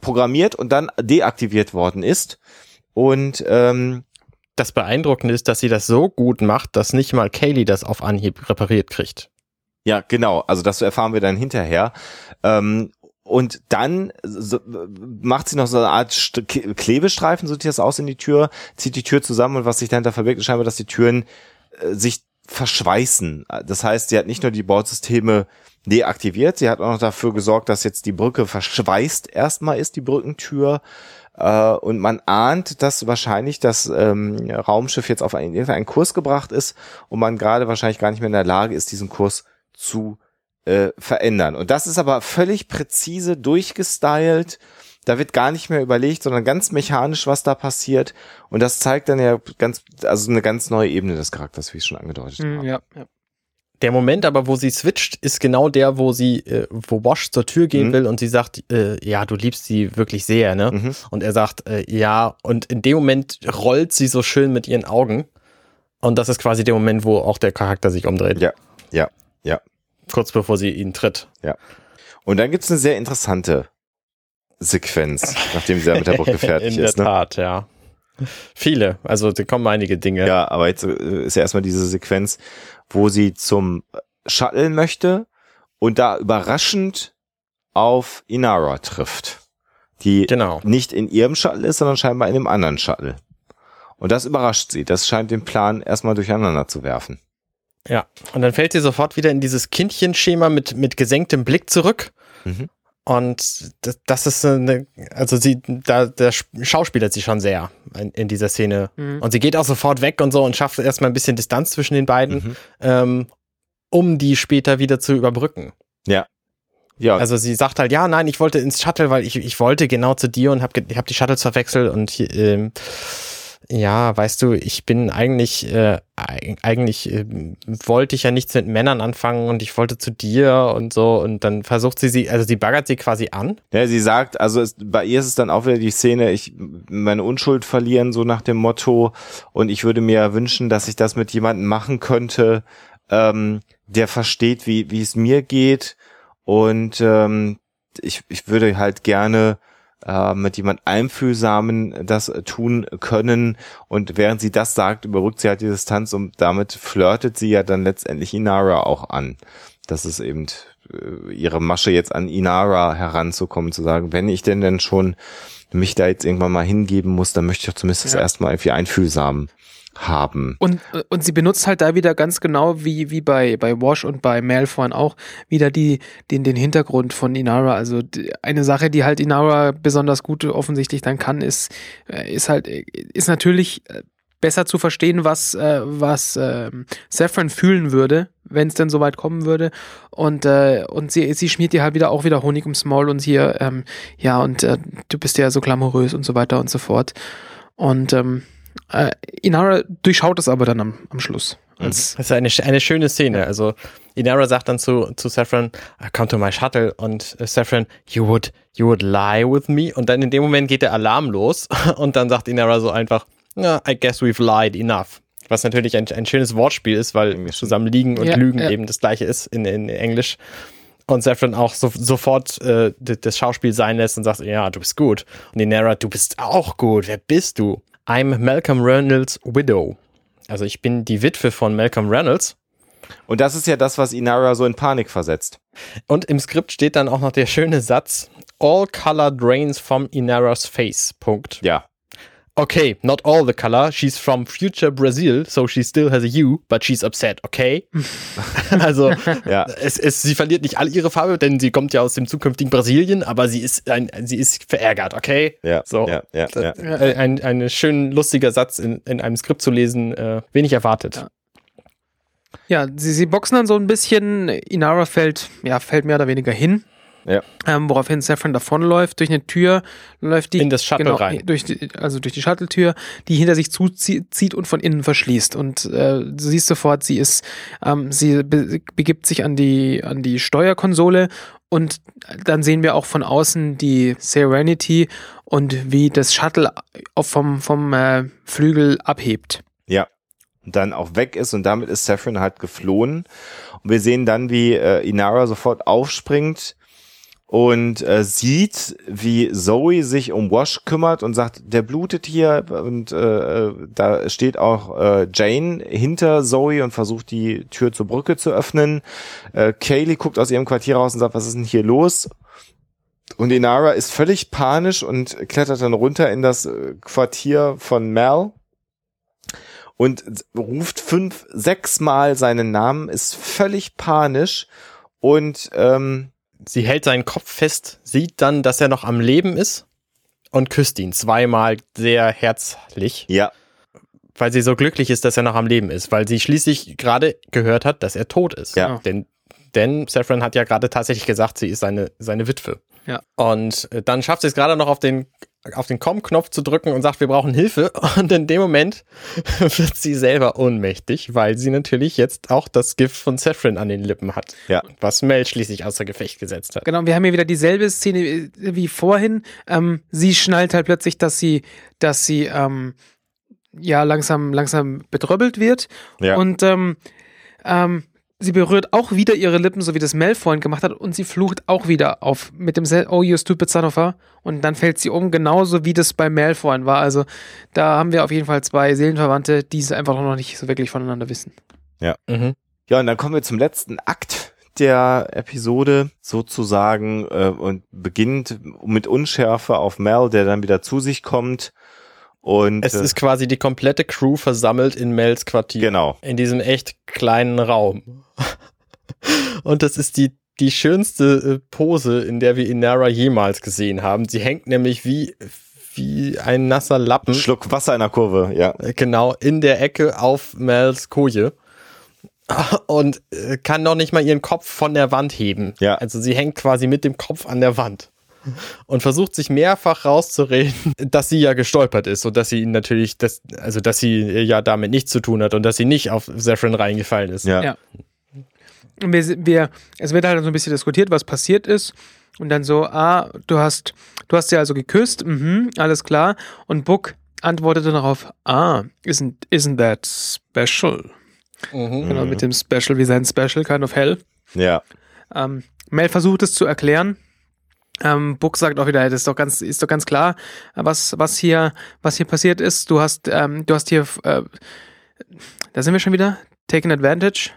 programmiert und dann deaktiviert worden ist. Und ähm, Das Beeindruckende ist, dass sie das so gut macht, dass nicht mal Kaylee das auf Anhieb repariert kriegt. ja, genau, also das erfahren wir dann hinterher. Ähm, und dann so, macht sie noch so eine Art St Klebestreifen, so sieht das aus in die Tür, zieht die Tür zusammen und was sich dahinter verbirgt, ist scheinbar, dass die Türen äh, sich verschweißen. Das heißt, sie hat nicht nur die Bordsysteme deaktiviert, sie hat auch noch dafür gesorgt, dass jetzt die Brücke verschweißt erstmal ist, die Brückentür. Äh, und man ahnt, dass wahrscheinlich das ähm, Raumschiff jetzt auf einen, irgendeinen Kurs gebracht ist und man gerade wahrscheinlich gar nicht mehr in der Lage ist, diesen Kurs zu äh, verändern. Und das ist aber völlig präzise durchgestylt. Da wird gar nicht mehr überlegt, sondern ganz mechanisch, was da passiert. Und das zeigt dann ja ganz, also eine ganz neue Ebene des Charakters, wie ich schon angedeutet Mhm, habe. ja, ja. Der Moment aber, wo sie switcht, ist genau der, wo sie, äh, wo Wash zur Tür gehen Mhm. will und sie sagt, äh, ja, du liebst sie wirklich sehr, ne? Mhm. Und er sagt, äh, ja, und in dem Moment rollt sie so schön mit ihren Augen. Und das ist quasi der Moment, wo auch der Charakter sich umdreht. Ja, ja, ja. Kurz bevor sie ihn tritt. Und dann gibt's eine sehr interessante Sequenz, nachdem sie da mit der Brücke fertig In ist. der Ne? Tat, ja. Viele, also da kommen einige Dinge. Ja, aber jetzt äh, ist ja erstmal diese Sequenz, wo sie zum Shuttle möchte und da überraschend auf Inara trifft, die Genau. nicht in ihrem Shuttle ist, sondern scheinbar in einem anderen Shuttle. Und das überrascht sie. Das scheint den Plan erstmal durcheinander zu werfen. Ja. Und dann fällt sie sofort wieder in dieses Kindchenschema mit, mit gesenktem Blick zurück. Mhm. Und das, das ist eine, also sie, da, da schauspielert sie schon sehr in, in dieser Szene. Mhm. Und sie geht auch sofort weg und so und schafft erstmal ein bisschen Distanz zwischen den beiden, mhm. ähm, um die später wieder zu überbrücken. Ja. Ja. Also sie sagt halt, ja, nein, ich wollte ins Shuttle, weil ich, ich wollte genau zu dir und habe hab die Shuttles verwechselt und ähm, ja, weißt du, ich bin eigentlich, äh, eigentlich äh, wollte ich ja nichts mit Männern anfangen und ich wollte zu dir und so und dann versucht sie sie, also sie baggert sie quasi an. Ja, sie sagt, also es, bei ihr ist es dann auch wieder die Szene, ich meine Unschuld verlieren, so nach dem Motto und ich würde mir wünschen, dass ich das mit jemandem machen könnte, ähm, der versteht, wie, wie es mir geht und ähm, ich, ich würde halt gerne äh, mit jemand Einfühlsamen das äh, tun können. Und während sie das sagt, überrückt sie halt die Distanz und damit flirtet sie ja dann letztendlich Inara auch an. Das ist eben äh, ihre Masche jetzt an Inara heranzukommen, zu sagen, wenn ich denn denn schon mich da jetzt irgendwann mal hingeben muss, dann möchte ich doch zumindest ja. das erstmal irgendwie einfühlsam haben. Und, und sie benutzt halt da wieder ganz genau wie, wie bei, bei Wash und bei vorhin auch wieder die, den, den Hintergrund von Inara. Also eine Sache, die halt Inara besonders gut offensichtlich dann kann, ist, äh, ist halt, ist natürlich äh, besser zu verstehen, was, äh, was äh, Saffron fühlen würde, wenn es denn so weit kommen würde. Und, äh, und sie, sie schmiert ihr halt wieder auch wieder Honig ums Maul und hier, ähm, ja, und äh, du bist ja so glamourös und so weiter und so fort. Und ähm, äh, Inara durchschaut es aber dann am, am Schluss. Mhm. das ist eine, eine schöne Szene. Also Inara sagt dann zu, zu Saffron, come to my shuttle und Saffron, you would, you would lie with me. Und dann in dem Moment geht der Alarm los und dann sagt Inara so einfach, yeah, I guess we've lied enough. Was natürlich ein, ein schönes Wortspiel ist, weil zusammen liegen und ja, lügen ja. eben das gleiche ist in, in Englisch. Und Saffron auch so, sofort äh, das Schauspiel sein lässt und sagt, ja, du bist gut. Und Inara, du bist auch gut. Wer bist du? I'm Malcolm Reynolds' Widow. Also ich bin die Witwe von Malcolm Reynolds. Und das ist ja das, was Inara so in Panik versetzt. Und im Skript steht dann auch noch der schöne Satz: All color drains from Inaras face. Punkt. Ja okay, not all the color. She's from future Brazil, so she still has a U, but she's upset, okay? also, ja. es, es, sie verliert nicht all ihre Farbe, denn sie kommt ja aus dem zukünftigen Brasilien, aber sie ist, ein, sie ist verärgert, okay? Ja, so. Ja, ja, ja. Ein, ein schön lustiger Satz in, in einem Skript zu lesen, äh, wenig erwartet. Ja. Ja, sie, sie boxen dann so ein bisschen. Inara fällt, ja, fällt mehr oder weniger hin. Ja. Ähm, woraufhin Saffron davonläuft, durch eine Tür läuft die. In das Shuttle genau, rein. Durch die, also durch die Shuttle-Tür, die hinter sich zuzieht und von innen verschließt. Und äh, du siehst sofort, sie ist, ähm, sie be begibt sich an die, an die Steuerkonsole und dann sehen wir auch von außen die Serenity und wie das Shuttle vom, vom äh, Flügel abhebt. Ja. Und dann auch weg ist und damit ist Saffron halt geflohen. Und wir sehen dann, wie äh, Inara sofort aufspringt und äh, sieht, wie Zoe sich um Wash kümmert und sagt, der blutet hier und äh, da steht auch äh, Jane hinter Zoe und versucht die Tür zur Brücke zu öffnen. Äh, Kaylee guckt aus ihrem Quartier raus und sagt, was ist denn hier los? Und Inara ist völlig panisch und klettert dann runter in das äh, Quartier von Mel und ruft fünf, sechs Mal seinen Namen, ist völlig panisch und ähm, sie hält seinen Kopf fest, sieht dann, dass er noch am Leben ist und küsst ihn zweimal sehr herzlich. Ja. Weil sie so glücklich ist, dass er noch am Leben ist, weil sie schließlich gerade gehört hat, dass er tot ist. Ja. Denn, denn Saffron hat ja gerade tatsächlich gesagt, sie ist seine, seine Witwe. Ja. Und äh, dann schafft sie es gerade noch auf den auf den Com-Knopf zu drücken und sagt, wir brauchen Hilfe. Und in dem Moment wird sie selber ohnmächtig, weil sie natürlich jetzt auch das Gift von Saffron an den Lippen hat. Ja. Was Mel schließlich außer Gefecht gesetzt hat. Genau, wir haben hier wieder dieselbe Szene wie vorhin. Ähm, sie schnallt halt plötzlich, dass sie, dass sie ähm, ja langsam, langsam betröbbelt wird. Ja. Und ähm, ähm, sie berührt auch wieder ihre Lippen, so wie das Mel vorhin gemacht hat, und sie flucht auch wieder auf mit dem Oh, you stupid son of a. Und dann fällt sie um, genauso wie das bei Mel vorhin war. Also da haben wir auf jeden Fall zwei Seelenverwandte, die es einfach noch nicht so wirklich voneinander wissen. Ja. Mhm. Ja, und dann kommen wir zum letzten Akt der Episode sozusagen äh, und beginnt mit Unschärfe auf Mel, der dann wieder zu sich kommt und es äh, ist quasi die komplette Crew versammelt in Mels Quartier. Genau. In diesem echt kleinen Raum. Und das ist die, die schönste äh, Pose, in der wir Inara jemals gesehen haben. Sie hängt nämlich wie, wie ein nasser Lappen. Schluck Wasser in der Kurve, ja. Äh, Genau, in der Ecke auf Mels Koje. Und kann noch nicht mal ihren Kopf von der Wand heben. Ja. Also sie hängt quasi mit dem Kopf an der Wand. Und versucht sich mehrfach rauszureden, dass sie ja gestolpert ist und dass sie ihn natürlich, das, also dass sie ja damit nichts zu tun hat und dass sie nicht auf Zephyrin reingefallen ist. Ja. Ja. Wir, wir, es wird halt so ein bisschen diskutiert, was passiert ist. Und dann so, ah, du hast, du hast sie also geküsst, mhm, alles klar. Und Book antwortete darauf, ah, isn't, isn't that special? Mhm. Genau, mit dem Special, wie sein Special, kind of hell. Ja. Ähm, Mel versucht es zu erklären. Ähm, Book sagt auch wieder, das ist doch ganz, ist doch ganz klar, was, was hier, was hier passiert ist. Du hast, ähm, du hast hier, äh, da sind wir schon wieder, taken advantage.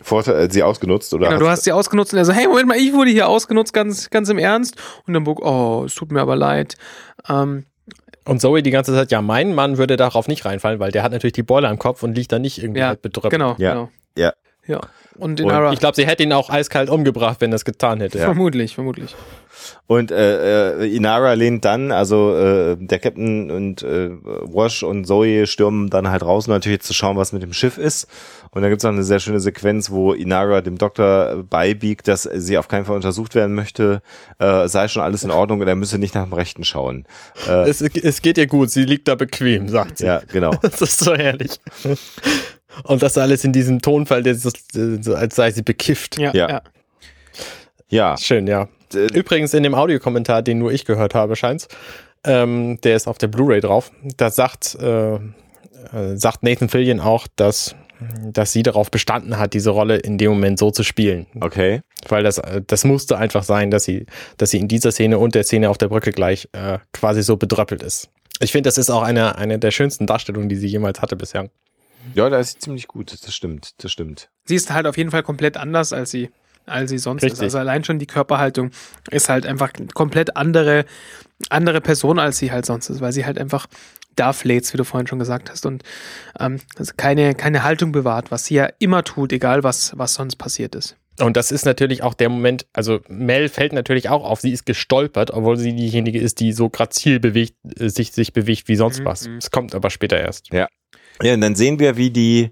Vorteil, äh, sie ausgenutzt oder? Genau, du hast- hast sie ausgenutzt und er so, hey, Moment mal, ich wurde hier ausgenutzt, ganz, ganz im Ernst. Und dann Book, oh, es tut mir aber leid. Ähm, Und Zoe die ganze Zeit, ja, mein Mann würde darauf nicht reinfallen, weil der hat natürlich die Beule am Kopf und liegt da nicht irgendwie ja, halt betröppelt. genau, Ja. genau. Ja. Ja. Und Und Inara, Ich glaube, sie hätte ihn auch eiskalt umgebracht, wenn es getan hätte. vermutlich, vermutlich. Und äh, äh, Inara lehnt dann, also äh, der Captain und äh, Wash und Zoe stürmen dann halt raus, um natürlich zu schauen, was mit dem Schiff ist. Und dann gibt's noch eine sehr schöne Sequenz, wo Inara dem Doktor beibiegt, dass sie auf keinen Fall untersucht werden möchte, äh, sei schon alles in Ordnung und er müsse nicht nach dem Rechten schauen. Äh, Es, es geht ihr gut, sie liegt da bequem, sagt sie. ja, genau. Das ist so herrlich. Und das alles in diesem Tonfall, der so, so, als sei sie bekifft. Ja, Ja. ja. Ja, Schön, ja. Übrigens in dem Audiokommentar, den nur ich gehört habe, scheint's, ähm, der ist auf der Blu-ray drauf. Da sagt, äh, äh, sagt Nathan Fillion auch, dass, dass sie darauf bestanden hat, diese Rolle in dem Moment so zu spielen. okay. Weil das, äh, das musste einfach sein, dass sie, dass sie in dieser Szene und der Szene auf der Brücke gleich äh, quasi so bedröppelt ist. Ich finde, das ist auch eine, eine der schönsten Darstellungen, die sie jemals hatte bisher. Ja, da ist sie ziemlich gut, das stimmt, das stimmt. Sie ist halt auf jeden Fall komplett anders, als sie, als sie sonst Richtig. ist. Also allein schon die Körperhaltung ist halt einfach eine komplett andere, andere Person, als sie halt sonst ist, weil sie halt einfach da fläht, wie du vorhin schon gesagt hast, und ähm, also keine, keine Haltung bewahrt, was sie ja immer tut, egal was, was sonst passiert ist. Und das ist natürlich auch der Moment, also Mel fällt natürlich auch auf, sie ist gestolpert, obwohl sie diejenige ist, die so grazil bewegt, äh, sich, sich bewegt wie sonst Mhm, was. mhm. Es kommt aber später erst. Ja, und dann sehen wir, wie die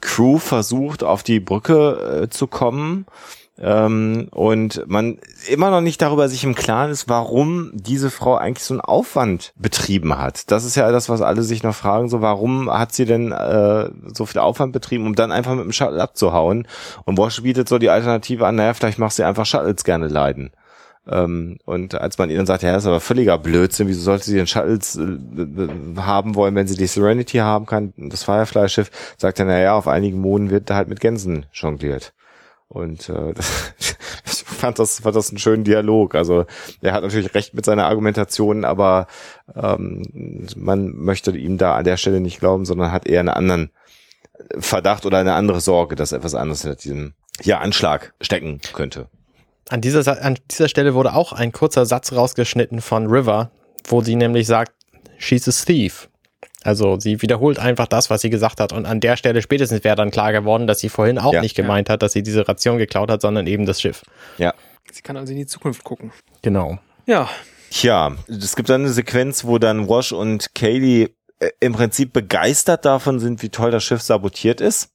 Crew versucht, auf die Brücke äh, zu kommen. Ähm, und man immer noch nicht darüber sich im Klaren ist, warum diese Frau eigentlich so einen Aufwand betrieben hat. Das ist ja das, was alle sich noch fragen, so warum hat sie denn äh, so viel Aufwand betrieben, um dann einfach mit dem Shuttle abzuhauen? Und Wash bietet so die Alternative an, naja, vielleicht machst du einfach Shuttles gerne leiden. Ähm, und als man ihnen sagt, ja, das ist aber völliger Blödsinn, wieso sollte sie den Shuttles äh, haben wollen, wenn sie die Serenity haben kann, das Firefly-Schiff, sagt er, naja, auf einigen Monden wird da halt mit Gänsen jongliert. Und äh, ich fand das, fand das einen schönen Dialog. Also er hat natürlich recht mit seiner Argumentation, aber ähm, man möchte ihm da an der Stelle nicht glauben, sondern hat eher einen anderen Verdacht oder eine andere Sorge, dass etwas anderes hinter diesem ja, Anschlag stecken könnte. An dieser, an dieser Stelle wurde auch ein kurzer Satz rausgeschnitten von River, wo sie nämlich sagt, she's a thief. Also sie wiederholt einfach das, was sie gesagt hat. Und an der Stelle spätestens wäre dann klar geworden, dass sie vorhin auch Ja. nicht gemeint hat, dass sie diese Ration geklaut hat, sondern eben das Schiff. Ja. Sie kann also in die Zukunft gucken. Genau. Ja, Tja, es gibt dann eine Sequenz, wo dann Wash und Kaylee äh, im Prinzip begeistert davon sind, wie toll das Schiff sabotiert ist.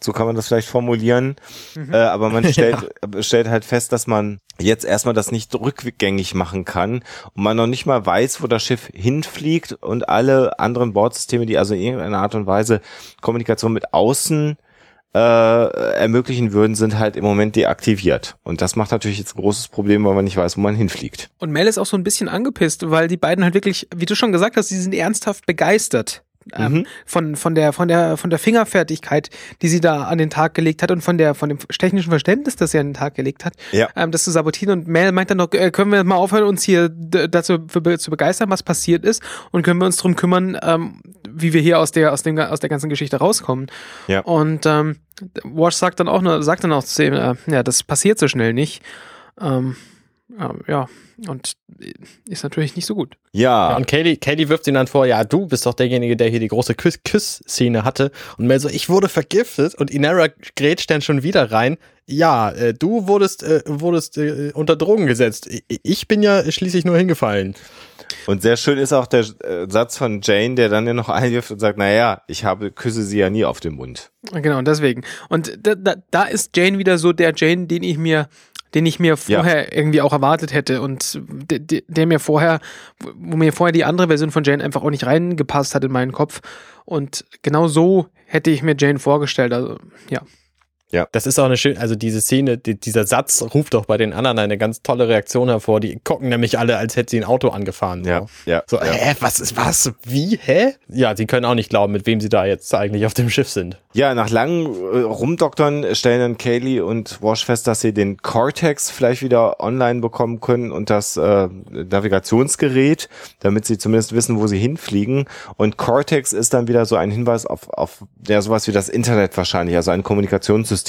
So kann man das vielleicht formulieren. Mhm. Äh, aber man stellt, äh, stellt halt fest, dass man jetzt erstmal das nicht rückgängig machen kann und man noch nicht mal weiß, wo das Schiff hinfliegt und alle anderen Bordsysteme, die also in irgendeiner Art und Weise Kommunikation mit außen äh, ermöglichen würden, sind halt im Moment deaktiviert. Und das macht natürlich jetzt ein großes Problem, weil man nicht weiß, wo man hinfliegt. Und Mel ist auch so ein bisschen angepisst, weil die beiden halt wirklich, wie du schon gesagt hast, sie sind ernsthaft begeistert. Ähm, Mhm. von, von der, von der, von der Fingerfertigkeit, die sie da an den Tag gelegt hat und von der, von dem technischen Verständnis, das sie an den Tag gelegt hat, Ja. ähm, das zu sabotieren. Und Mel meint dann noch, äh, können wir mal aufhören, uns hier dazu be- zu begeistern, was passiert ist und können wir uns drum kümmern, ähm, wie wir hier aus der, aus dem, aus der ganzen Geschichte rauskommen. Ja. Und ähm, Wash sagt dann auch, nur, sagt dann auch zu ihm, äh, ja, das passiert so schnell nicht. Ähm, Ähm, ja, und ist natürlich nicht so gut. Ja. Ja, und Kaylee, Kaylee wirft ihn dann vor, ja, du bist doch derjenige, der hier die große Küss- Küss-Szene hatte. Und Mel so, ich wurde vergiftet. Und Inara grätscht dann schon wieder rein. Ja, äh, du wurdest, äh, wurdest äh, unter Drogen gesetzt. Ich bin ja schließlich nur hingefallen. Und sehr schön ist auch der äh, Satz von Jane, der dann ja noch einwirft und sagt, naja, ich habe, küsse sie ja nie auf den Mund. Genau, deswegen. Und da, da, da ist Jane wieder so der Jane, den ich mir, den ich mir Ja. vorher irgendwie auch erwartet hätte und der, der, der mir vorher, wo mir vorher die andere Version von Jane einfach auch nicht reingepasst hat in meinen Kopf. Und genau so hätte ich mir Jane vorgestellt. Also, ja. Das ist auch eine schöne, also diese Szene, die, dieser Satz ruft doch bei den anderen eine ganz tolle Reaktion hervor. Die gucken nämlich alle, als hätte sie ein Auto angefahren. So. Ja, ja. So, ja. hä, was ist, was, wie, hä? Ja, sie können auch nicht glauben, mit wem sie da jetzt eigentlich auf dem Schiff sind. Ja, nach langem äh, Rumdoktern stellen dann Kaylee und Wash fest, dass sie den Cortex vielleicht wieder online bekommen können und das äh, Navigationsgerät, damit sie zumindest wissen, wo sie hinfliegen. Und Cortex ist dann wieder so ein Hinweis auf, auf ja, sowas wie das Internet wahrscheinlich, also ein Kommunikationssystem,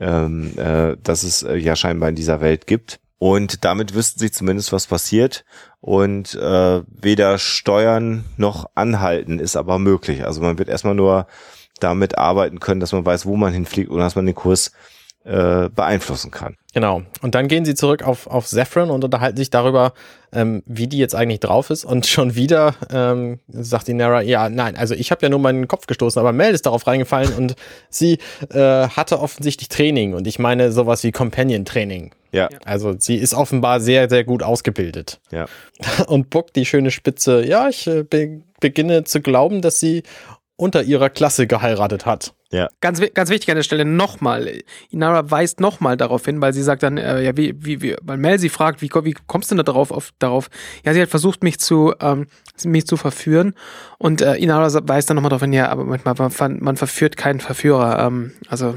ähm, äh, das es äh, ja scheinbar in dieser Welt gibt. Und damit wüssten sie zumindest, was passiert. Und äh, weder steuern noch anhalten ist aber möglich. Also man wird erstmal nur damit arbeiten können, dass man weiß, wo man hinfliegt und dass man den Kurs äh, beeinflussen kann. Genau. Und dann gehen sie zurück auf, auf Saffron und unterhalten sich darüber, ähm, wie die jetzt eigentlich drauf ist. Und schon wieder ähm, sagt die Nara, ja, nein, also ich habe ja nur meinen Kopf gestoßen, aber Mel ist darauf reingefallen und sie äh, hatte offensichtlich Training. Und ich meine sowas wie Companion-Training. Ja, Also sie ist offenbar sehr, sehr gut ausgebildet. ja. Und Buck die schöne Spitze, ja, ich äh, be beginne zu glauben, dass sie unter ihrer Klasse geheiratet hat. Ganz, wi- ganz wichtig an der Stelle nochmal. Inara weist nochmal darauf hin, weil sie sagt dann, äh, ja, wie, wie, wie, weil Mel sie fragt, wie, wie kommst du denn da drauf, auf, darauf? Ja, sie hat versucht, mich zu, ähm, mich zu verführen. Und äh, Inara weist dann nochmal darauf hin, ja, aber manchmal, man, man verführt keinen Verführer. Ähm, also,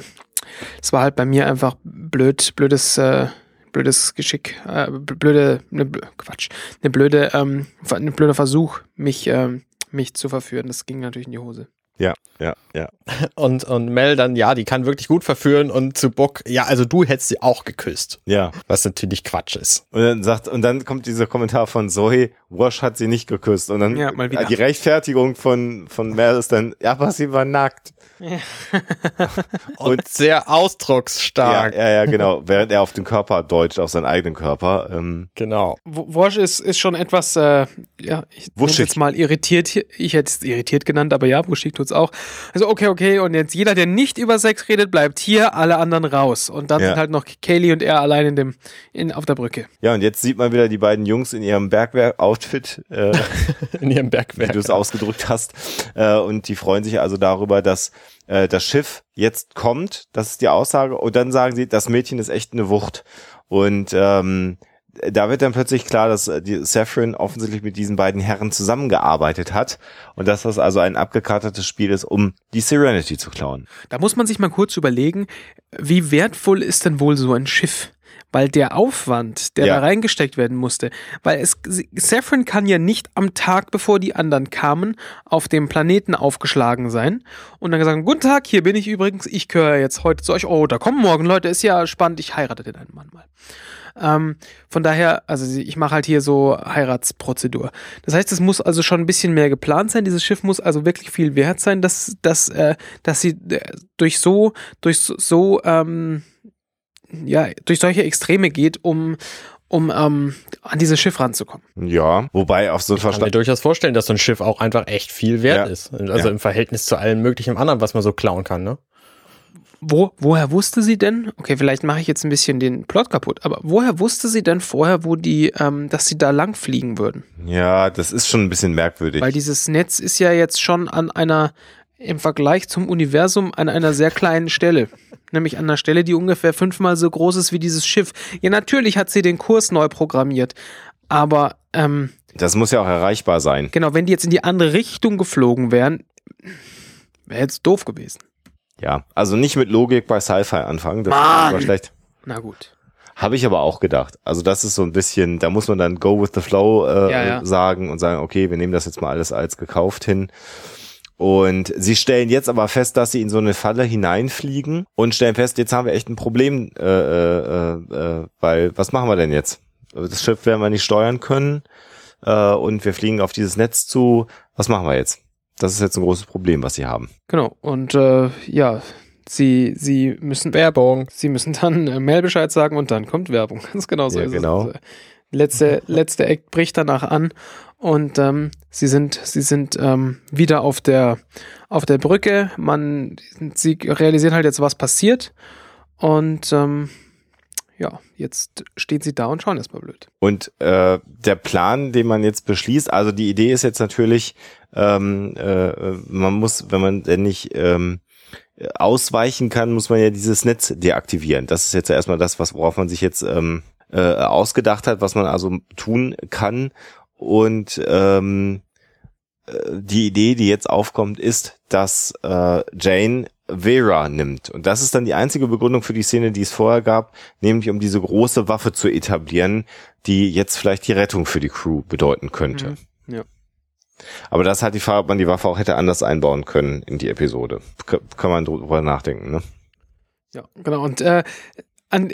es war halt bei mir einfach blöd, blödes, äh, blödes Geschick, äh, blöde, ne, blö- Quatsch, eine blöde, ähm, ein blöder Versuch, mich, ähm, mich zu verführen. Das ging natürlich in die Hose. Ja, ja, ja. Und, und Mel dann, ja, die kann wirklich gut verführen und zu Buck, ja, also du hättest sie auch geküsst. Ja. Was natürlich Quatsch ist. Und dann sagt, und dann kommt dieser Kommentar von Zoe, Wash hat sie nicht geküsst. Und dann Ja, mal wieder. die Rechtfertigung von, von Mel ist dann, ja, aber sie war nackt. Und sehr Ja, ausdrucksstark. ja, ja, genau. Während er auf den Körper deutscht, auf seinen eigenen Körper. Ähm, Genau. W- Wosch ist, ist schon etwas, äh, ja, ich Wuschig. jetzt mal irritiert. Ich hätte es irritiert genannt, aber ja, wuschig tut's auch. Also okay, okay, und jetzt jeder, der nicht über Sex redet, bleibt hier, alle anderen raus. Und dann Ja. sind halt noch Kaylee und er allein in dem, in, auf der Brücke. ja, und jetzt sieht man wieder die beiden Jungs in ihrem Bergwehr-Outfit, äh, In ihrem wie Bergwerk. du es ausgedrückt hast. Äh, und die freuen sich also darüber, dass äh, das Schiff jetzt kommt. Das ist die Aussage. Und dann sagen sie, das Mädchen ist echt eine Wucht. Und ähm, da wird dann plötzlich klar, dass äh, die Saffron offensichtlich mit diesen beiden Herren zusammengearbeitet hat und dass das also ein abgekartetes Spiel ist, um die Serenity zu klauen. Da muss man sich mal kurz überlegen, wie wertvoll ist denn wohl so ein Schiff? Weil der Aufwand, der Ja. da reingesteckt werden musste, weil es, Saffron kann ja nicht am Tag, bevor die anderen kamen, auf dem Planeten aufgeschlagen sein und dann gesagt, guten Tag, hier bin ich übrigens, ich gehöre jetzt heute zu euch, oh, da kommen morgen Leute, ist ja spannend, ich heirate den einen Mann mal. Ähm, von daher, also ich mache halt hier so Heiratsprozedur. Das heißt, es muss also schon ein bisschen mehr geplant sein. Dieses Schiff muss also wirklich viel wert sein, dass, dass, äh, dass sie äh, durch so, durch so, so ähm, ja, durch solche Extreme geht, um, um ähm, an dieses Schiff ranzukommen. Ja, wobei auf so ein Ich kann mir Verstand. durchaus vorstellen, dass so ein Schiff auch einfach echt viel wert Ja. ist. Also Ja. im Verhältnis zu allem möglichen anderen, was man so klauen kann, ne? Wo, woher wusste sie denn? Okay, vielleicht mache ich jetzt ein bisschen den Plot kaputt, aber woher wusste sie denn vorher, wo die, ähm, dass sie da lang fliegen würden? Ja, das ist schon ein bisschen merkwürdig. Weil dieses Netz ist ja jetzt schon an einer, im Vergleich zum Universum, an einer sehr kleinen Stelle. Nämlich an einer Stelle, die ungefähr fünfmal so groß ist wie dieses Schiff. Ja, natürlich hat sie den Kurs neu programmiert. Aber, ähm, Das muss ja auch erreichbar sein. genau, wenn die jetzt in die andere Richtung geflogen wären, wäre jetzt doof gewesen. Ja, also nicht mit Logik bei Sci-Fi anfangen. Das Mann! war schlecht. Na gut. Habe ich aber auch gedacht. Also das ist so ein bisschen, da muss man dann go with the flow äh, Ja, ja. sagen und sagen, okay, wir nehmen das jetzt mal alles als gekauft hin. Und sie stellen jetzt aber fest, dass sie in so eine Falle hineinfliegen und stellen fest, jetzt haben wir echt ein Problem, äh, äh, äh, weil was machen wir denn jetzt? das Schiff werden wir nicht steuern können äh, und wir fliegen auf dieses Netz zu. Was machen wir jetzt? Das ist jetzt ein großes Problem, was sie haben. Genau. Und äh, ja, sie, sie müssen Werbung. Sie müssen dann äh, Mailbescheid sagen und dann kommt Werbung. Ganz genau so Ja, ist genau. es. Letzte, letzte Act bricht danach an und ähm, sie sind, sie sind ähm, wieder auf der, auf der Brücke. Man, sie realisieren halt jetzt, was passiert. Und ähm, ja, jetzt stehen sie da und schauen erstmal blöd. Und äh, der Plan, den man jetzt beschließt, also die Idee ist jetzt natürlich, ähm, äh, man muss, wenn man denn nicht ähm, ausweichen kann, muss man ja dieses Netz deaktivieren. Das ist jetzt erstmal das, was worauf man sich jetzt ähm, äh, ausgedacht hat, was man also tun kann. Und ähm, äh, die Idee, die jetzt aufkommt, ist, dass äh, Jane Vera nimmt. Und das ist dann die einzige Begründung für die Szene, die es vorher gab, nämlich um diese große Waffe zu etablieren, die jetzt vielleicht die Rettung für die Crew bedeuten könnte. Mhm. Ja. Aber das hat die Frage, ob man die Waffe auch hätte anders einbauen können in die Episode. K kann man drüber nachdenken, ne? Ja, genau. Und äh, an,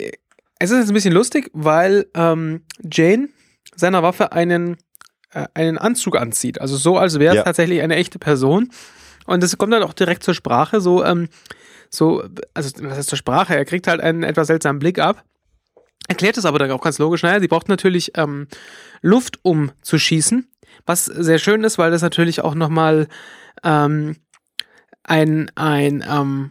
es ist jetzt ein bisschen lustig, weil ähm, Jane seiner Waffe einen, einen Anzug anzieht. Also so, als wäre es Ja. tatsächlich eine echte Person. Und das kommt dann auch direkt zur Sprache. So, ähm, so, also was heißt zur Sprache? Er kriegt halt einen etwas seltsamen Blick ab. Erklärt es aber dann auch ganz logisch. Naja, sie braucht natürlich ähm, Luft, um zu schießen. Was sehr schön ist, weil das natürlich auch nochmal ähm, ein, ein ähm,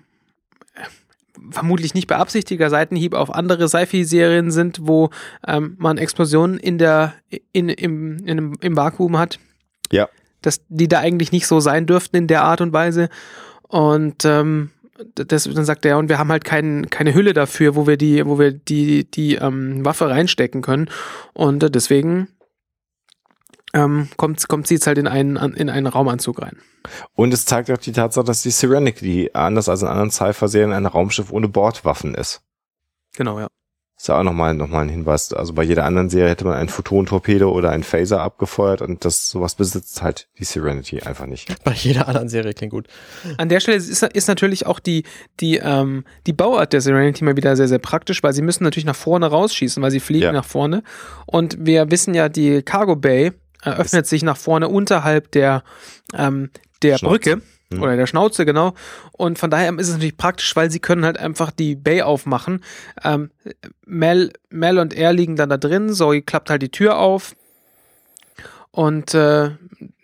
vermutlich nicht beabsichtigter Seitenhieb auf andere Sci-Fi-Serien sind, wo ähm, man Explosionen in der, in, im, in, einem- im Vakuum hat. Ja. Dass die da eigentlich nicht so sein dürften in der Art und Weise. Und ähm, das, dann sagt er, und wir haben halt kein, keine Hülle dafür, wo wir die, wo wir die, die ähm, Waffe reinstecken können. Und äh, deswegen ähm, kommt, kommt sie jetzt halt in einen, in einen Raumanzug rein. Und es zeigt auch die Tatsache, dass die Serenity, anders als in anderen Sci-Fi-Serien, ein Raumschiff ohne Bordwaffen ist. Genau, ja. Ist ja auch nochmal noch mal ein Hinweis. Also bei jeder anderen Serie hätte man einen Photon-Torpedo oder einen Phaser abgefeuert und das sowas besitzt halt die Serenity einfach nicht. Bei jeder anderen Serie klingt gut. An der Stelle ist, ist natürlich auch die, die, ähm, die Bauart der Serenity mal wieder sehr, sehr praktisch, weil sie müssen natürlich nach vorne rausschießen, weil sie fliegen Ja. nach vorne. Und wir wissen ja, die Cargo Bay eröffnet sich nach vorne unterhalb der, ähm, der Schnauze. Brücke. Hm. Oder der Schnauze, genau. Und von daher ist es natürlich praktisch, weil sie können halt einfach die Bay aufmachen. Ähm, Mel, Mel und er liegen dann da drin, Zoe klappt halt die Tür auf. Und äh,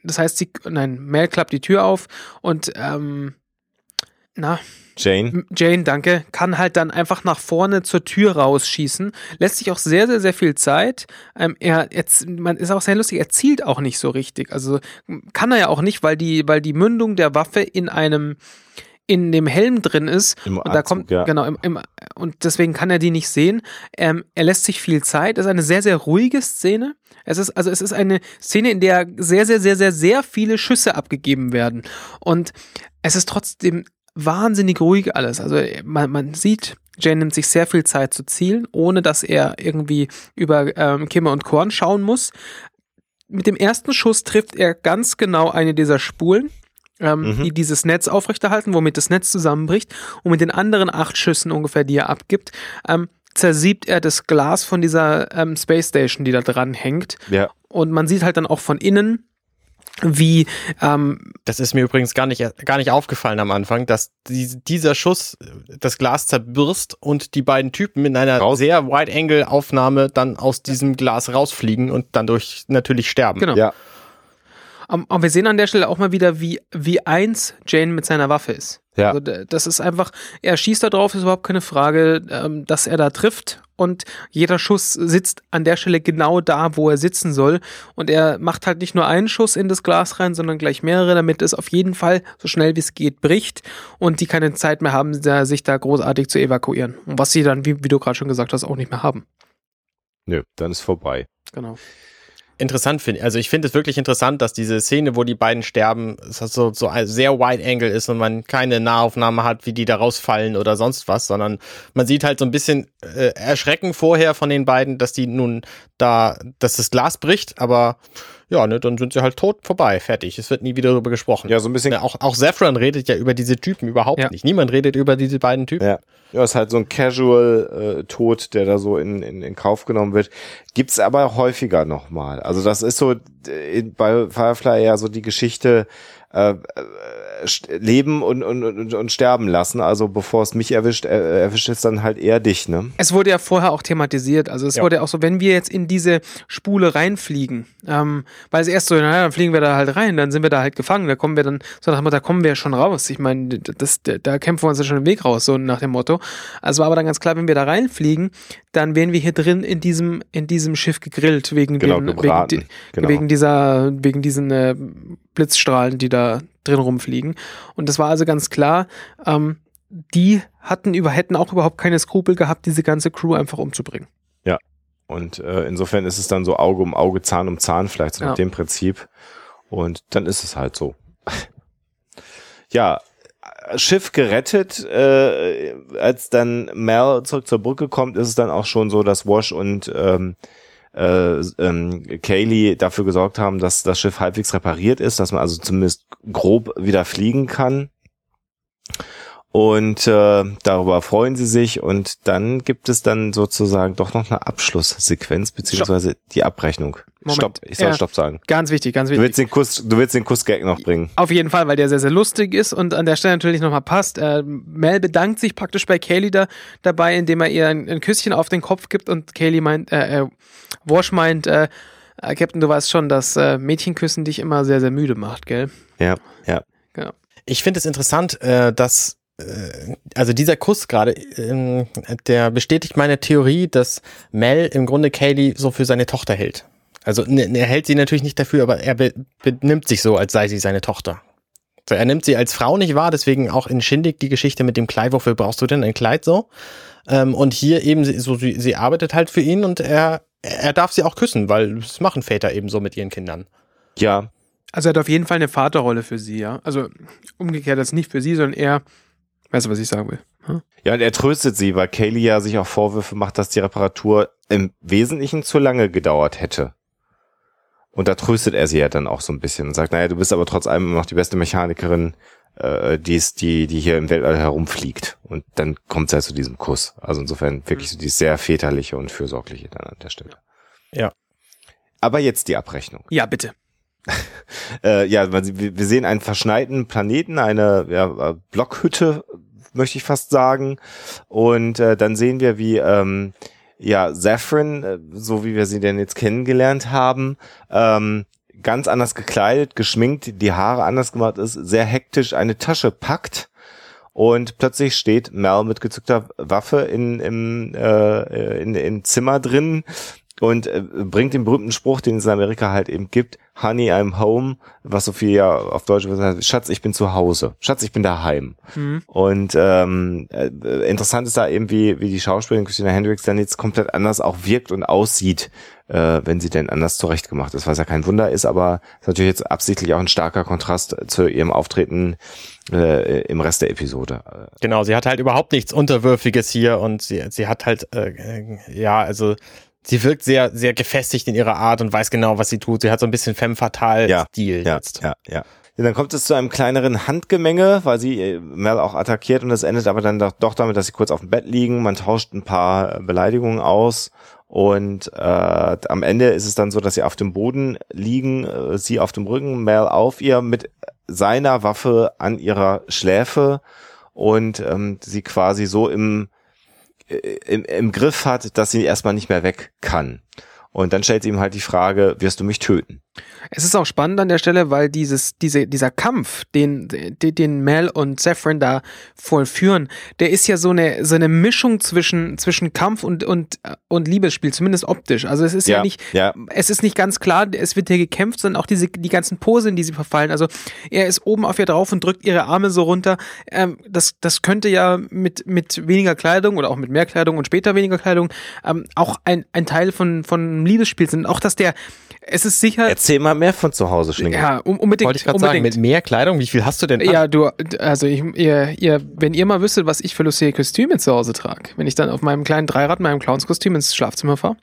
das heißt, sie, nein, Mel klappt die Tür auf und ähm, na, Jane, Jane, danke, kann halt dann einfach nach vorne zur Tür rausschießen. Lässt sich auch sehr, sehr, sehr viel Zeit. Ähm, er, er, man ist auch sehr lustig, er zielt auch nicht so richtig. Also kann er ja auch nicht, weil die, weil die Mündung der Waffe in einem, in dem Helm drin ist. Im und da kommt, ja. genau, im, im, und deswegen kann er die nicht sehen. Ähm, er lässt sich viel Zeit. Es ist eine sehr, sehr ruhige Szene. Es ist, also es ist eine Szene, in der sehr, sehr, sehr, sehr, sehr viele Schüsse abgegeben werden. Und es ist trotzdem wahnsinnig ruhig alles. Also man, man sieht, Jane nimmt sich sehr viel Zeit zu zielen, ohne dass er irgendwie über ähm, Kimmer und Korn schauen muss. Mit dem ersten Schuss trifft er ganz genau eine dieser Spulen, ähm, Mhm. die dieses Netz aufrechterhalten, womit das Netz zusammenbricht. Und mit den anderen acht Schüssen ungefähr, die er abgibt, ähm, zersiebt er das Glas von dieser ähm, Space Station, die da dran hängt. ja, Und man sieht halt dann auch von innen, wie ähm, Das ist mir übrigens gar nicht, gar nicht aufgefallen am Anfang, dass die, dieser Schuss das Glas zerbirst und die beiden Typen in einer Raus. sehr Wide-Angle-Aufnahme dann aus diesem Glas rausfliegen und dann durch natürlich sterben. Genau. ja, Um, und wir sehen an der Stelle auch mal wieder, wie, wie eins Jane mit seiner Waffe ist. Ja. Also das ist einfach, er schießt da drauf, ist überhaupt keine Frage, ähm, dass er da trifft. Und jeder Schuss sitzt an der Stelle genau da, wo er sitzen soll. Und er macht halt nicht nur einen Schuss in das Glas rein, sondern gleich mehrere, damit es auf jeden Fall so schnell wie es geht bricht und die keine Zeit mehr haben, sich da großartig zu evakuieren. Und was sie dann, wie, wie du gerade schon gesagt hast, auch nicht mehr haben. nö, dann ist vorbei. Genau. Interessant finde. Also ich finde es wirklich interessant, dass diese Szene, wo die beiden sterben, so, so sehr wide angle ist und man keine Nahaufnahme hat, wie die da rausfallen oder sonst was, sondern man sieht halt so ein bisschen äh, Erschrecken vorher von den beiden, dass die nun da, dass das Glas bricht, aber ja, ne, dann sind sie halt tot, vorbei, fertig. Es wird nie wieder darüber gesprochen. Ja, so ein bisschen. Ja, auch, auch Saffron redet ja über diese Typen überhaupt Ja. nicht. Niemand redet über diese beiden Typen. Ja. Ja, ist halt so ein Casual-Tod, der da so in, in, in Kauf genommen wird. Gibt's aber häufiger nochmal. Also das ist so äh, in, bei Firefly ja so die Geschichte äh, äh, leben und, und, und, und sterben lassen. Also bevor es mich erwischt, äh, erwischt es dann halt eher dich, ne? Es wurde ja vorher auch thematisiert. Also es Ja. wurde ja auch so, wenn wir jetzt in diese Spule reinfliegen, ähm, weil es erst so, naja, dann fliegen wir da halt rein, dann sind wir da halt gefangen, da kommen wir dann, so nach dem Motto, da kommen wir schon raus. Ich meine, das, da kämpfen wir uns ja schon den Weg raus, so nach dem Motto. Also war aber dann ganz klar, wenn wir da reinfliegen, dann werden wir hier drin in diesem, in diesem Schiff gegrillt, wegen, Genau, den, wegen, Genau. wegen dieser, wegen diesen äh, Blitzstrahlen, die da drin rumfliegen. Und das war also ganz klar, ähm, die hatten über, hätten auch überhaupt keine Skrupel gehabt, diese ganze Crew einfach umzubringen. Und äh, insofern ist es dann so Auge um Auge, Zahn um Zahn, vielleicht so Ja. mit dem Prinzip. Und dann ist es halt so. ja, Schiff gerettet, äh, als dann Mel zurück zur Brücke kommt, ist es dann auch schon so, dass Wash und ähm, äh, ähm, Kaylee dafür gesorgt haben, dass das Schiff halbwegs repariert ist, dass man also zumindest grob wieder fliegen kann. Und äh, darüber freuen sie sich und dann gibt es dann sozusagen doch noch eine Abschlusssequenz beziehungsweise die Abrechnung. Moment. Stopp, ich soll Ja. Stopp sagen. Ganz wichtig, ganz Du wichtig. willst den Kuss, du willst den Kussgag noch bringen. Auf jeden Fall, weil der sehr, sehr lustig ist und an der Stelle natürlich nochmal passt. Äh, Mel bedankt sich praktisch bei Kaylee da, dabei, indem er ihr ein, ein Küsschen auf den Kopf gibt und Kaylee meint, äh, äh, Wash meint, äh, äh, Captain, du weißt schon, dass äh, Mädchenküssen dich immer sehr, sehr müde macht, gell? Ja, ja. Genau. Ich finde es interessant, äh, dass äh, also dieser Kuss gerade, ähm, der bestätigt meine Theorie, dass Mel im Grunde Kaylee so für seine Tochter hält. Also ne, er hält sie natürlich nicht dafür, aber er be benimmt sich so, als sei sie seine Tochter. So, er nimmt sie als Frau nicht wahr, deswegen auch in Shindig die Geschichte mit dem Kleid, wofür brauchst du denn ein Kleid so? Ähm, und hier eben, so, sie arbeitet halt für ihn und er, er darf sie auch küssen, weil das machen Väter eben so mit ihren Kindern. Ja, Also er hat auf jeden Fall eine Vaterrolle für sie, ja. Also umgekehrt, das nicht für sie, sondern eher, weißt du, was ich sagen will? Hm? Ja, und er tröstet sie, weil Kaylee ja sich auch Vorwürfe macht, dass die Reparatur im Wesentlichen zu lange gedauert hätte. Und da tröstet er sie ja dann auch so ein bisschen und sagt, naja, du bist aber trotz allem immer noch die beste Mechanikerin, äh, die ist, die, die hier im Weltall herumfliegt. Und dann kommt es halt zu diesem Kuss. Also insofern wirklich so die sehr väterliche und fürsorgliche dann an der Stelle. Ja. Aber jetzt die Abrechnung. Ja, bitte. Äh, ja, wir sehen einen verschneiten Planeten, eine ja, Blockhütte, möchte ich fast sagen. Und äh, dann sehen wir, wie ähm, ja Saffron, äh, so wie wir sie denn jetzt kennengelernt haben, ähm, ganz anders gekleidet, geschminkt, die Haare anders gemacht ist, sehr hektisch eine Tasche packt. Und plötzlich steht Mel mit gezückter Waffe in, im, äh, in, im Zimmer drin und äh, bringt den berühmten Spruch, den es in Amerika halt eben gibt, Honey, I'm home, was so viel ja auf Deutsch heißt, Schatz, ich bin zu Hause. Schatz, ich bin daheim. Mhm. Und ähm, äh, interessant ist da eben, wie, wie die Schauspielerin Christina Hendricks dann jetzt komplett anders auch wirkt und aussieht, äh, wenn sie denn anders zurechtgemacht ist, was ja kein Wunder ist, aber ist natürlich jetzt absichtlich auch ein starker Kontrast zu ihrem Auftreten äh, im Rest der Episode. Genau, sie hat halt überhaupt nichts Unterwürfiges hier und sie, sie hat halt, äh, äh, ja, also sie wirkt sehr, sehr gefestigt in ihrer Art und weiß genau, was sie tut. Sie hat so ein bisschen femme fatale Ja, Stil Ja, jetzt. ja, ja. Ja, Dann kommt es zu einem kleineren Handgemenge, weil sie äh, Mel auch attackiert und es endet aber dann doch, doch damit, dass sie kurz auf dem Bett liegen. Man tauscht ein paar Beleidigungen aus und äh, am Ende ist es dann so, dass sie auf dem Boden liegen, äh, sie auf dem Rücken, Mel auf ihr mit seiner Waffe an ihrer Schläfe und ähm, sie quasi so im, äh, im, im Griff hat, dass sie erstmal nicht mehr weg kann. Und dann stellt sie ihm halt die Frage, wirst du mich töten? Es ist auch spannend an der Stelle, weil dieses, diese, dieser Kampf, den, den, Mel und Saffron da vollführen, der ist ja so eine, so eine Mischung zwischen, zwischen Kampf und, und, und Liebesspiel, zumindest optisch. Also es ist ja, Ja, nicht, ja. es ist nicht ganz klar, es wird hier gekämpft, sondern auch diese, die ganzen Posen, die sie verfallen. Also er ist oben auf ihr drauf und drückt ihre Arme so runter. Ähm, das, das könnte ja mit, mit weniger Kleidung oder auch mit mehr Kleidung und später weniger Kleidung ähm, auch ein, ein Teil von, von Liebesspiel sind. Auch, dass der, es ist sicher, Erzähl mal mehr von zu Hause, Schlingel. ja, um, unbedingt. Wollte ich gerade sagen, mit mehr Kleidung, wie viel hast du denn? an? Ja, du, also ich, ihr, ihr, wenn ihr mal wüsstet, was ich für lustige Kostüme zu Hause trage, wenn ich dann auf meinem kleinen Dreirad, meinem Clownskostüm ins Schlafzimmer fahre,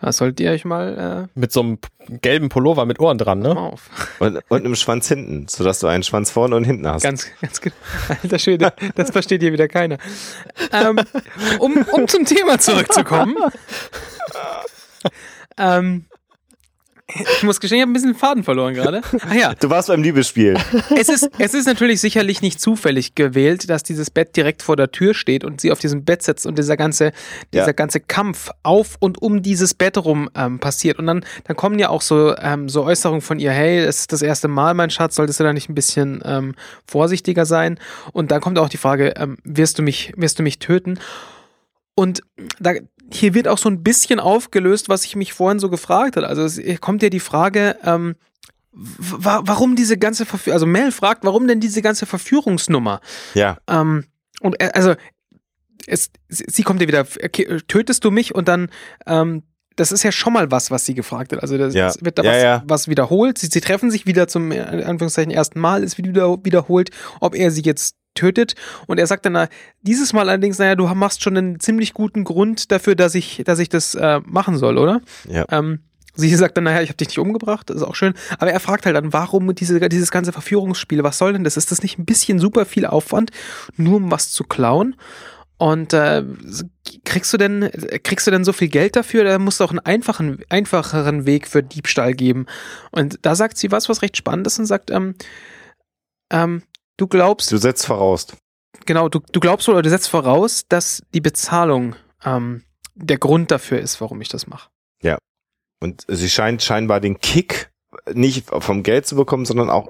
Da solltet ihr euch mal Mit so einem gelben Pullover mit Ohren dran, äh, ne? auf. Und, und einem Schwanz hinten, sodass du einen Schwanz vorne und hinten hast. Ganz, ganz genau. Alter Schwede, das versteht hier wieder keiner. Ähm, um, um zum Thema zurückzukommen. ähm, ich muss gestehen, ich habe ein bisschen den Faden verloren gerade. Ach ja, Du warst beim Liebesspiel. es ist, es ist natürlich sicherlich nicht zufällig gewählt, dass dieses Bett direkt vor der Tür steht und sie auf diesem Bett sitzt und dieser ganze, dieser Ja. ganze Kampf auf und um dieses Bett rum ähm, passiert. Und dann, dann kommen ja auch so, ähm, so Äußerungen von ihr, hey, es ist das erste Mal, mein Schatz, solltest du da nicht ein bisschen ähm, vorsichtiger sein? Und dann kommt auch die Frage, ähm, wirst du mich, wirst du mich töten? Und da, hier wird auch so ein bisschen aufgelöst, was ich mich vorhin so gefragt habe. Also es kommt ja die Frage, ähm, wa warum diese ganze Verführung, also Mel fragt, warum denn diese ganze Verführungsnummer? Ja. Ähm, und er, also es, sie kommt ja wieder, tötest du mich? Und dann, ähm, das ist ja schon mal was, was sie gefragt hat. Also das, Ja. wird da Ja, was, ja. was wiederholt. Sie, sie treffen sich wieder zum Anführungszeichen ersten Mal, ist wieder wiederholt, ob er sie jetzt tötet. Und er sagt dann, na, dieses Mal allerdings, naja, du machst schon einen ziemlich guten Grund dafür, dass ich, dass ich das äh, machen soll, oder? Ja. Ähm, sie sagt dann, naja, ich habe dich nicht umgebracht, das ist auch schön. Aber er fragt halt dann, warum diese, dieses ganze Verführungsspiel, was soll denn das? Ist das nicht ein bisschen super viel Aufwand, nur um was zu klauen? Und äh, kriegst du denn kriegst du denn so viel Geld dafür? Da musst du auch einen einfachen einfacheren Weg für Diebstahl geben. Und da sagt sie was, was recht spannend ist und sagt, ähm, ähm, du glaubst, Du setzt voraus. genau, du, du glaubst wohl oder du setzt voraus, dass die Bezahlung ähm, der Grund dafür ist, warum ich das mache. Und sie scheint scheinbar den Kick nicht vom Geld zu bekommen, sondern auch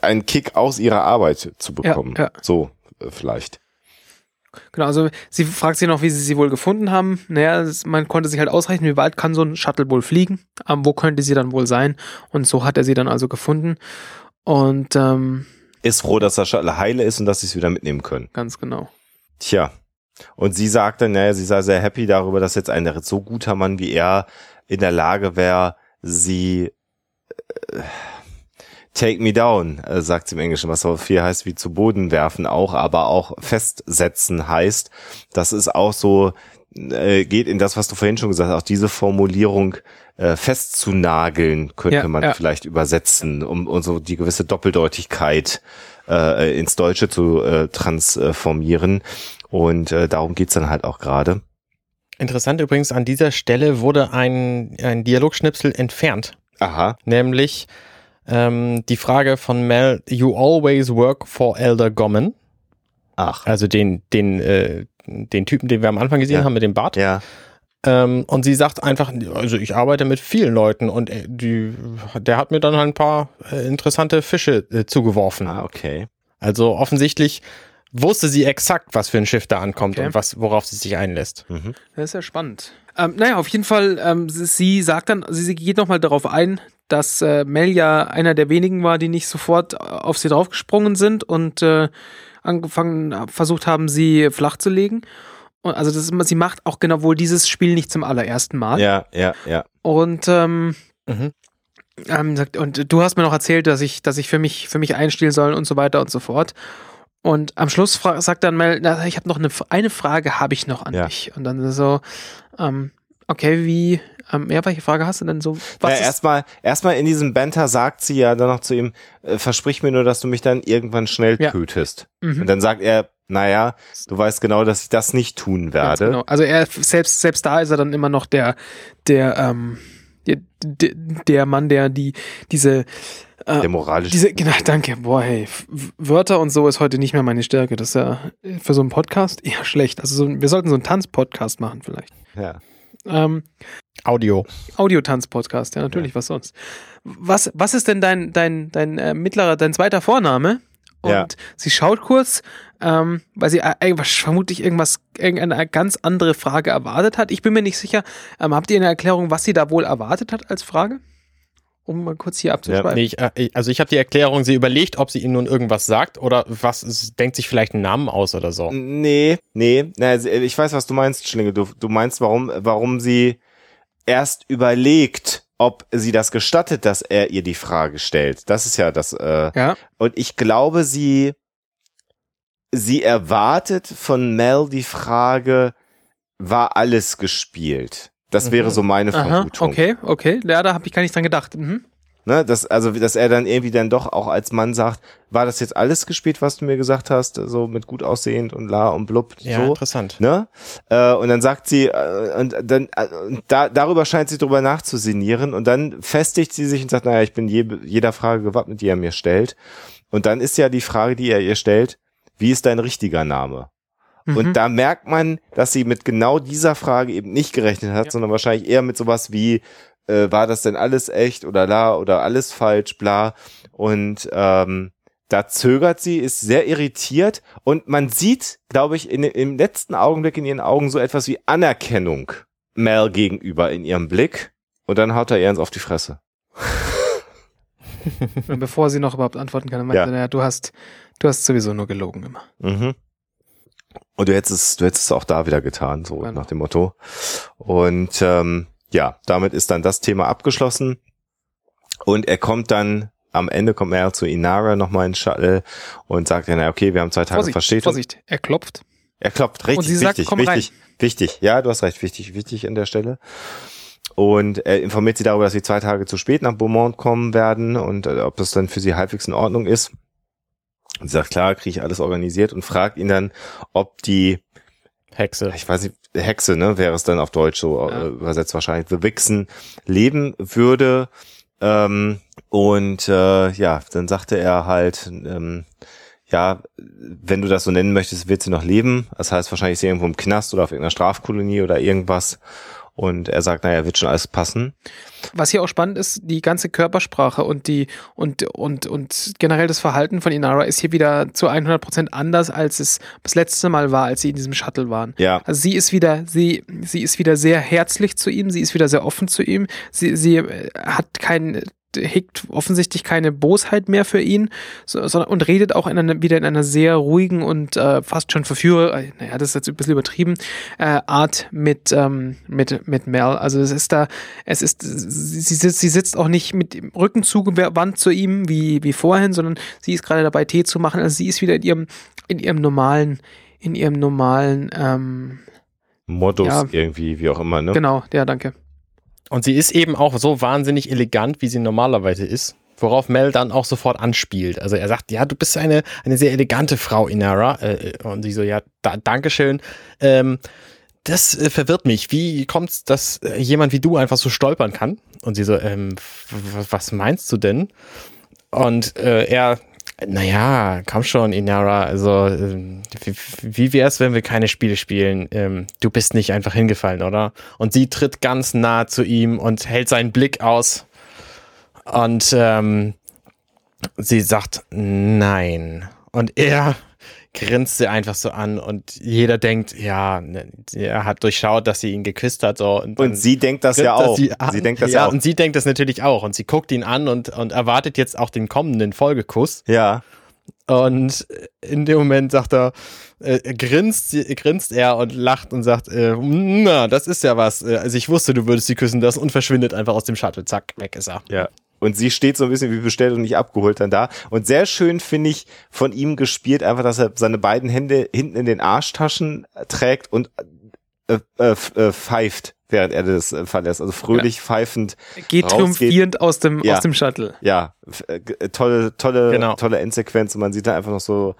einen Kick aus ihrer Arbeit zu bekommen. ja. So äh, vielleicht. Genau, also sie fragt sich noch, wie sie sie wohl gefunden haben. Naja, man konnte sich halt ausrechnen, wie weit kann so ein Shuttle wohl fliegen, ähm, wo könnte sie dann wohl sein. Und so hat er sie dann also gefunden. Und ähm, Ist froh, dass der Shuttle heile ist und dass sie es wieder mitnehmen können. ganz genau. Tja. Und sie sagt dann, naja, sie sei sehr happy darüber, dass jetzt ein so guter Mann wie er in der Lage wäre, sie äh, take me down, äh, sagt sie im Englischen, was so viel heißt wie zu Boden werfen auch, aber auch festsetzen heißt. Das ist auch so, äh, geht in das, was du vorhin schon gesagt hast, auch diese Formulierung äh, festzunageln, könnte Ja, man ja. vielleicht übersetzen, um, um so die gewisse Doppeldeutigkeit äh, ins Deutsche zu äh, transformieren. Und äh, darum geht's dann halt auch gerade. Interessant übrigens, an dieser Stelle wurde ein, ein Dialogschnipsel entfernt. Aha. Nämlich ähm, die Frage von Mel, you always work for Elder Gommen. Ach. Also den, den, äh, den Typen, den wir am Anfang gesehen Ja. haben mit dem Bart. Ja. Ähm, und sie sagt einfach, also ich arbeite mit vielen Leuten und äh, die, der hat mir dann halt ein paar äh, interessante Fische äh, zugeworfen. Ah, okay. Also offensichtlich wusste sie exakt, was für ein Schiff da ankommt Okay. und was, worauf sie sich einlässt. Mhm. Das ist ja spannend. Ähm, naja, auf jeden Fall, ähm, sie- sagt dann, sie, sie geht nochmal darauf ein, dass äh, Mel ja einer der wenigen war, die nicht sofort auf sie draufgesprungen sind und äh, angefangen, versucht haben, sie flach zu legen. Und also das ist, sie macht auch genau wohl dieses Spiel nicht zum allerersten Mal. Ja, ja, ja. Und ähm, Mhm. ähm, sagt, und du hast mir noch erzählt, dass ich, dass ich für mich, für mich einstehen soll und so weiter und so fort. Und am Schluss sagt dann Mel, na, ich habe noch eine, eine Frage habe ich noch an Ja. dich. Und dann so, ähm, okay, wie, ähm, ja, welche Frage hast du denn so? Was ja, erstmal, erstmal in diesem Banter sagt sie ja dann noch zu ihm, äh, versprich mir nur, dass du mich dann irgendwann schnell Ja. tötest. Mhm. Und dann sagt er, naja, du weißt genau, dass ich das nicht tun werde. genau. Also er selbst selbst da ist er dann immer noch der der ähm, der, der, Mann, der die diese äh, Der moralische. diese genau danke boah hey Wörter und so ist heute nicht mehr meine Stärke. Das ist ja für so einen Podcast eher schlecht. Also so, wir sollten so einen Tanzpodcast machen vielleicht. ja. Ähm, Audio. Audiotanz-Podcast, ja natürlich, was sonst. Was, was ist denn dein, dein, dein äh, mittlerer, dein zweiter Vorname? Und Ja. sie schaut kurz, ähm, weil sie äh, vermutlich irgendwas, irgendeine ganz andere Frage erwartet hat. Ich bin mir nicht sicher. Ähm, habt ihr eine Erklärung, was sie da wohl erwartet hat als Frage? Um mal kurz hier abzuschreiben. Nee, ich, äh, ich- also ich habe die Erklärung, sie überlegt, ob sie ihm nun irgendwas sagt oder was, denkt sich vielleicht einen Namen aus oder so. Nee, nee, na, sie- ich weiß, was du meinst, Schlingel. Du, du meinst, warum, warum sie erst überlegt, ob sie das gestattet, dass er ihr die Frage stellt. Das ist ja das, äh, Ja, Und ich glaube, sie, sie erwartet von Mel die Frage, war alles gespielt? Das wäre so meine Aha, Vermutung. okay, okay. Ja, da habe ich gar nicht dran gedacht. Mhm. Ne, dass, also, dass er dann irgendwie dann doch auch als Mann sagt, war das jetzt alles gespielt, was du mir gesagt hast, so mit gut aussehend und la und blub, Ja, so. interessant. Ne? Äh, und dann sagt sie, äh, und dann, äh, und da, darüber scheint sie drüber nachzusinieren und dann festigt sie sich und sagt, naja, ich bin je, jeder Frage gewappnet, die er mir stellt. Und dann ist ja die Frage, die er ihr stellt, wie ist dein richtiger Name? Mhm. Und da merkt man, dass sie mit genau dieser Frage eben nicht gerechnet hat, Ja. sondern wahrscheinlich eher mit sowas wie, äh, war das denn alles echt oder la oder alles falsch, bla. Und ähm, da zögert sie, ist sehr irritiert und man sieht, glaube ich, in, im letzten Augenblick in ihren Augen so etwas wie Anerkennung Mel gegenüber in ihrem Blick. Und dann haut er ihr ins auf die Fresse. Und bevor sie noch überhaupt antworten kann, meinte Ja. er, naja, du hast, du hast sowieso nur gelogen immer. Mhm. Und du hättest es, du hättest es auch da wieder getan, so Genau. nach dem Motto. Und ähm, ja, damit ist dann das Thema abgeschlossen. Und er kommt dann, am Ende kommt er zu Inara nochmal in Shuttle und sagt ja, okay, wir haben zwei Tage Vorsicht, Verspätung. Vorsicht, er klopft. Er klopft, richtig, Und sie sagt, wichtig, komm rein. wichtig, wichtig. Ja, du hast recht, wichtig, wichtig an der Stelle. Und er informiert sie darüber, dass sie zwei Tage zu spät nach Beaumont kommen werden und äh, ob das dann für sie halbwegs in Ordnung ist. Und sie sagt, klar, kriege ich alles organisiert und fragt ihn dann, ob die, Hexe. ich weiß nicht, Hexe, ne, wäre es dann auf Deutsch so Ja. äh, übersetzt wahrscheinlich, The Vixen, leben würde. Ähm, und äh, ja, dann sagte er halt, ähm, ja, wenn du das so nennen möchtest, wird sie noch leben. Das heißt, wahrscheinlich ist sie irgendwo im Knast oder auf irgendeiner Strafkolonie oder irgendwas. Und er sagt, naja, wird schon alles passen. Was hier auch spannend ist, die ganze Körpersprache und die und und und generell das Verhalten von Inara ist hier wieder zu 100 Prozent anders, als es das letzte Mal war, als sie in diesem Shuttle waren. Ja, Also sie ist wieder, sie, sie ist wieder sehr herzlich zu ihm, sie ist wieder sehr offen zu ihm, sie, sie äh, hat kein, hegt offensichtlich keine Bosheit mehr für ihn, so, sondern und redet auch in einer, wieder in einer sehr ruhigen und äh, fast schon verführer, äh, naja, das ist jetzt ein bisschen übertrieben, äh, Art mit, ähm, mit, mit Mel. Also es ist da, es ist, sie, sie sitzt, sie sitzt auch nicht mit dem Rücken zugewandt zu ihm wie, wie vorhin, sondern sie ist gerade dabei, Tee zu machen. Also sie ist wieder in ihrem, in ihrem normalen, in ihrem normalen, ähm, Modus Ja. irgendwie, wie auch immer, ne? Genau, ja, danke. Und sie ist eben auch so wahnsinnig elegant, wie sie normalerweise ist. Worauf Mel dann auch sofort anspielt. Also er sagt, ja, du bist eine, eine sehr elegante Frau, Inara. Äh, und sie so, ja, da, Dankeschön. Ähm, das äh, verwirrt mich. Wie kommt's, dass äh, jemand wie du einfach so stolpern kann? Und sie so, ähm, was meinst du denn? Und äh, er, naja, komm schon, Inara. Also, ähm, wie, wie wär's, wenn wir keine Spiele spielen? Ähm, du bist nicht einfach hingefallen, oder? Und sie tritt ganz nah zu ihm und hält seinen Blick aus. Und ähm, sie sagt nein. Und er grinst sie einfach so an und jeder denkt, ja, ne, er hat durchschaut, dass sie ihn geküsst hat. So, und, Und sie denkt das ja auch. Sie. Sie denkt das ja, ja auch. und sie denkt das natürlich auch. Und sie guckt ihn an und, und erwartet jetzt auch den kommenden Folgekuss. Ja. Und in dem Moment sagt er, äh, grinst, grinst er und lacht und sagt, äh, na, das ist ja was. Äh, Also ich wusste, du würdest sie küssen, das und verschwindet einfach aus dem Shuttle. Zack, weg ist er. Ja. Und sie steht so ein bisschen wie bestellt und nicht abgeholt dann da. Und sehr schön finde ich von ihm gespielt, einfach, dass er seine beiden Hände hinten in den Arschtaschen trägt und äh, äh, äh, pfeift, während er das äh, verlässt. Also fröhlich pfeifend. Geht triumphierend aus dem, Ja. aus dem Shuttle. Ja, äh, tolle, tolle, Genau. tolle Endsequenz. Und man sieht da einfach noch so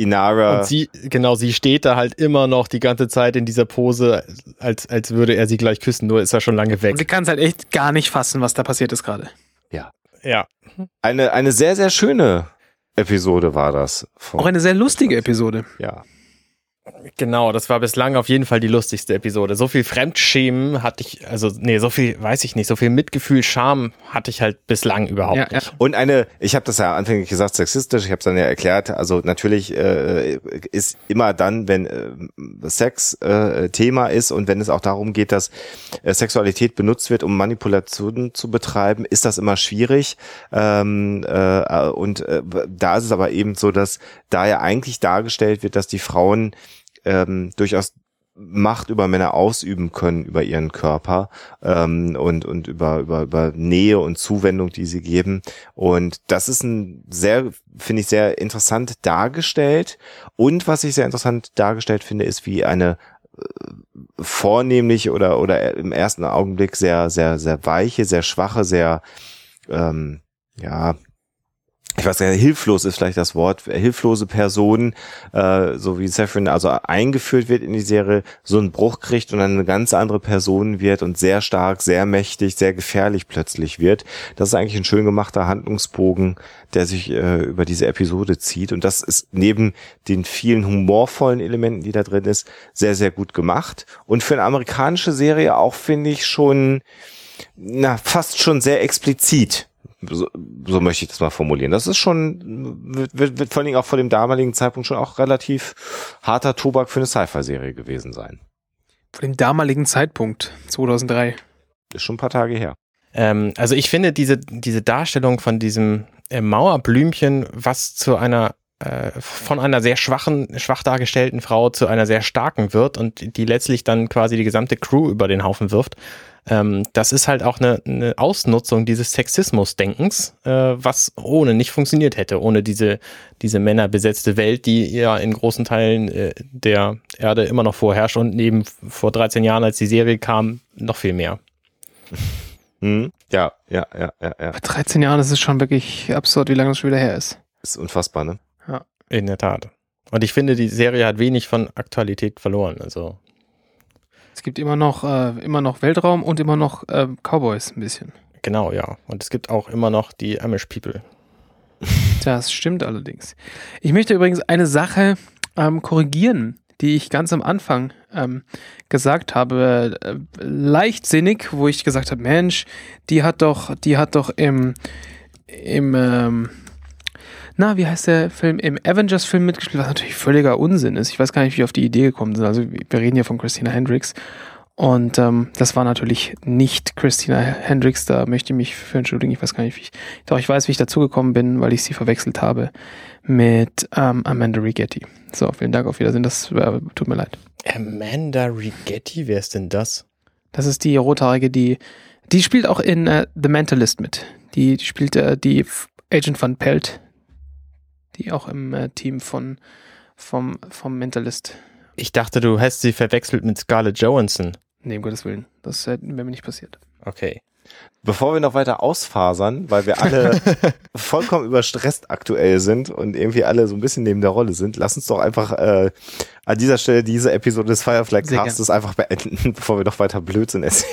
Inara. Und sie, genau, sie steht da halt immer noch die ganze Zeit in dieser Pose, als, als würde er sie gleich küssen, nur ist er schon lange Und sie weg. kann es halt echt gar nicht fassen, was da passiert ist gerade. Ja. Eine, eine sehr, sehr schöne Episode war das. Von, Auch eine sehr lustige Episode. ja. Genau, das war bislang auf jeden Fall die lustigste Episode. So viel Fremdschämen hatte ich, also, nee, so viel, weiß ich nicht, so viel Mitgefühl, Scham hatte ich halt bislang überhaupt Ja, ja. nicht. Und eine, ich habe das ja anfänglich gesagt, sexistisch, ich habe es dann ja erklärt, also natürlich äh, ist immer dann, wenn äh, Sex äh, Thema ist und wenn es auch darum geht, dass äh, Sexualität benutzt wird, um Manipulationen zu betreiben, ist das immer schwierig. Ähm, äh, und äh, da ist es aber eben so, dass da ja eigentlich dargestellt wird, dass die Frauen ähm, durchaus Macht über Männer ausüben können, über ihren Körper ähm, und, und über, über, über Nähe und Zuwendung, die sie geben. Und das ist ein sehr, finde ich, sehr interessant dargestellt. Und was ich sehr interessant dargestellt finde, ist, wie eine äh, vornehmlich oder, oder im ersten Augenblick sehr, sehr, sehr weiche, sehr schwache, sehr, ähm, ja, ich weiß gar nicht, hilflos ist vielleicht das Wort, hilflose Person, äh, so wie Saffron also eingeführt wird in die Serie, so einen Bruch kriegt und dann eine ganz andere Person wird und sehr stark, sehr mächtig, sehr gefährlich plötzlich wird. Das ist eigentlich ein schön gemachter Handlungsbogen, der sich äh, über diese Episode zieht. Und das ist neben den vielen humorvollen Elementen, die da drin ist, sehr, sehr gut gemacht. Und für eine amerikanische Serie auch, finde ich, schon, na, fast schon sehr explizit so, so möchte ich das mal formulieren. Das ist schon, wird, wird vor allen Dingen auch vor dem damaligen Zeitpunkt schon auch relativ harter Tobak für eine Sci-Fi-Serie gewesen sein. Vor dem damaligen Zeitpunkt, 2003. Ist schon ein paar Tage her. Ähm, also ich finde diese, diese Darstellung von diesem äh, Mauerblümchen, was zu einer äh, von einer sehr schwachen, schwach dargestellten Frau zu einer sehr starken wird und die letztlich dann quasi die gesamte Crew über den Haufen wirft, ähm, das ist halt auch eine, eine Ausnutzung dieses Sexismus-Denkens, äh, was ohne nicht funktioniert hätte, ohne diese, diese männerbesetzte Welt, die ja in großen Teilen äh, der Erde immer noch vorherrscht und neben vor 13 Jahren, als die Serie kam, noch viel mehr. Hm, ja, ja, ja, ja, ja. Bei 13 Jahren ist es schon wirklich absurd, wie lange das schon wieder her ist. Ist unfassbar, ne? Ja. In der Tat. Und ich finde, die Serie hat wenig von Aktualität verloren. Also es gibt immer noch, äh, immer noch Weltraum und immer noch äh, Cowboys ein bisschen. Genau, ja. Und es gibt auch immer noch die Amish People. Das stimmt allerdings. Ich möchte übrigens eine Sache ähm, korrigieren, die ich ganz am Anfang ähm, gesagt habe, äh, leichtsinnig, wo ich gesagt habe, Mensch, die hat doch, die hat doch im, im ähm, na, wie heißt der Film, im Avengers-Film mitgespielt, was natürlich völliger Unsinn ist. Ich weiß gar nicht, wie wir auf die Idee gekommen sind. Also wir reden hier von Christina Hendricks. Und ähm, das war natürlich nicht Christina Hendricks, da möchte ich mich für entschuldigen. Ich weiß gar nicht, wie ich. Doch, ich weiß, wie ich dazugekommen bin, weil ich sie verwechselt habe mit ähm, Amanda Rigetti. So, vielen Dank, auf Wiedersehen. Das äh, tut mir leid. Amanda Rigetti, wer ist denn das? Das ist die Rothaarige, die. Die spielt auch in äh, The Mentalist mit. Die, die spielt äh, die Agent von Pelt die auch im äh, Team von vom, vom Mentalist. Ich dachte, du hast sie verwechselt mit Scarlett Johansson. Nee, um Gottes Willen. Das wäre mir nicht passiert. Okay. Bevor wir noch weiter ausfasern, weil wir alle vollkommen überstresst aktuell sind und irgendwie alle so ein bisschen neben der Rolle sind, lass uns doch einfach äh, an dieser Stelle diese Episode des Firefly Castes einfach beenden, bevor wir noch weiter Blödsinn erzählen.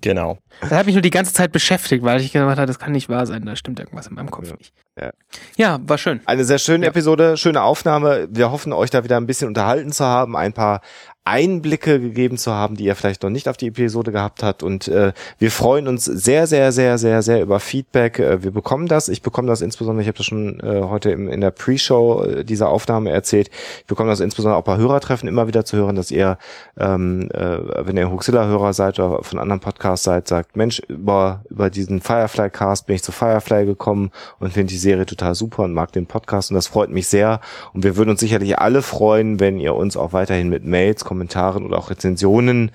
Genau. Das hat mich nur die ganze Zeit beschäftigt, weil ich gedacht habe, das kann nicht wahr sein, da stimmt irgendwas in meinem Kopf ja. nicht. Ja. ja, war schön. Eine sehr schöne Ja. Episode, schöne Aufnahme. Wir hoffen, euch da wieder ein bisschen unterhalten zu haben, ein paar Einblicke gegeben zu haben, die ihr vielleicht noch nicht auf die Episode gehabt habt. Und äh, wir freuen uns sehr, sehr, sehr, sehr, sehr über Feedback. Äh, wir bekommen das. Ich bekomme das insbesondere, ich habe das schon äh, heute im, in der Pre-Show äh, dieser Aufnahme erzählt. Ich bekomme das insbesondere auch bei Hörertreffen immer wieder zu hören, dass ihr, ähm, äh, wenn ihr Huxilla-Hörer seid oder von anderen Podcasts seid, sagt, Mensch, über, über diesen Firefly-Cast bin ich zu Firefly gekommen und finde die Serie total super und mag den Podcast und das freut mich sehr. Und wir würden uns sicherlich alle freuen, wenn ihr uns auch weiterhin mit Mails, Kommentaren oder auch Rezensionen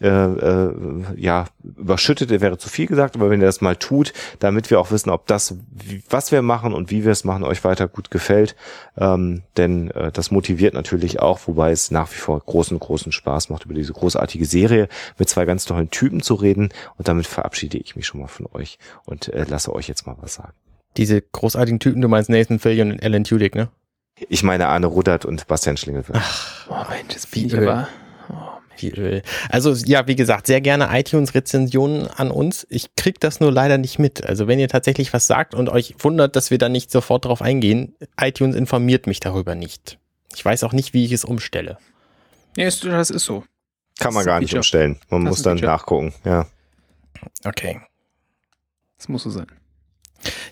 äh, äh, ja, überschüttet wäre zu viel gesagt, aber wenn ihr das mal tut, damit wir auch wissen, ob das, was wir machen und wie wir es machen, euch weiter gut gefällt, ähm, denn äh, das motiviert natürlich auch, wobei es nach wie vor großen, großen Spaß macht, über diese großartige Serie mit zwei ganz tollen Typen zu reden und damit verabschiede ich mich schon mal von euch und äh, lasse euch jetzt mal was sagen. Diese großartigen Typen, du meinst Nathan Fillion und Alan Tudyk, ne? Ich meine Arne Rudert und Bastian Schlingelwirt. Oh Mensch, das Wie Öl. aber. Oh, Wie Öl. Also ja, wie gesagt, sehr gerne iTunes-Rezensionen an uns. Ich krieg das nur leider nicht mit. Also wenn ihr tatsächlich was sagt und euch wundert, dass wir da nicht sofort drauf eingehen, iTunes informiert mich darüber nicht. Ich weiß auch nicht, wie ich es umstelle. ja, ist, das ist so. Kann man gar nicht Feature. umstellen. Man Das muss dann Feature. nachgucken. Ja. Okay. Das muss so sein.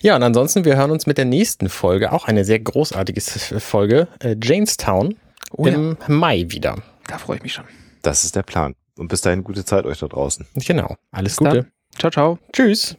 Ja, und ansonsten, wir hören uns mit der nächsten Folge, auch eine sehr großartige Folge, äh, Jamestown, Oh ja, im Mai wieder. da freue ich mich schon. Das ist der Plan. Und bis dahin gute Zeit euch da draußen. Genau. Alles Gute. dann. Ciao, ciao. Tschüss.